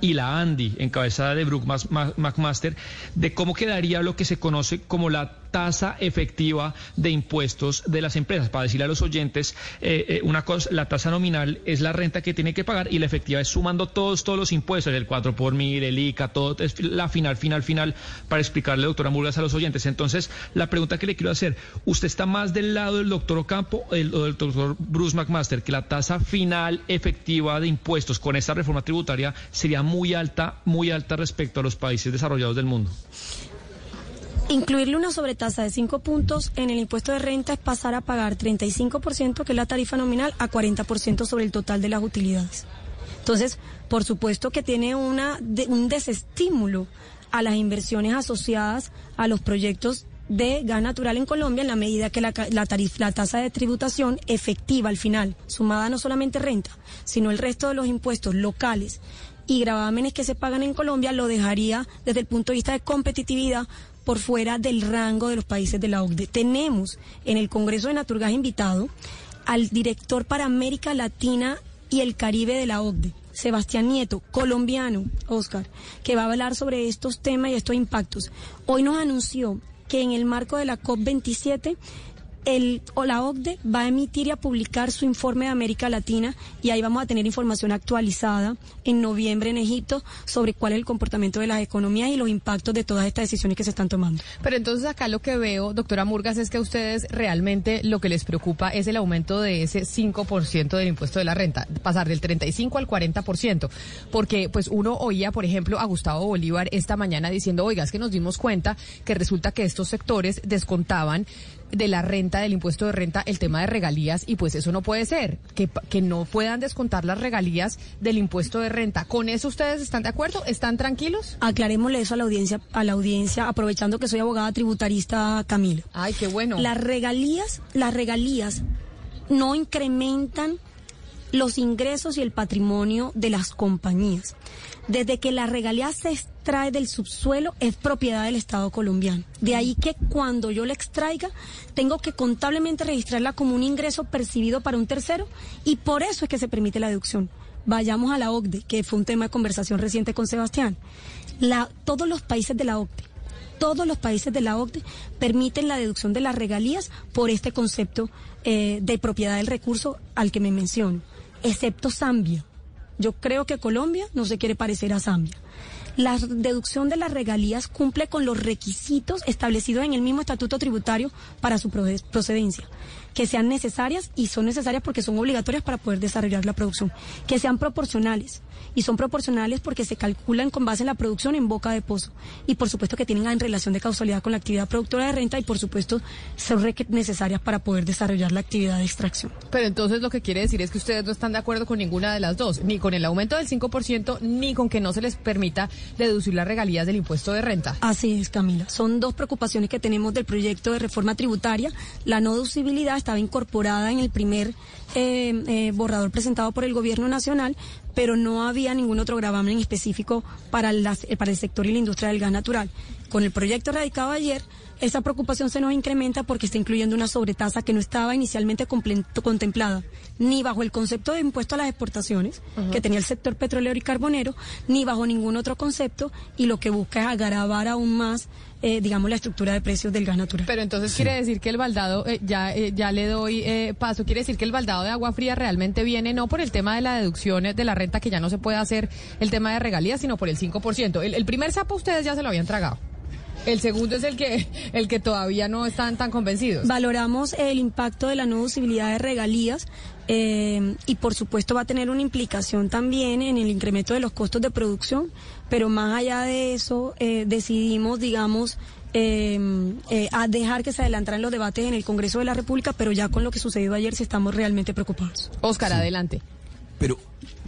y la ANDI, encabezada de Brooke McMaster, de cómo quedaría lo que se conoce como la tasa efectiva de impuestos de las empresas. Para decirle a los oyentes, eh, eh, una cosa, la tasa nominal es la renta que tiene que pagar y la efectiva es sumando todos, todos los impuestos, el 4 por mil, el ICA, todo, es la final, final, final, para explicarle, doctora Murgas, a los oyentes. Entonces, la pregunta que le quiero hacer, ¿usted está más del lado del doctor Ocampo o del, del doctor Bruce McMaster, que la tasa final efectiva de impuestos con esta reforma tributaria sería muy alta, muy alta respecto a los países desarrollados del mundo?
Incluirle una sobretasa de 5 puntos en el impuesto de renta es pasar a pagar 35%, que es la tarifa nominal, a 40% sobre el total de las utilidades. Entonces, por supuesto que tiene una, un desestímulo a las inversiones asociadas a los proyectos de gas natural en Colombia en la medida que la, la, tarifa, la tasa de tributación efectiva al final, sumada no solamente renta, sino el resto de los impuestos locales y gravámenes que se pagan en Colombia, lo dejaría desde el punto de vista de competitividad por fuera del rango de los países de la OCDE. Tenemos en el Congreso de Naturgas invitado al director para América Latina y el Caribe de la OCDE, Sebastián Nieto, colombiano, Oscar, que va a hablar sobre estos temas y estos impactos. Hoy nos anunció que en el marco de la COP27 el, o la OCDE va a emitir y a publicar su informe de América Latina y ahí vamos a tener información actualizada en noviembre en Egipto sobre cuál es el comportamiento de las economías y los impactos de todas estas decisiones que se están tomando.
Pero entonces acá lo que veo, doctora Murgas, es que a ustedes realmente lo que les preocupa es el aumento de ese 5% del impuesto de la renta, pasar del 35 al 40%, porque pues uno oía, por ejemplo, a Gustavo Bolívar esta mañana diciendo, oiga, es que nos dimos cuenta que resulta que estos sectores descontaban de la renta, del impuesto de renta, el tema de regalías y pues eso no puede ser, que, que no puedan descontar las regalías del impuesto de renta. ¿Con eso ustedes están de acuerdo? ¿Están tranquilos?
Aclarémosle eso a la audiencia, a la audiencia, aprovechando que soy abogada tributarista Camila.
Ay, qué bueno.
Las regalías, las regalías no incrementan los ingresos y el patrimonio de las compañías. Desde que la regalía se extrae del subsuelo es propiedad del Estado colombiano. De ahí que cuando yo la extraiga tengo que contablemente registrarla como un ingreso percibido para un tercero y por eso es que se permite la deducción. Vayamos a la OCDE, que fue un tema de conversación reciente con Sebastián. Todos los países de la OCDE todos los países de la OCDE permiten la deducción de las regalías por este concepto eh, de propiedad del recurso al que me menciono, excepto Zambia. Yo creo que Colombia no se quiere parecer a Zambia. La deducción de las regalías cumple con los requisitos establecidos en el mismo estatuto tributario para su procedencia, que sean necesarias y son necesarias porque son obligatorias para poder desarrollar la producción, que sean proporcionales y son proporcionales porque se calculan con base en la producción en boca de pozo y por supuesto que tienen en relación de causalidad con la actividad productora de renta y por supuesto son necesarias para poder desarrollar la actividad de extracción.
Pero entonces lo que quiere decir es que ustedes no están de acuerdo con ninguna de las dos, ni con el aumento del 5% ni con que no se les permita deducir las regalías del impuesto de renta.
Así es, Camila. Son dos preocupaciones que tenemos del proyecto de reforma tributaria. La no deducibilidad estaba incorporada en el primer eh, eh, borrador presentado por el Gobierno Nacional, pero no había ningún otro gravamen específico para, las, para el sector y la industria del gas natural. Con el proyecto radicado ayer, esa preocupación se nos incrementa porque está incluyendo una sobretasa que no estaba inicialmente contemplada ni bajo el concepto de impuesto a las exportaciones uh -huh. que tenía el sector petrolero y carbonero, ni bajo ningún otro concepto y lo que busca es agravar aún más eh, digamos, la estructura de precios del gas natural.
Pero entonces sí. quiere decir que el baldado, eh, ya, eh, ya le doy eh, paso, quiere decir que el baldado de agua fría realmente viene no por el tema de la deducción de la renta, que ya no se puede hacer el tema de regalías, sino por el 5%. El, el primer sapo ustedes ya se lo habían tragado. El segundo es el que, el que todavía no están tan convencidos.
Valoramos el impacto de la no deducibilidad de regalías eh, y por supuesto va a tener una implicación también en el incremento de los costos de producción, pero más allá de eso eh, decidimos, digamos, eh, eh, a dejar que se adelantaran los debates en el Congreso de la República, pero ya con lo que sucedió ayer sí estamos realmente preocupados.
Oscar, sí. adelante.
Pero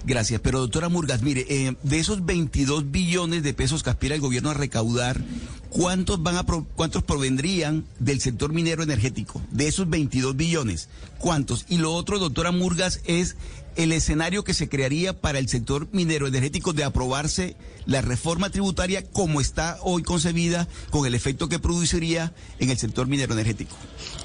Gracias, pero doctora Murgas, mire, eh, de esos 22 billones de pesos que aspira el gobierno a recaudar, ¿cuántos van a pro, cuántos provendrían del sector minero energético? De esos 22 billones, ¿cuántos? Y lo otro, doctora Murgas, es el escenario que se crearía para el sector minero energético de aprobarse la reforma tributaria como está hoy concebida, con el efecto que produciría en el sector minero energético?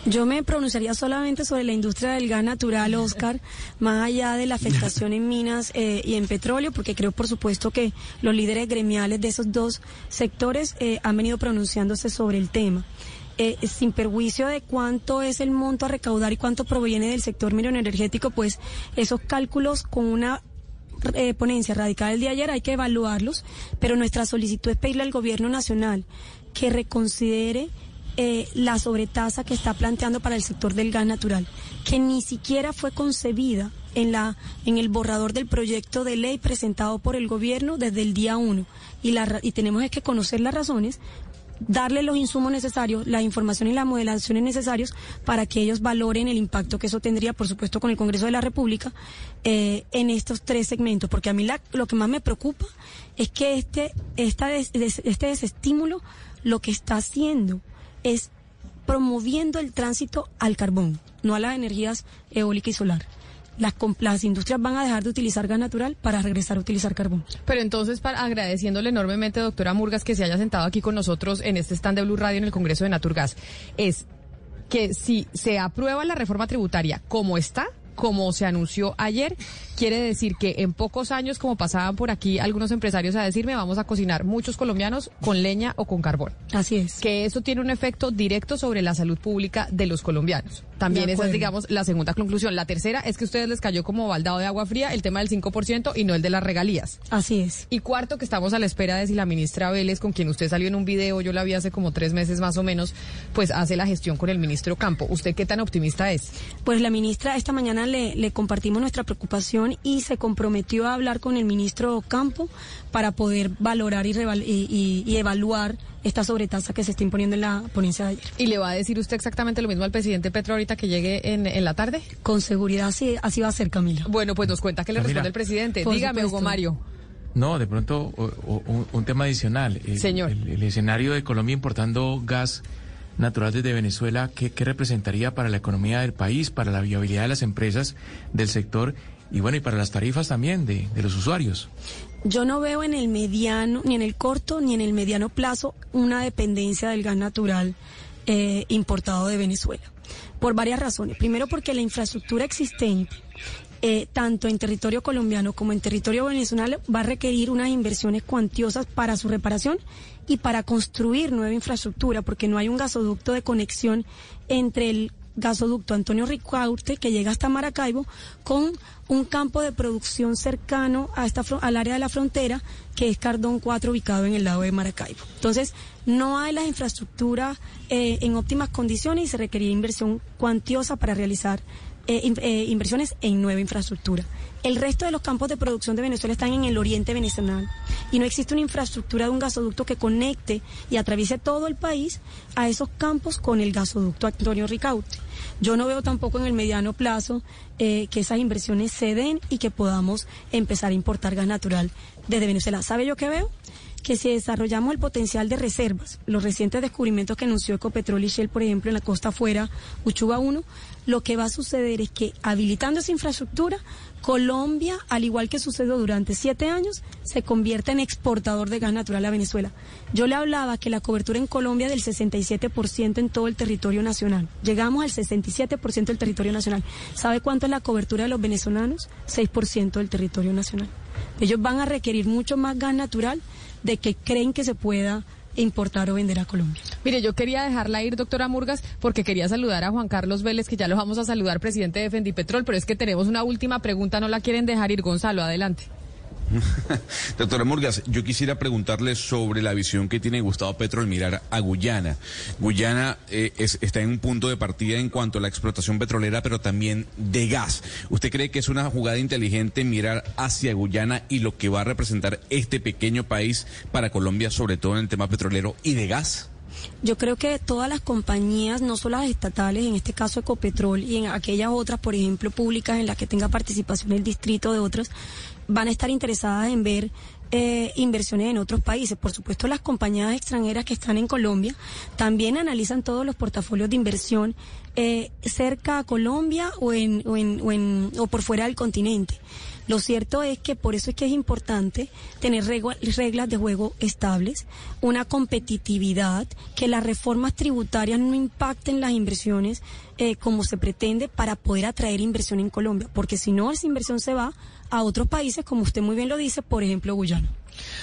Yo me pronunciaría solamente sobre la industria del gas natural, Oscar, más allá de la afectación en minas eh, y en petróleo, porque creo, por supuesto, que los líderes gremiales de esos dos sectores eh, han venido pronunciándose sobre el tema. Eh, sin perjuicio de cuánto es el monto a recaudar y cuánto proviene del sector minero energético, pues esos cálculos con una eh, ponencia radical el día de ayer hay que evaluarlos, pero nuestra solicitud es pedirle al gobierno nacional que reconsidere eh, la sobretasa que está planteando para el sector del gas natural, que ni siquiera fue concebida en la en el borrador del proyecto de ley presentado por el gobierno desde el día uno y la y tenemos que conocer las razones darle los insumos necesarios, la información y las modelaciones necesarios para que ellos valoren el impacto que eso tendría, por supuesto, con el Congreso de la República eh, en estos tres segmentos. Porque a mí lo que más me preocupa es que este, esta este desestímulo lo que está haciendo es promoviendo el tránsito al carbón, no a las energías eólica y solar las, industrias van a dejar de utilizar gas natural para regresar a utilizar carbón.
Pero entonces, para, agradeciéndole enormemente, doctora Murgas, que se haya sentado aquí con nosotros en este stand de Blue Radio en el Congreso de Naturgas, es que si se aprueba la reforma tributaria como está, como se anunció ayer, quiere decir que en pocos años, como pasaban por aquí algunos empresarios a decirme, vamos a cocinar muchos colombianos con leña o con carbón.
Así es.
Que eso tiene un efecto directo sobre la salud pública de los colombianos. También esa es, digamos, la segunda conclusión. La tercera es que a ustedes les cayó como baldado de agua fría el tema del 5% y no el de las regalías.
Así es.
Y cuarto, que estamos a la espera de si la ministra Vélez, con quien usted salió en un video, yo la vi hace como tres meses más o menos, pues hace la gestión con el ministro Campo. ¿Usted qué tan optimista es?
Pues la ministra esta mañana le, le compartimos nuestra preocupación y se comprometió a hablar con el ministro Campo para poder valorar y, y, evaluar esta sobretasa que se está imponiendo en la ponencia de ayer.
¿Y le va a decir usted exactamente lo mismo al presidente Petro ahorita que llegue en, la tarde?
Con seguridad, sí, así va a ser, Camila.
Bueno, pues nos cuenta que le responde el presidente. Dígame, Hugo Mario.
No, de pronto un, tema adicional.
Señor.
el, escenario de Colombia importando gas natural desde Venezuela, ¿qué, representaría para la economía del país, para la viabilidad de las empresas del sector y bueno, y para las tarifas también de, los usuarios?
Yo no veo en el mediano, ni en el corto, ni en el mediano plazo una dependencia del gas natural eh, importado de Venezuela. Por varias razones. Primero porque la infraestructura existente eh, tanto en territorio colombiano como en territorio venezolano, va a requerir unas inversiones cuantiosas para su reparación y para construir nueva infraestructura, porque no hay un gasoducto de conexión entre el gasoducto Antonio Ricaurte, que llega hasta Maracaibo, con un campo de producción cercano a esta, al área de la frontera, que es Cardón 4, ubicado en el lado de Maracaibo. Entonces, no hay las infraestructuras eh, en óptimas condiciones y se requería inversión cuantiosa para realizar eh, eh, inversiones en nueva infraestructura. El resto de los campos de producción de Venezuela están en el oriente venezolano y no existe una infraestructura de un gasoducto que conecte y atraviese todo el país a esos campos con el gasoducto Antonio Ricaute. Yo no veo tampoco en el mediano plazo eh, que esas inversiones se den y que podamos empezar a importar gas natural desde Venezuela. ¿Sabe yo qué veo? que si desarrollamos el potencial de reservas, los recientes descubrimientos que anunció Ecopetrol y Shell, por ejemplo, en la costa afuera, Uchuba 1, lo que va a suceder es que habilitando esa infraestructura, Colombia, al igual que sucedió durante siete años, se convierte en exportador de gas natural a Venezuela. Yo le hablaba que la cobertura en Colombia del 67% en todo el territorio nacional. Llegamos al 67% del territorio nacional. ¿Sabe cuánto es la cobertura de los venezolanos? 6% del territorio nacional. Ellos van a requerir mucho más gas natural de que creen que se pueda importar o vender a Colombia.
Mire, yo quería dejarla ir, doctora Murgas, porque quería saludar a Juan Carlos Vélez, que ya lo vamos a saludar, presidente de Fendipetrol, pero es que tenemos una última pregunta, no la quieren dejar ir, Gonzalo, adelante.
Doctora Murgas, yo quisiera preguntarle sobre la visión que tiene Gustavo Petro al mirar a Guyana. Guyana eh, está en un punto de partida en cuanto a la explotación petrolera, pero también de gas. ¿Usted cree que es una jugada inteligente mirar hacia Guyana y lo que va a representar este pequeño país para Colombia, sobre todo en el tema petrolero y de gas?
Yo creo que todas las compañías, no solo las estatales, en este caso Ecopetrol y en aquellas otras, por ejemplo, públicas en las que tenga participación el distrito de otras, van a estar interesadas en ver eh, inversiones en otros países. Por supuesto, las compañías extranjeras que están en Colombia también analizan todos los portafolios de inversión eh, cerca a Colombia o, en, o, en, o, en, o por fuera del continente. Lo cierto es que por eso es que es importante tener reglas de juego estables, una competitividad, que las reformas tributarias no impacten las inversiones eh, como se pretende para poder atraer inversión en Colombia, porque si no, esa inversión se va a otros países, como usted muy bien lo dice, por ejemplo, Guyana.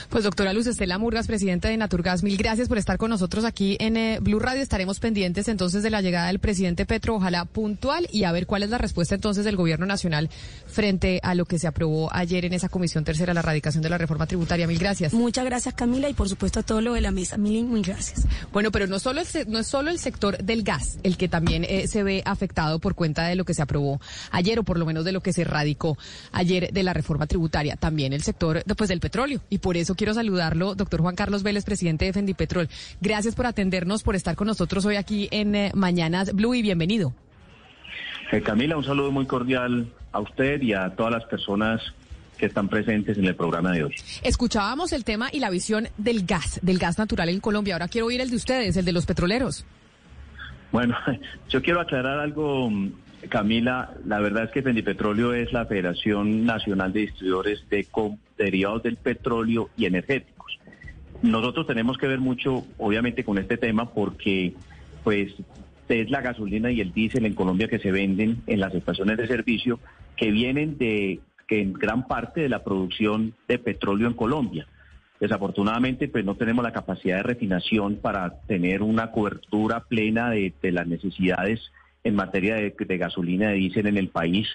Pues doctora Luz Estela Murgas, presidenta de Naturgas, mil gracias por estar con nosotros aquí en eh, Blue Radio. Estaremos pendientes entonces de la llegada del presidente Petro, ojalá puntual, y a ver cuál es la respuesta entonces del gobierno nacional frente a lo que se aprobó ayer en esa comisión tercera, la erradicación de la reforma tributaria. Mil gracias.
Muchas gracias Camila y por supuesto a todo lo de la mesa. Mil, muy gracias.
Bueno, pero no solo, no es solo el sector del gas el que también eh, se ve afectado por cuenta de lo que se aprobó ayer o por lo menos de lo que se erradicó ayer de la reforma tributaria, también el sector después del petróleo. Y por eso quiero saludarlo, doctor Juan Carlos Vélez, presidente de Fendipetrol. Gracias por atendernos, por estar con nosotros hoy aquí en eh, Mañanas Blue y bienvenido.
Eh, Camila, un saludo muy cordial a usted y a todas las personas que están presentes en el programa de hoy.
Escuchábamos el tema y la visión del gas, del gas natural en Colombia. Ahora quiero oír el de ustedes, el de los petroleros.
Bueno, yo quiero aclarar algo, Camila. La verdad es que Fendipetróleo es la Federación Nacional de Distribuidores de Derivados del Petróleo y Energéticos. Nosotros tenemos que ver mucho, obviamente, con este tema porque, pues, es la gasolina y el diésel en Colombia que se venden en las estaciones de servicio que vienen de que en gran parte de la producción de petróleo en Colombia. Desafortunadamente, pues no tenemos la capacidad de refinación para tener una cobertura plena de, de las necesidades en materia de, gasolina de diésel en el país.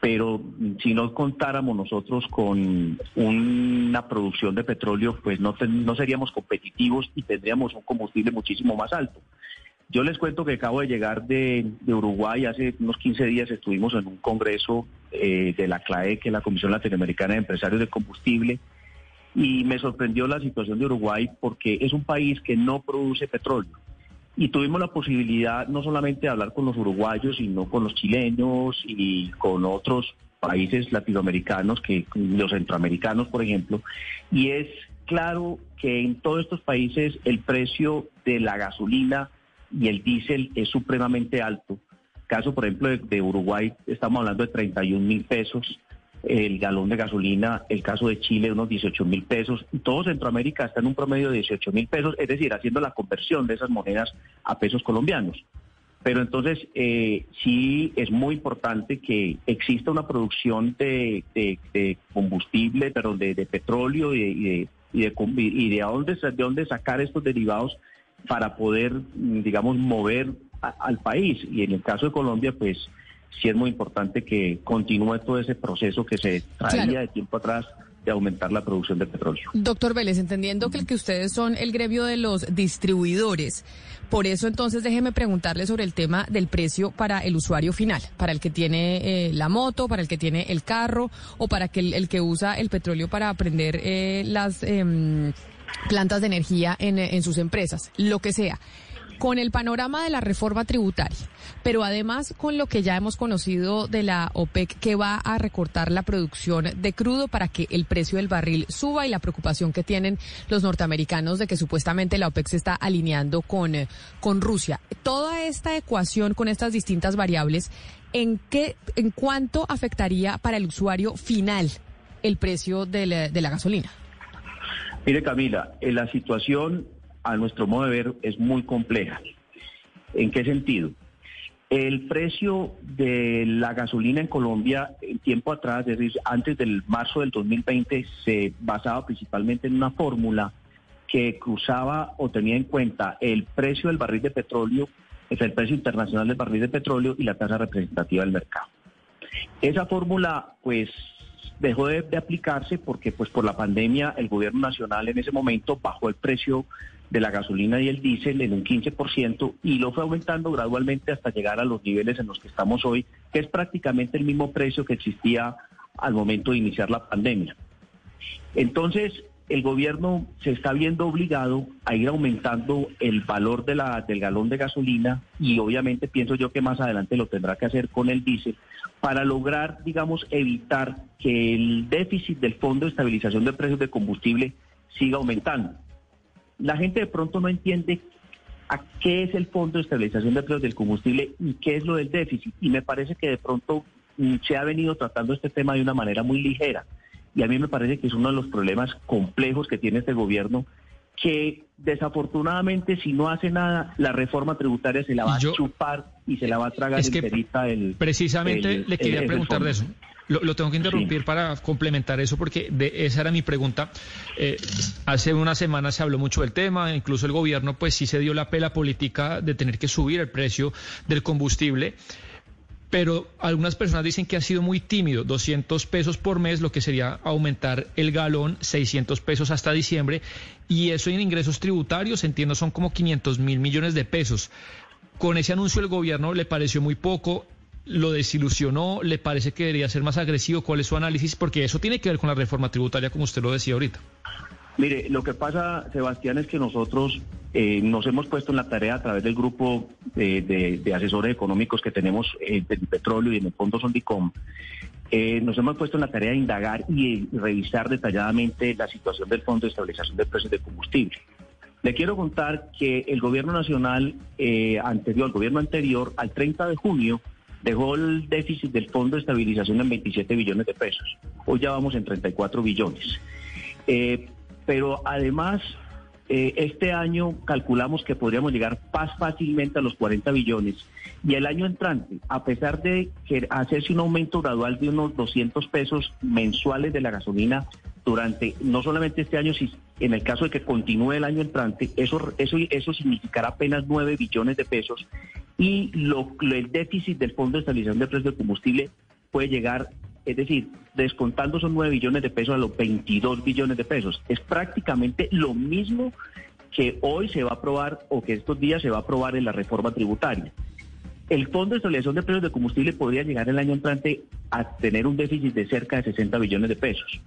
Pero si no contáramos nosotros con una producción de petróleo, pues no, ten, no seríamos competitivos y tendríamos un combustible muchísimo más alto. Yo les cuento que acabo de llegar de, de, Uruguay, hace unos 15 días estuvimos en un congreso eh, de la CLAE, que es la Comisión Latinoamericana de Empresarios de Combustible, y me sorprendió la situación de Uruguay porque es un país que no produce petróleo. Y tuvimos la posibilidad no solamente de hablar con los uruguayos, sino con los chilenos y con otros países latinoamericanos, que los centroamericanos, por ejemplo, y es claro que en todos estos países el precio de la gasolina y el diésel es supremamente alto. Caso, por ejemplo, de, de Uruguay, estamos hablando de 31 mil pesos el galón de gasolina, el caso de Chile unos 18 mil pesos, y todo Centroamérica está en un promedio de 18 mil pesos, es decir, haciendo la conversión de esas monedas a pesos colombianos. Pero entonces sí es muy importante que exista una producción de, combustible, pero de, petróleo y de, y de, y de, dónde, de dónde sacar estos derivados para poder, digamos, mover al país. Y en el caso de Colombia, pues sí es muy importante que continúe todo ese proceso que se traía claro. de tiempo atrás de aumentar la producción de petróleo.
Doctor Vélez, entendiendo que, que ustedes son el gremio de los distribuidores, por eso entonces déjeme preguntarle sobre el tema del precio para el usuario final, para el que tiene eh, la moto, para el que tiene el carro o para que el, el que usa el petróleo para prender eh, las eh, plantas de energía en, en sus empresas, lo que sea con el panorama de la reforma tributaria, pero además con lo que ya hemos conocido de la OPEC que va a recortar la producción de crudo para que el precio del barril suba y la preocupación que tienen los norteamericanos de que supuestamente la OPEC se está alineando con, con Rusia. Toda esta ecuación con estas distintas variables, ¿en qué, en cuánto afectaría para el usuario final el precio de la, de la gasolina?
Mire Camila, en la situación a nuestro modo de ver, es muy compleja. ¿En qué sentido? El precio de la gasolina en Colombia, en tiempo atrás, es decir, antes del marzo del 2020, se basaba principalmente en una fórmula que cruzaba o tenía en cuenta el precio del barril de petróleo, el precio internacional del barril de petróleo y la tasa representativa del mercado. Esa fórmula, pues, dejó de, de, aplicarse porque, pues, por la pandemia, el gobierno nacional en ese momento bajó el precio de la gasolina y el diésel en un 15% y lo fue aumentando gradualmente hasta llegar a los niveles en los que estamos hoy, que es prácticamente el mismo precio que existía al momento de iniciar la pandemia. Entonces, el gobierno se está viendo obligado a ir aumentando el valor de la, del galón de gasolina y obviamente pienso yo que más adelante lo tendrá que hacer con el diésel para lograr, digamos, evitar que el déficit del Fondo de Estabilización de Precios de Combustible siga aumentando. La gente de pronto no entiende a qué es el Fondo de Estabilización de Precios del Combustible y qué es lo del déficit. Y me parece que de pronto mm, se ha venido tratando este tema de una manera muy ligera. Y a mí me parece que es uno de los problemas complejos que tiene este gobierno, que desafortunadamente si no hace nada, la reforma tributaria se la va a chupar y se la va a tragar
Es que
enterita el...
Precisamente
el-
le quería
el- el
preguntar de eso. Lo tengo que interrumpir para complementar eso porque de, esa era mi pregunta. Eh, hace una semana se habló mucho del tema, incluso el gobierno pues sí se dio la pela política de tener que subir el precio del combustible. Pero algunas personas dicen que ha sido muy tímido, 200 pesos por mes, lo que sería aumentar el galón, 600 pesos hasta diciembre, y eso en ingresos tributarios, entiendo, son como 500 mil millones de pesos. Con ese anuncio el gobierno le pareció muy poco, lo desilusionó, le parece que debería ser más agresivo, ¿cuál es su análisis? Porque eso tiene que ver con la reforma tributaria, como usted lo decía ahorita.
Mire, lo que pasa, Sebastián, es que nosotros eh, nos hemos puesto en la tarea a través del grupo de, de- de asesores económicos que tenemos eh, del petróleo y en el fondo Sondicom. eh, nos hemos puesto en la tarea de indagar y, revisar detalladamente la situación del Fondo de Estabilización de Precios de Combustible. Le quiero contar que el gobierno nacional eh, anterior, el gobierno anterior, al 30 de junio, dejó el déficit del Fondo de Estabilización en 27 billones de pesos. Hoy ya vamos en 34 billones. Eh, pero además, eh, este año calculamos que podríamos llegar más fácilmente a los 40 billones. Y el año entrante, a pesar de que hacerse un aumento gradual de unos 200 pesos mensuales de la gasolina durante no solamente este año, si en el caso de que continúe el año entrante, eso, eso, eso significará apenas 9 billones de pesos. Y lo, lo- el déficit del Fondo de Estabilización de Precios de Combustible puede llegar, es decir, descontando esos 9 billones de pesos a los 22 billones de pesos. Es prácticamente lo mismo que hoy se va a aprobar o que estos días se va a aprobar en la reforma tributaria. El Fondo de Estabilización de Precios de Combustible podría llegar el año entrante a tener un déficit de cerca de 60 billones de pesos.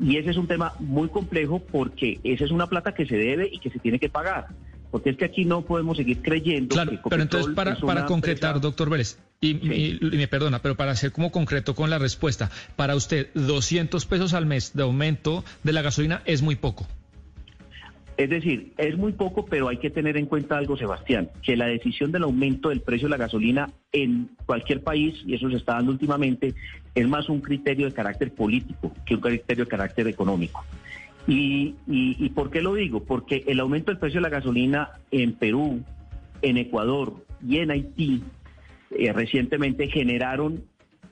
Y ese es un tema muy complejo porque esa es una plata que se debe y que se tiene que pagar. Porque es que aquí no podemos seguir creyendo
Claro,
que
pero entonces para, para concretar,
empresa-
doctor Vélez, y, y- y me perdona, pero para ser como concreto con la respuesta, para usted 200 pesos al mes de aumento de la gasolina es muy poco.
Es decir, es muy poco, pero hay que tener en cuenta algo, Sebastián, que la decisión del aumento del precio de la gasolina en cualquier país, y eso se está dando últimamente, es más un criterio de carácter político que un criterio de carácter económico. ¿Y, por qué lo digo? Porque el aumento del precio de la gasolina en Perú, en Ecuador y en Haití eh, recientemente generaron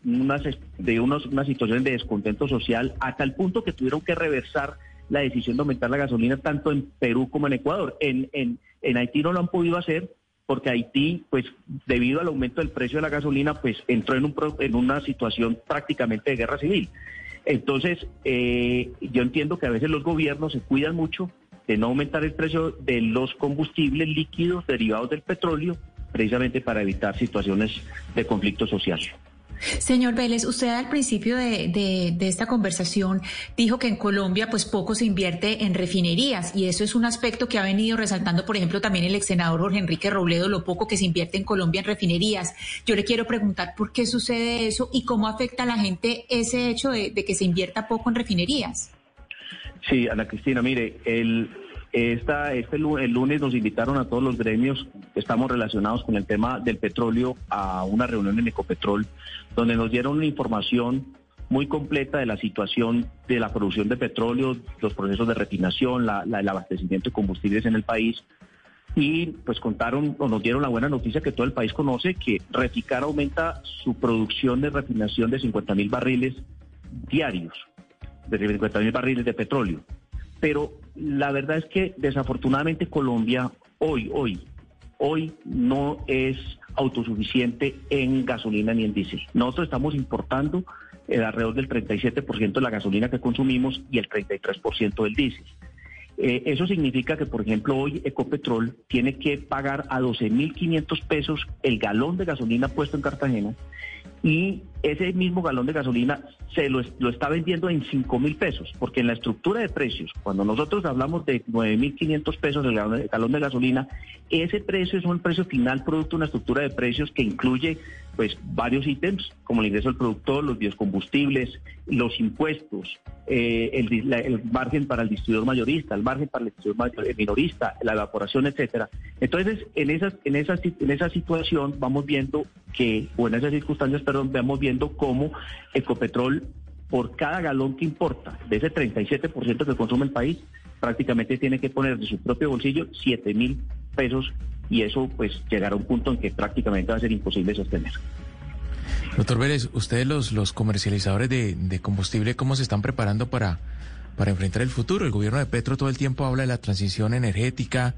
unas, de unos, situaciones de descontento social a tal punto que tuvieron que reversar la decisión de aumentar la gasolina tanto en Perú como en Ecuador. En, en, en Haití no lo han podido hacer porque Haití, pues debido al aumento del precio de la gasolina, pues entró en, un, en una situación prácticamente de guerra civil. Entonces, eh, yo entiendo que a veces los gobiernos se cuidan mucho de no aumentar el precio de los combustibles líquidos derivados del petróleo, precisamente para evitar situaciones de conflicto social.
Señor Vélez, usted al principio de, de- esta conversación dijo que en Colombia pues poco se invierte en refinerías y eso es un aspecto que ha venido resaltando, por ejemplo, también el ex senador Jorge Enrique Robledo, lo poco que se invierte en Colombia en refinerías. Yo le quiero preguntar por qué sucede eso y cómo afecta a la gente ese hecho de, de que se invierta poco en refinerías.
Sí, Ana Cristina, mire, el, esta, este, el lunes nos invitaron a todos los gremios estamos relacionados con el tema del petróleo a una reunión en Ecopetrol, donde nos dieron una información muy completa de la situación de la producción de petróleo, los procesos de refinación, la- la- el abastecimiento de combustibles en el país. Y pues contaron o nos dieron la buena noticia que todo el país conoce, que Reficar aumenta su producción de refinación de 50 mil barriles diarios de 50 mil barriles de petróleo. Pero la verdad es que desafortunadamente Colombia hoy, hoy, hoy no es autosuficiente en gasolina ni en diésel. Nosotros estamos importando eh, alrededor del 37% de la gasolina que consumimos y el 33% del diésel. Eh, eso significa que, por ejemplo, hoy Ecopetrol tiene que pagar a 12.500 pesos el galón de gasolina puesto en Cartagena y ese mismo galón de gasolina se lo, está vendiendo en 5 mil pesos, porque en la estructura de precios, cuando nosotros hablamos de 9.500 pesos el galón de, galón de gasolina, ese precio es un precio final producto de una estructura de precios que incluye pues varios ítems como el ingreso del productor, los biocombustibles, los impuestos, eh, el, la- el margen para el distribuidor mayorista, el margen para el distribuidor minorista, la evaporación, etcétera. Entonces, en esas, en esas, en esa situación vamos viendo que, o en esas circunstancias, perdón, vamos viendo cómo Ecopetrol, por cada galón que importa, de ese 37% que consume el país, prácticamente tiene que poner de su propio bolsillo 7 mil pesos y eso pues llegará a un punto en que prácticamente va a ser imposible sostener.
Doctor Vélez, ustedes los, los comercializadores de, de combustible, ¿cómo se están preparando para, para enfrentar el futuro? El gobierno de Petro todo el tiempo habla de la transición energética.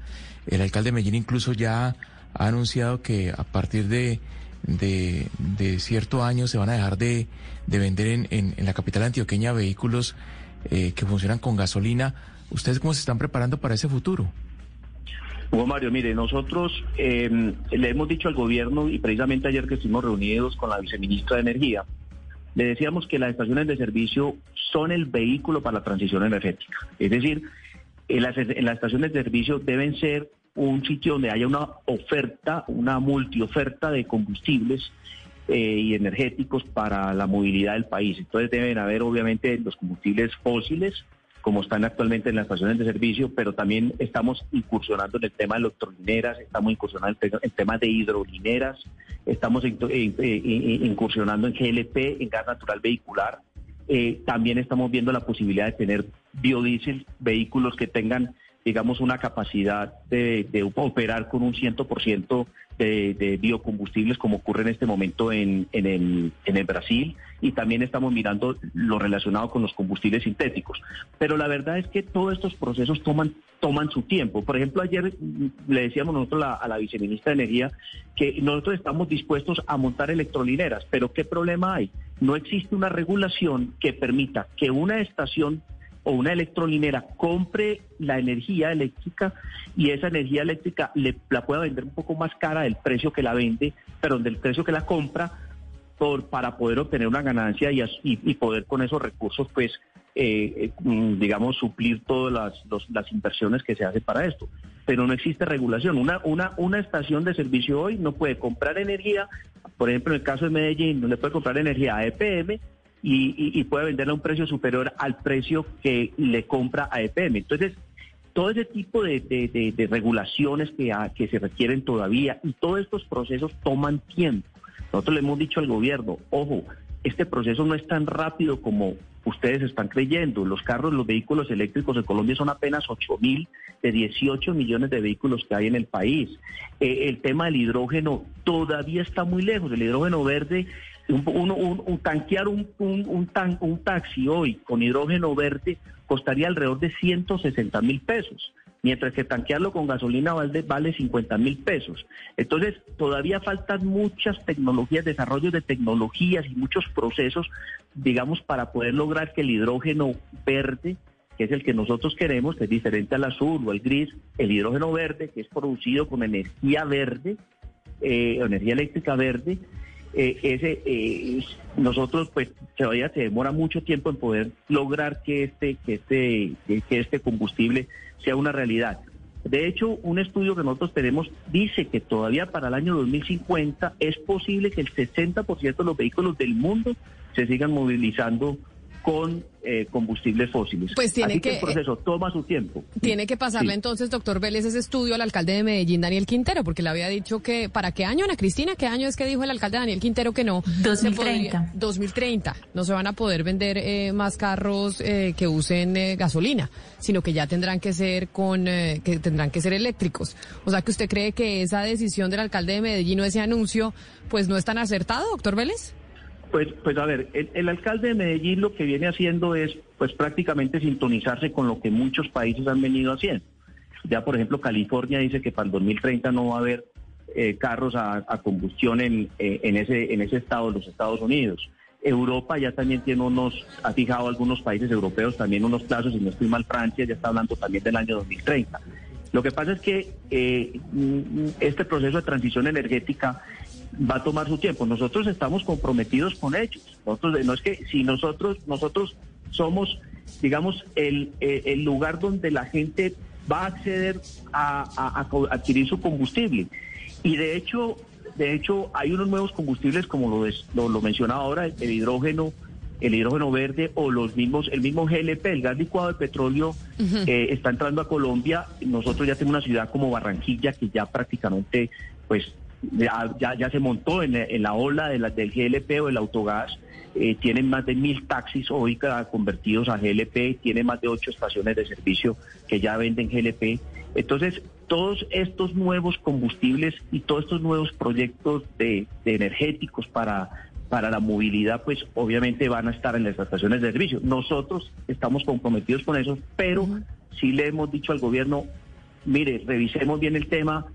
El alcalde de Medellín incluso ya ha anunciado que a partir de, de, de cierto año se van a dejar de, de vender en, en, la capital antioqueña vehículos eh, que funcionan con gasolina. ¿Ustedes cómo se están preparando para ese futuro?
Hugo Mario, mire, nosotros eh, le hemos dicho al gobierno y precisamente ayer que estuvimos reunidos con la viceministra de Energía, le decíamos que las estaciones de servicio son el vehículo para la transición energética. Es decir, en las, en las estaciones de servicio deben ser un sitio donde haya una oferta, una multioferta de combustibles eh, y energéticos para la movilidad del país. Entonces deben haber obviamente los combustibles fósiles, como están actualmente en las estaciones de servicio, pero también estamos incursionando en el tema de electrolineras, estamos incursionando en el tema de hidrolineras, estamos eh, eh, incursionando en GLP, en gas natural vehicular. Eh, también estamos viendo la posibilidad de tener biodiesel, vehículos que tengan, digamos, una capacidad de, operar con un 100% de, de biocombustibles, como ocurre en este momento en, en, el, en el Brasil. Y también estamos mirando lo relacionado con los combustibles sintéticos. Pero la verdad es que todos estos procesos toman, toman su tiempo. Por ejemplo, ayer mm, le decíamos nosotros la- a la viceministra de Energía que nosotros estamos dispuestos a montar electrolineras, pero ¿qué problema hay? No existe una regulación que permita que una estación o una electrolinera compre la energía eléctrica y esa energía eléctrica le, la pueda vender un poco más cara del precio que la vende, pero del precio que la compra, por, para poder obtener una ganancia y, y- poder con esos recursos, pues, eh, eh, mm, digamos, suplir todas las, las inversiones que se hace para esto. Pero no existe regulación. Una, una, una estación de servicio hoy no puede comprar energía, por ejemplo, en el caso de Medellín, no le puede comprar energía a EPM y, y- y puede venderla a un precio superior al precio que le compra a EPM. Entonces, todo ese tipo de, de- de- regulaciones que, ha- que se requieren todavía y todos estos procesos toman tiempo. Nosotros le hemos dicho al gobierno, ojo, este proceso no es tan rápido como ustedes están creyendo. Los carros, los vehículos eléctricos en Colombia son apenas 8 mil de 18 millones de vehículos que hay en el país. Eh, el tema del hidrógeno todavía está muy lejos. El hidrógeno verde, un, un- un- un- tanquear un, tan- un taxi hoy con hidrógeno verde costaría alrededor de 160 mil pesos mientras que tanquearlo con gasolina vale, vale 50 mil pesos. Entonces, todavía faltan muchas tecnologías, desarrollos de tecnologías y muchos procesos, digamos, para poder lograr que el hidrógeno verde, que es el que nosotros queremos, que es diferente al azul o al gris, el hidrógeno verde, que es producido con energía verde, eh, energía eléctrica verde, eh, ese eh, nosotros pues todavía se demora mucho tiempo en poder lograr que este que este que este combustible sea una realidad. De hecho, un estudio que nosotros tenemos dice que todavía para el año 2050 es posible que el 60% de los vehículos del mundo se sigan movilizando con eh, combustibles fósiles.
Pues tiene
Así que,
que-
el proceso toma su tiempo.
Tiene que pasarle
Sí.
entonces, doctor Vélez, ese estudio al alcalde de Medellín, Daniel Quintero, porque le había dicho que, ¿para qué año, Ana Cristina? ¿Qué año es que dijo el alcalde Daniel Quintero que no? se
2030.
podría- 2030. No se van a poder vender eh, más carros eh, que usen eh, gasolina, sino que ya tendrán que ser con, eh, que tendrán que ser eléctricos. O sea, que usted cree que esa decisión del alcalde de Medellín o ese anuncio, pues no es tan acertado, doctor Vélez?
Pues, pues a ver, el, el alcalde de Medellín lo que viene haciendo es, pues prácticamente sintonizarse con lo que muchos países han venido haciendo. Ya, por ejemplo, California dice que para el 2030 no va a haber eh, carros a, a combustión en, eh, en ese en ese estado de los Estados Unidos. Europa ya también tiene unos, ha fijado algunos países europeos también unos plazos, y no estoy mal, Francia ya está hablando también del año 2030. Lo que pasa es que eh, mm, este proceso de transición energética va a tomar su tiempo. Nosotros estamos comprometidos con ellos. Nosotros, no es que si nosotros, nosotros somos, digamos, el, eh, el lugar donde la gente va a acceder a, a- a adquirir su combustible. Y de hecho, de hecho, hay unos nuevos combustibles como lo, des- lo, lo mencionaba ahora, el hidrógeno, el hidrógeno verde o los mismos, el mismo GLP, el gas licuado de petróleo, eh, está entrando a Colombia. Nosotros ya tenemos una ciudad como Barranquilla que ya prácticamente, pues, ya, ya, ya se montó en, la- en la ola de la, del GLP o del autogás. Eh, tienen más de mil taxis hoy convertidos a GLP, tiene más de ocho estaciones de servicio que ya venden GLP. Entonces, todos estos nuevos combustibles y todos estos nuevos proyectos de, de energéticos para, para la movilidad, pues obviamente van a estar en las estaciones de servicio. Nosotros estamos comprometidos con eso, pero sí le hemos dicho al gobierno, mire, revisemos bien el tema,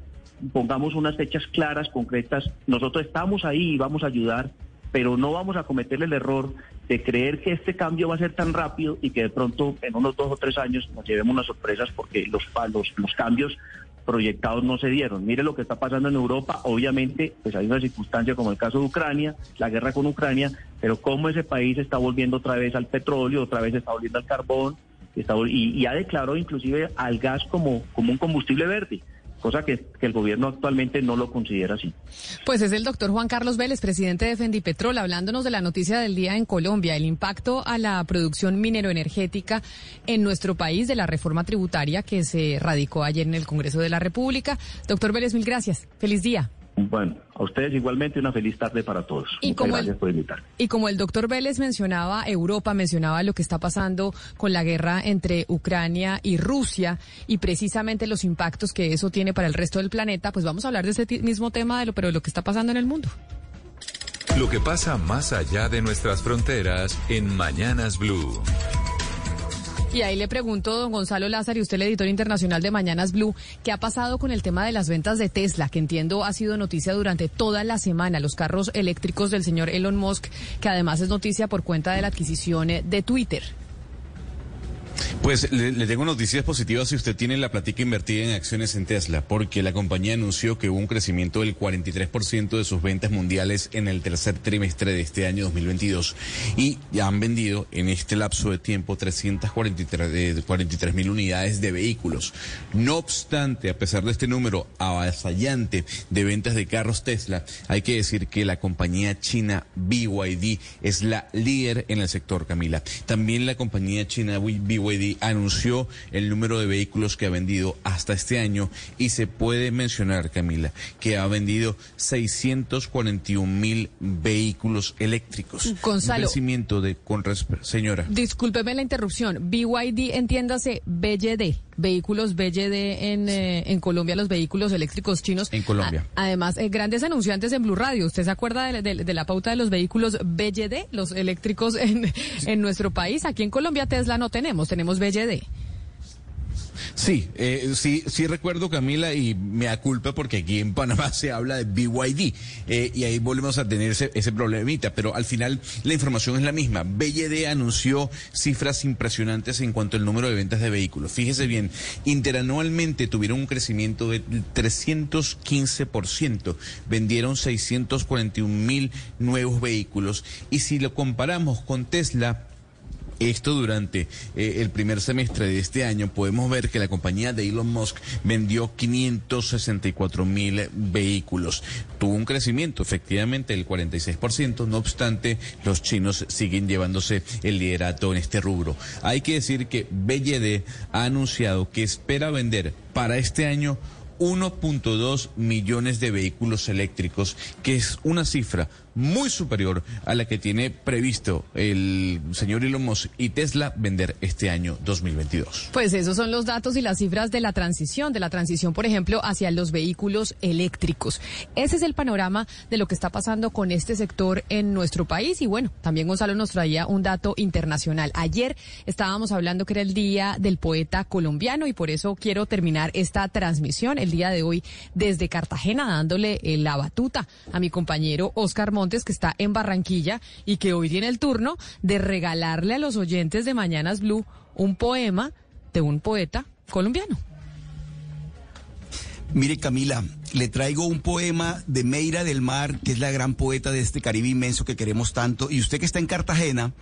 pongamos unas fechas claras, concretas. Nosotros estamos ahí y vamos a ayudar, pero no vamos a cometer el error de creer que este cambio va a ser tan rápido y que de pronto en unos dos o tres años nos llevemos unas sorpresas porque los, los, los cambios proyectados no se dieron. Mire lo que está pasando en Europa, obviamente pues hay una circunstancia como el caso de Ucrania, la guerra con Ucrania, pero cómo ese país está volviendo otra vez al petróleo, otra vez está volviendo al carbón, está y, y ha declarado inclusive al gas como un combustible verde, cosa que, el gobierno actualmente no lo considera así.
Pues es el doctor Juan Carlos Vélez, presidente de Fendipetrol, hablándonos de la noticia del día en Colombia, el impacto a la producción mineroenergética en nuestro país de la reforma tributaria que se radicó ayer en el Congreso de la República. Doctor Vélez, mil gracias. Feliz día.
Bueno, a ustedes igualmente una feliz tarde para todos.
Y
Muchas
como el-
gracias por invitar.
Y como el doctor Vélez mencionaba Europa, mencionaba lo que está pasando con la guerra entre Ucrania y Rusia y precisamente los impactos que eso tiene para el resto del planeta, pues vamos a hablar de ese mismo tema, de lo, pero de lo que está pasando en el mundo.
Lo que pasa más allá de nuestras fronteras en Mañanas Blue.
Y ahí le pregunto, don Gonzalo Lázaro, y usted el editor internacional de Mañanas Blue, ¿qué ha pasado con el tema de las ventas de Tesla, que entiendo ha sido noticia durante toda la semana, los carros eléctricos del señor Elon Musk, que además es noticia por cuenta de la adquisición eh, de Twitter?
Pues le, tengo noticias positivas si usted tiene la platica invertida en acciones en Tesla, porque la compañía anunció que hubo un crecimiento del 43% de sus ventas mundiales en el tercer trimestre de este año 2022 y ya han vendido en este lapso de tiempo 343 mil unidades de vehículos. No obstante, a pesar de este número avasallante de ventas de carros Tesla, hay que decir que la compañía china BYD es la líder en el sector, Camila. También la compañía china BYD anunció el número de vehículos que ha vendido hasta este año y se puede mencionar, Camila, que ha vendido 641 mil vehículos eléctricos.
Gonzalo.
Un crecimiento de, con señora.
Discúlpeme la interrupción. BYD, entiéndase, BYD, vehículos BYD en, eh, en Colombia, los vehículos eléctricos chinos.
En Colombia.
A- además, eh, grandes anunciantes en Blue Radio. ¿Usted se acuerda de, de- de la pauta de los vehículos BYD, los eléctricos en, en nuestro país? Aquí en Colombia Tesla no tenemos, tenemos BYD.
Sí, eh, sí, sí recuerdo Camila y me da culpa porque aquí en Panamá se habla de BYD eh, y ahí volvemos a tener ese, problemita, pero al final la información es la misma. BYD anunció cifras impresionantes en cuanto al número de ventas de vehículos. Fíjese bien, interanualmente tuvieron un crecimiento de 315%, vendieron 641 mil nuevos vehículos y si lo comparamos con Tesla, esto durante eh, el primer semestre de este año podemos ver que la compañía de Elon Musk vendió 564 mil vehículos. Tuvo un crecimiento efectivamente del 46%, no obstante los chinos siguen llevándose el liderato en este rubro. Hay que decir que BYD ha anunciado que espera vender para este año 1.2 millones de vehículos eléctricos, que es una cifra muy superior a la que tiene previsto el señor Elon Musk y Tesla vender este año 2022.
Pues esos son los datos y las cifras de la transición, de la transición, por ejemplo, hacia los vehículos eléctricos. Ese es el panorama de lo que está pasando con este sector en nuestro país. Y bueno, también Gonzalo nos traía un dato internacional. Ayer estábamos hablando que era el día del poeta colombiano y por eso quiero terminar esta transmisión el día de hoy desde Cartagena, dándole eh, la batuta a mi compañero Oscar Montes, que está en Barranquilla y que hoy tiene el turno de regalarle a los oyentes de Mañanas Blue un poema de un poeta colombiano.
Mire Camila, le traigo un poema de Meira del Mar, que es la gran poeta de este Caribe inmenso que queremos tanto. Y usted que está en Cartagena,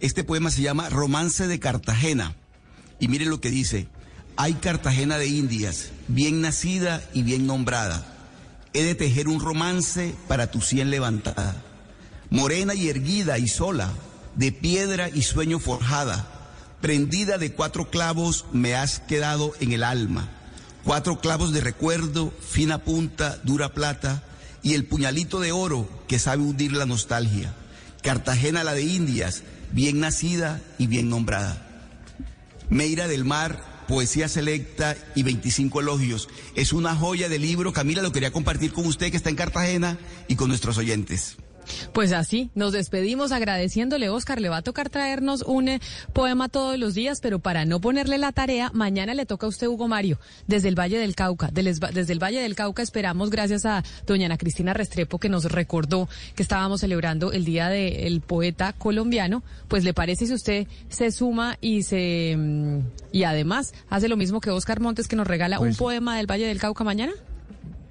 este poema se llama Romance de Cartagena. Y mire lo que dice. Hay Cartagena de Indias, bien nacida y bien nombrada. He de tejer un romance para tu sien levantada. Morena y erguida y sola, de piedra y sueño forjada, prendida de cuatro clavos me has quedado en el alma. Cuatro clavos de recuerdo, fina punta, dura plata, y el puñalito de oro que sabe hundir la nostalgia. Cartagena la de Indias, bien nacida y bien nombrada. Meira del Mar, poesía selecta y 25 elogios. Es una joya de libro. Camila, lo quería compartir con usted que está en Cartagena y con nuestros oyentes.
Pues así, nos despedimos agradeciéndole, Oscar. Le va a tocar traernos un eh, poema todos los días, pero para no ponerle la tarea, mañana le toca a usted, Hugo Mario, desde el Valle del Cauca. Desde el Valle del Cauca esperamos, gracias a doña Ana Cristina Restrepo, que nos recordó que estábamos celebrando el Día del Poeta Colombiano. Pues le parece si usted se suma y se mm, y además hace lo mismo que Oscar Montes, que nos regala un
Pues-
poema del Valle del Cauca mañana.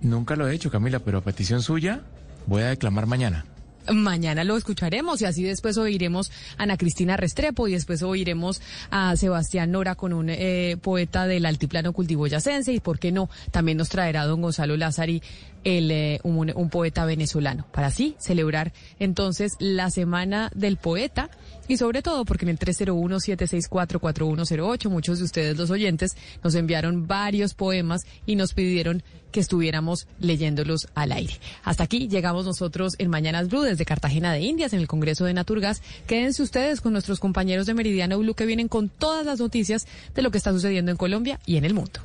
Nunca lo he hecho, Camila, pero a petición suya voy a declamar mañana.
Mañana lo escucharemos y así después oiremos a Ana Cristina Restrepo y después oiremos a Sebastián Nora con un eh, poeta del altiplano cultivoyacense y por qué no, también nos traerá don Gonzalo Lázari el, eh, un, un poeta venezolano para así celebrar entonces la semana del poeta y sobre todo porque en el 301-764-4108 muchos de ustedes los oyentes nos enviaron varios poemas y nos pidieron que estuviéramos leyéndolos al aire. Hasta aquí llegamos nosotros en Mañanas Blue desde Cartagena de Indias en el Congreso de Naturgas. Quédense ustedes con nuestros compañeros de Meridiano Blue que vienen con todas las noticias de lo que está sucediendo en Colombia y en el mundo.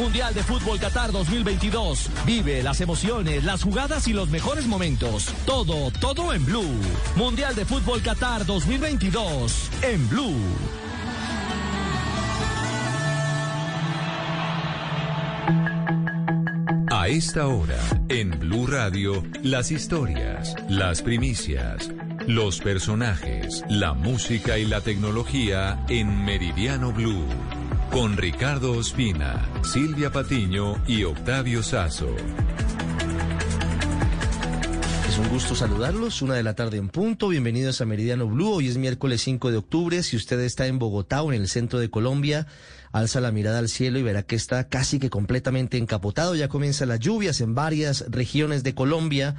Mundial. De
Fútbol Qatar 2022. Vive las emociones, las jugadas y los mejores momentos. Todo, todo en Blue. Mundial de Fútbol Qatar 2022 en Blue.
A esta hora, en Blue Radio, las historias, las primicias, los personajes, la música y la tecnología en Meridiano Blue. Con Ricardo Ospina, Silvia Patiño y Octavio Sazo.
Es un gusto saludarlos, una de la tarde en punto, bienvenidos a Meridiano Blue, hoy es miércoles 5 de octubre, si usted está en Bogotá o en el centro de Colombia, alza la mirada al cielo y verá que está casi que completamente encapotado, ya comienzan las lluvias en varias regiones de Colombia,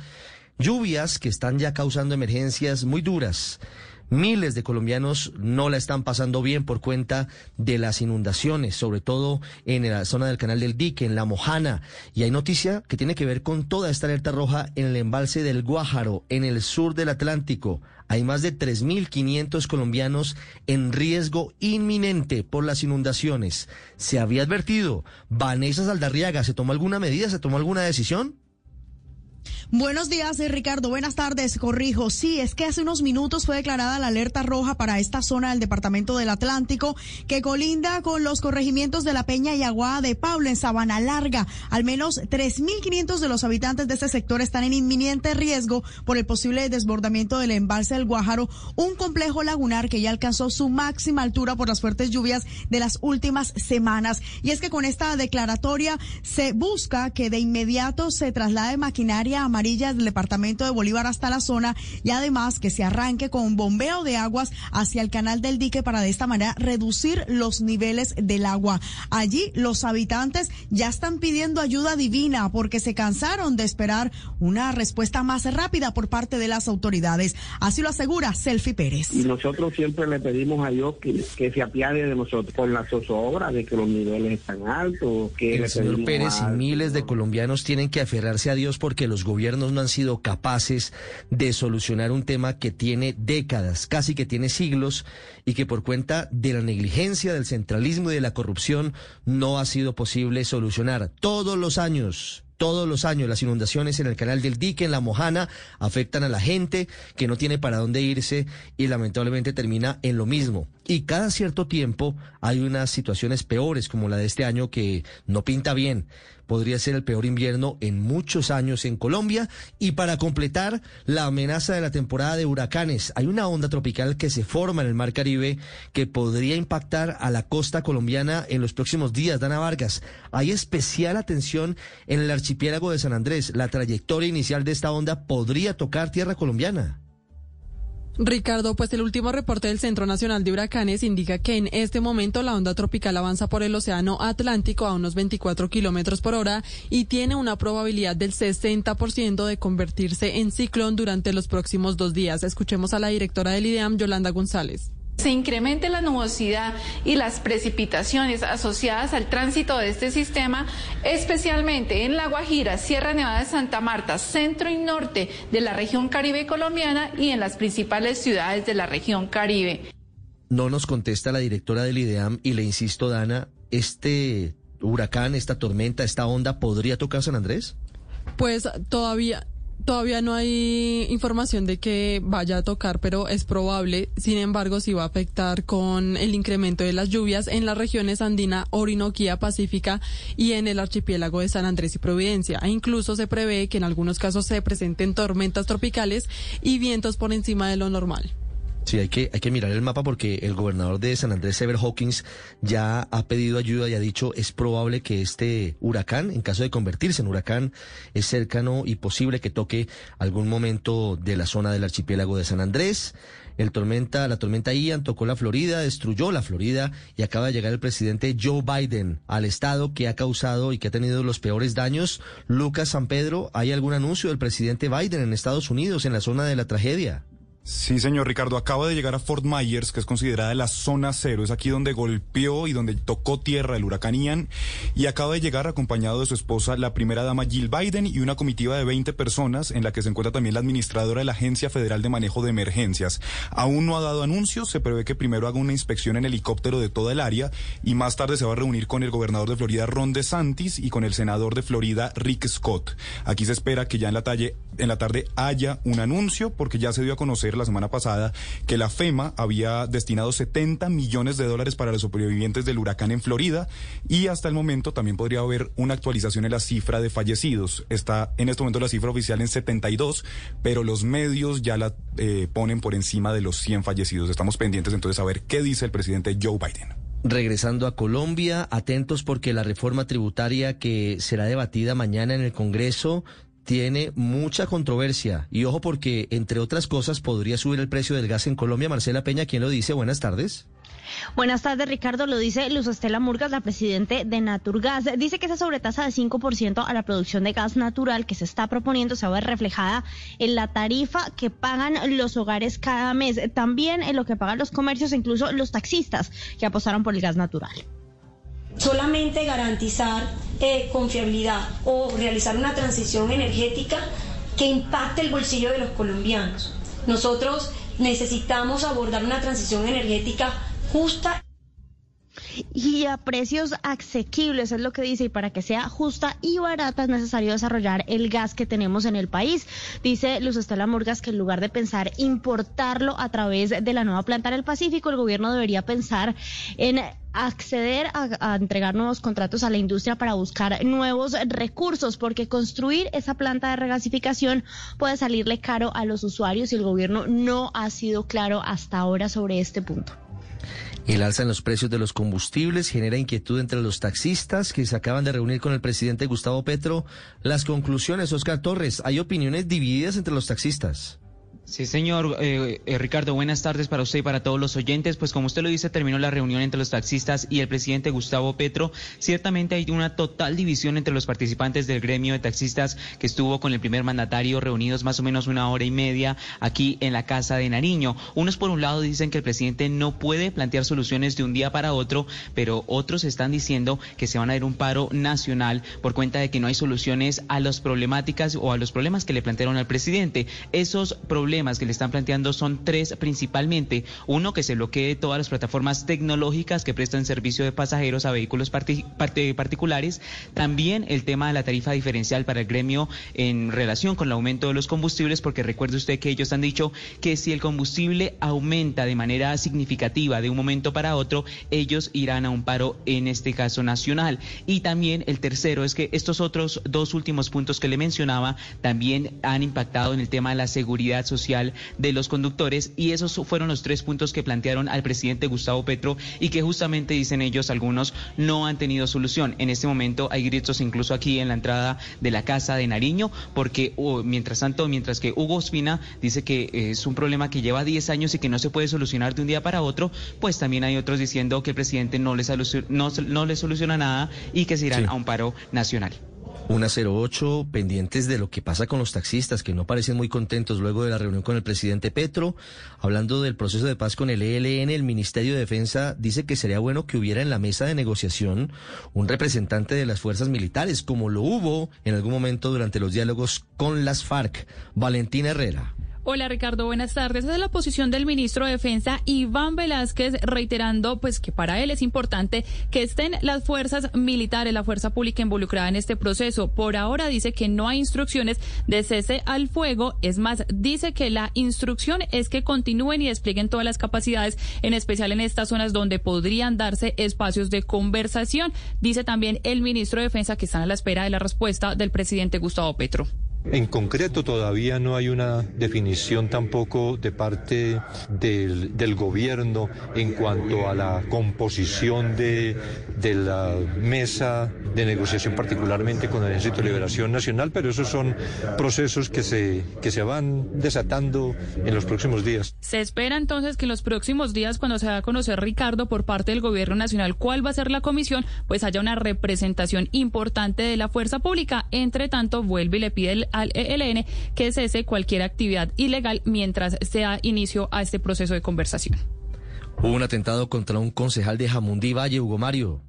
lluvias que están ya causando emergencias muy duras. Miles de colombianos no la están pasando bien por cuenta de las inundaciones, sobre todo en la zona del canal del Dique, en La Mojana. Y hay noticia que tiene que ver con toda esta alerta roja en el embalse del Guájaro, en el sur del Atlántico. Hay más de 3.500 colombianos en riesgo inminente por las inundaciones. Se había advertido. Vanessa Saldarriaga, ¿se tomó alguna medida? ¿Se tomó alguna decisión?
Buenos días, eh, Ricardo. Buenas tardes. Corrijo. Sí, es que hace unos minutos fue declarada la alerta roja para esta zona del departamento del Atlántico que colinda con los corregimientos de La Peña y Aguada de Pablo en Sabana Larga. Al menos 3.500 de los habitantes de este sector están en inminente riesgo por el posible desbordamiento del embalse del Guájaro, un complejo lagunar que ya alcanzó su máxima altura por las fuertes lluvias de las últimas semanas. Y es que con esta declaratoria se busca que de inmediato se traslade maquinaria amarilla del departamento de Bolívar hasta la zona y además que se arranque con bombeo de aguas hacia el canal del dique para de esta manera reducir los niveles del agua. Allí los habitantes ya están pidiendo ayuda divina porque se cansaron de esperar una respuesta más rápida por parte de las autoridades. Así lo asegura Selfie Pérez.
Y nosotros siempre le pedimos a Dios que, que se apiade de nosotros por la zozobra de que los niveles están altos. Que
El señor Pérez y miles de colombianos tienen que aferrarse a Dios porque los gobiernos no han sido capaces de solucionar un tema que tiene décadas, casi que tiene siglos, y que por cuenta de la negligencia, del centralismo y de la corrupción no ha sido posible solucionar. Todos los años. Todos los años las inundaciones en el canal del dique, en la Mojana, afectan a la gente que no tiene para dónde irse y lamentablemente termina en lo mismo, y cada cierto tiempo hay unas situaciones peores como la de este año que no pinta bien. Podría ser el peor invierno en muchos años en Colombia y para completar la amenaza de la temporada de huracanes, hay una onda tropical que se forma en el Mar Caribe que podría impactar a la costa colombiana en los próximos días. Dana Vargas, hay especial atención en el archipiélago de San Andrés. La trayectoria inicial de esta onda podría tocar tierra colombiana.
Ricardo, pues el último reporte del Centro Nacional de Huracanes indica que en este momento la onda tropical avanza por el Océano Atlántico a unos 24 kilómetros por hora y tiene una probabilidad del 60% de convertirse en ciclón durante los próximos dos días. Escuchemos a la directora del IDEAM, Yolanda González
se incremente la nubosidad y las precipitaciones asociadas al tránsito de este sistema, especialmente en La Guajira, Sierra Nevada de Santa Marta, centro y norte de la región caribe colombiana y en las principales ciudades de la región caribe.
No nos contesta la directora del IDEAM y le insisto, Dana, ¿este huracán, esta tormenta, esta onda podría tocar San Andrés?
Pues todavía Todavía no hay información de que vaya a tocar, pero es probable. Sin embargo, sí va a afectar con el incremento de las lluvias en las regiones andina, Orinoquía, Pacífica y en el archipiélago de San Andrés y Providencia. E incluso se prevé que en algunos casos se presenten tormentas tropicales y vientos por encima de lo normal.
Sí, hay que, hay que mirar el mapa porque el gobernador de San Andrés, Sever Hawkins, ya ha pedido ayuda y ha dicho es probable que este huracán, en caso de convertirse en huracán, es cercano y posible que toque algún momento de la zona del archipiélago de San Andrés. El tormenta, la tormenta Ian tocó la Florida, destruyó la Florida y acaba de llegar el presidente Joe Biden al estado que ha causado y que ha tenido los peores daños. Lucas San Pedro, ¿hay algún anuncio del presidente Biden en Estados Unidos en la zona de la tragedia?
Sí, señor Ricardo, acaba de llegar a Fort Myers, que es considerada la zona cero. Es aquí donde golpeó y donde tocó tierra el huracán Ian. Y acaba de llegar acompañado de su esposa, la primera dama Jill Biden, y una comitiva de 20 personas, en la que se encuentra también la administradora de la Agencia Federal de Manejo de Emergencias. Aún no ha dado anuncios, se prevé que primero haga una inspección en helicóptero de toda el área y más tarde se va a reunir con el gobernador de Florida, Ron DeSantis, y con el senador de Florida, Rick Scott. Aquí se espera que ya en la, talle, en la tarde haya un anuncio, porque ya se dio a conocer la semana pasada que la FEMA había destinado 70 millones de dólares para los sobrevivientes del huracán en Florida y hasta el momento también podría haber una actualización en la cifra de fallecidos. Está en este momento la cifra oficial en 72, pero los medios ya la eh, ponen por encima de los 100 fallecidos. Estamos pendientes entonces a ver qué dice el presidente Joe Biden.
Regresando a Colombia, atentos porque la reforma tributaria que será debatida mañana en el Congreso tiene mucha controversia. Y ojo porque, entre otras cosas, podría subir el precio del gas en Colombia. Marcela Peña, ¿quién lo dice? Buenas tardes.
Buenas tardes, Ricardo. Lo dice Luz Estela Murgas, la presidente de Naturgas. Dice que esa sobretasa de 5% a la producción de gas natural que se está proponiendo se va a ver reflejada en la tarifa que pagan los hogares cada mes, también en lo que pagan los comercios incluso los taxistas que apostaron por el gas natural.
Solamente garantizar eh, confiabilidad o realizar una transición energética que impacte el bolsillo de los colombianos. Nosotros necesitamos abordar una transición energética justa
y a precios asequibles, es lo que dice, y para que sea justa y barata es necesario desarrollar el gas que tenemos en el país. Dice Luz Estela Murgas que en lugar de pensar importarlo a través de la nueva planta en el Pacífico, el gobierno debería pensar en acceder a, entregar nuevos contratos a la industria para buscar nuevos recursos, porque construir esa planta de regasificación puede salirle caro a los usuarios y el gobierno no ha sido claro hasta ahora sobre este punto.
El alza en los precios de los combustibles genera inquietud entre los taxistas que se acaban de reunir con el presidente Gustavo Petro. Las conclusiones, Oscar Torres, hay opiniones divididas entre los taxistas.
Sí, señor eh, eh, Ricardo, buenas tardes para usted y para todos los oyentes. Pues como usted lo dice, terminó la reunión entre los taxistas y el presidente Gustavo Petro. Ciertamente hay una total división entre los participantes del gremio de taxistas que estuvo con el primer mandatario reunidos más o menos una hora y media aquí en la Casa de Nariño. Unos por un lado dicen que el presidente no puede plantear soluciones de un día para otro, pero otros están diciendo que se van a ir un paro nacional por cuenta de que no hay soluciones a las problemáticas o a los problemas que le plantearon al presidente. Esos problemas que le están planteando son tres principalmente. Uno, que se bloquee todas las plataformas tecnológicas que prestan servicio de pasajeros a vehículos parti- particulares. También el tema de la tarifa diferencial para el gremio en relación con el aumento de los combustibles, porque recuerde usted que ellos han dicho que si el combustible aumenta de manera significativa de un momento para otro, ellos irán a un paro en este caso nacional. Y también el tercero es que estos otros dos últimos puntos que le mencionaba también han impactado en el tema de la seguridad social de los conductores y esos fueron los tres puntos que plantearon al presidente Gustavo Petro y que justamente dicen ellos algunos no han tenido solución. En este momento hay gritos incluso aquí en la entrada de la casa de Nariño porque oh, mientras tanto, mientras que Hugo Ospina dice que eh, es un problema que lleva 10 años y que no se puede solucionar de un día para otro, pues también hay otros diciendo que el presidente no le, soluciona, no, no le soluciona nada y que se irán
Sí.
a un paro nacional.
Una 08, pendientes de lo que pasa con los taxistas, que no parecen muy contentos luego de la reunión con el presidente Petro. Hablando del proceso de paz con el ELN, el Ministerio de Defensa dice que sería bueno que hubiera en la mesa de negociación un representante de las fuerzas militares, como lo hubo en algún momento durante los diálogos con las FARC. Valentina Herrera.
Hola Ricardo, buenas tardes. Esa es la posición del ministro de Defensa Iván Velázquez reiterando pues que para él es importante que estén las fuerzas militares, la fuerza pública involucrada en este proceso. Por ahora dice que no hay instrucciones de cese al fuego, es más, dice que la instrucción es que continúen y desplieguen todas las capacidades, en especial en estas zonas donde podrían darse espacios de conversación. Dice también el ministro de Defensa que están a la espera de la respuesta del presidente Gustavo Petro.
En concreto, todavía no hay una definición tampoco de parte del, del gobierno en cuanto a la composición de, de la mesa de negociación, particularmente con el Ejército de Liberación Nacional, pero esos son procesos que se, que se van desatando en los próximos días.
Se espera entonces que en los próximos días, cuando se va a conocer Ricardo por parte del gobierno nacional cuál va a ser la comisión, pues haya una representación importante de la fuerza pública. Entre tanto, vuelve y le pide el- al ELN que cese cualquier actividad ilegal mientras se da inicio a este proceso de conversación.
Hubo un atentado contra un concejal de Jamundí Valle, Hugo Mario.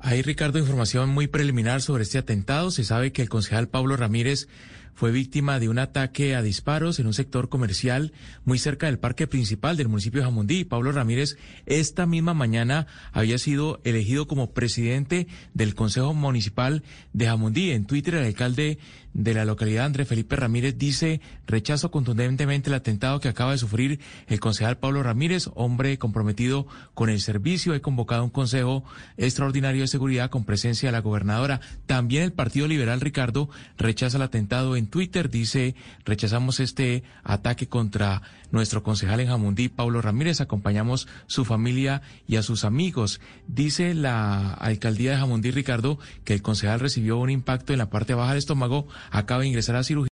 Hay, Ricardo, información muy preliminar sobre este atentado. Se sabe que el concejal Pablo Ramírez fue víctima de un ataque a disparos en un sector comercial muy cerca del parque principal del municipio de Jamundí. Pablo Ramírez esta misma mañana había sido elegido como presidente del Consejo Municipal de Jamundí. En Twitter, el alcalde de la localidad, André Felipe Ramírez, dice rechazo contundentemente el atentado que acaba de sufrir el concejal Pablo Ramírez, hombre comprometido con el servicio. He convocado un consejo extraordinario de seguridad con presencia de la gobernadora. También el Partido Liberal, Ricardo, rechaza el atentado en Twitter. Dice, rechazamos este ataque contra nuestro concejal en Jamundí, Pablo Ramírez. Acompañamos su familia y a sus amigos. Dice la alcaldía de Jamundí, Ricardo, que el concejal recibió un impacto en la parte baja del estómago, acaba de ingresar a cirugía.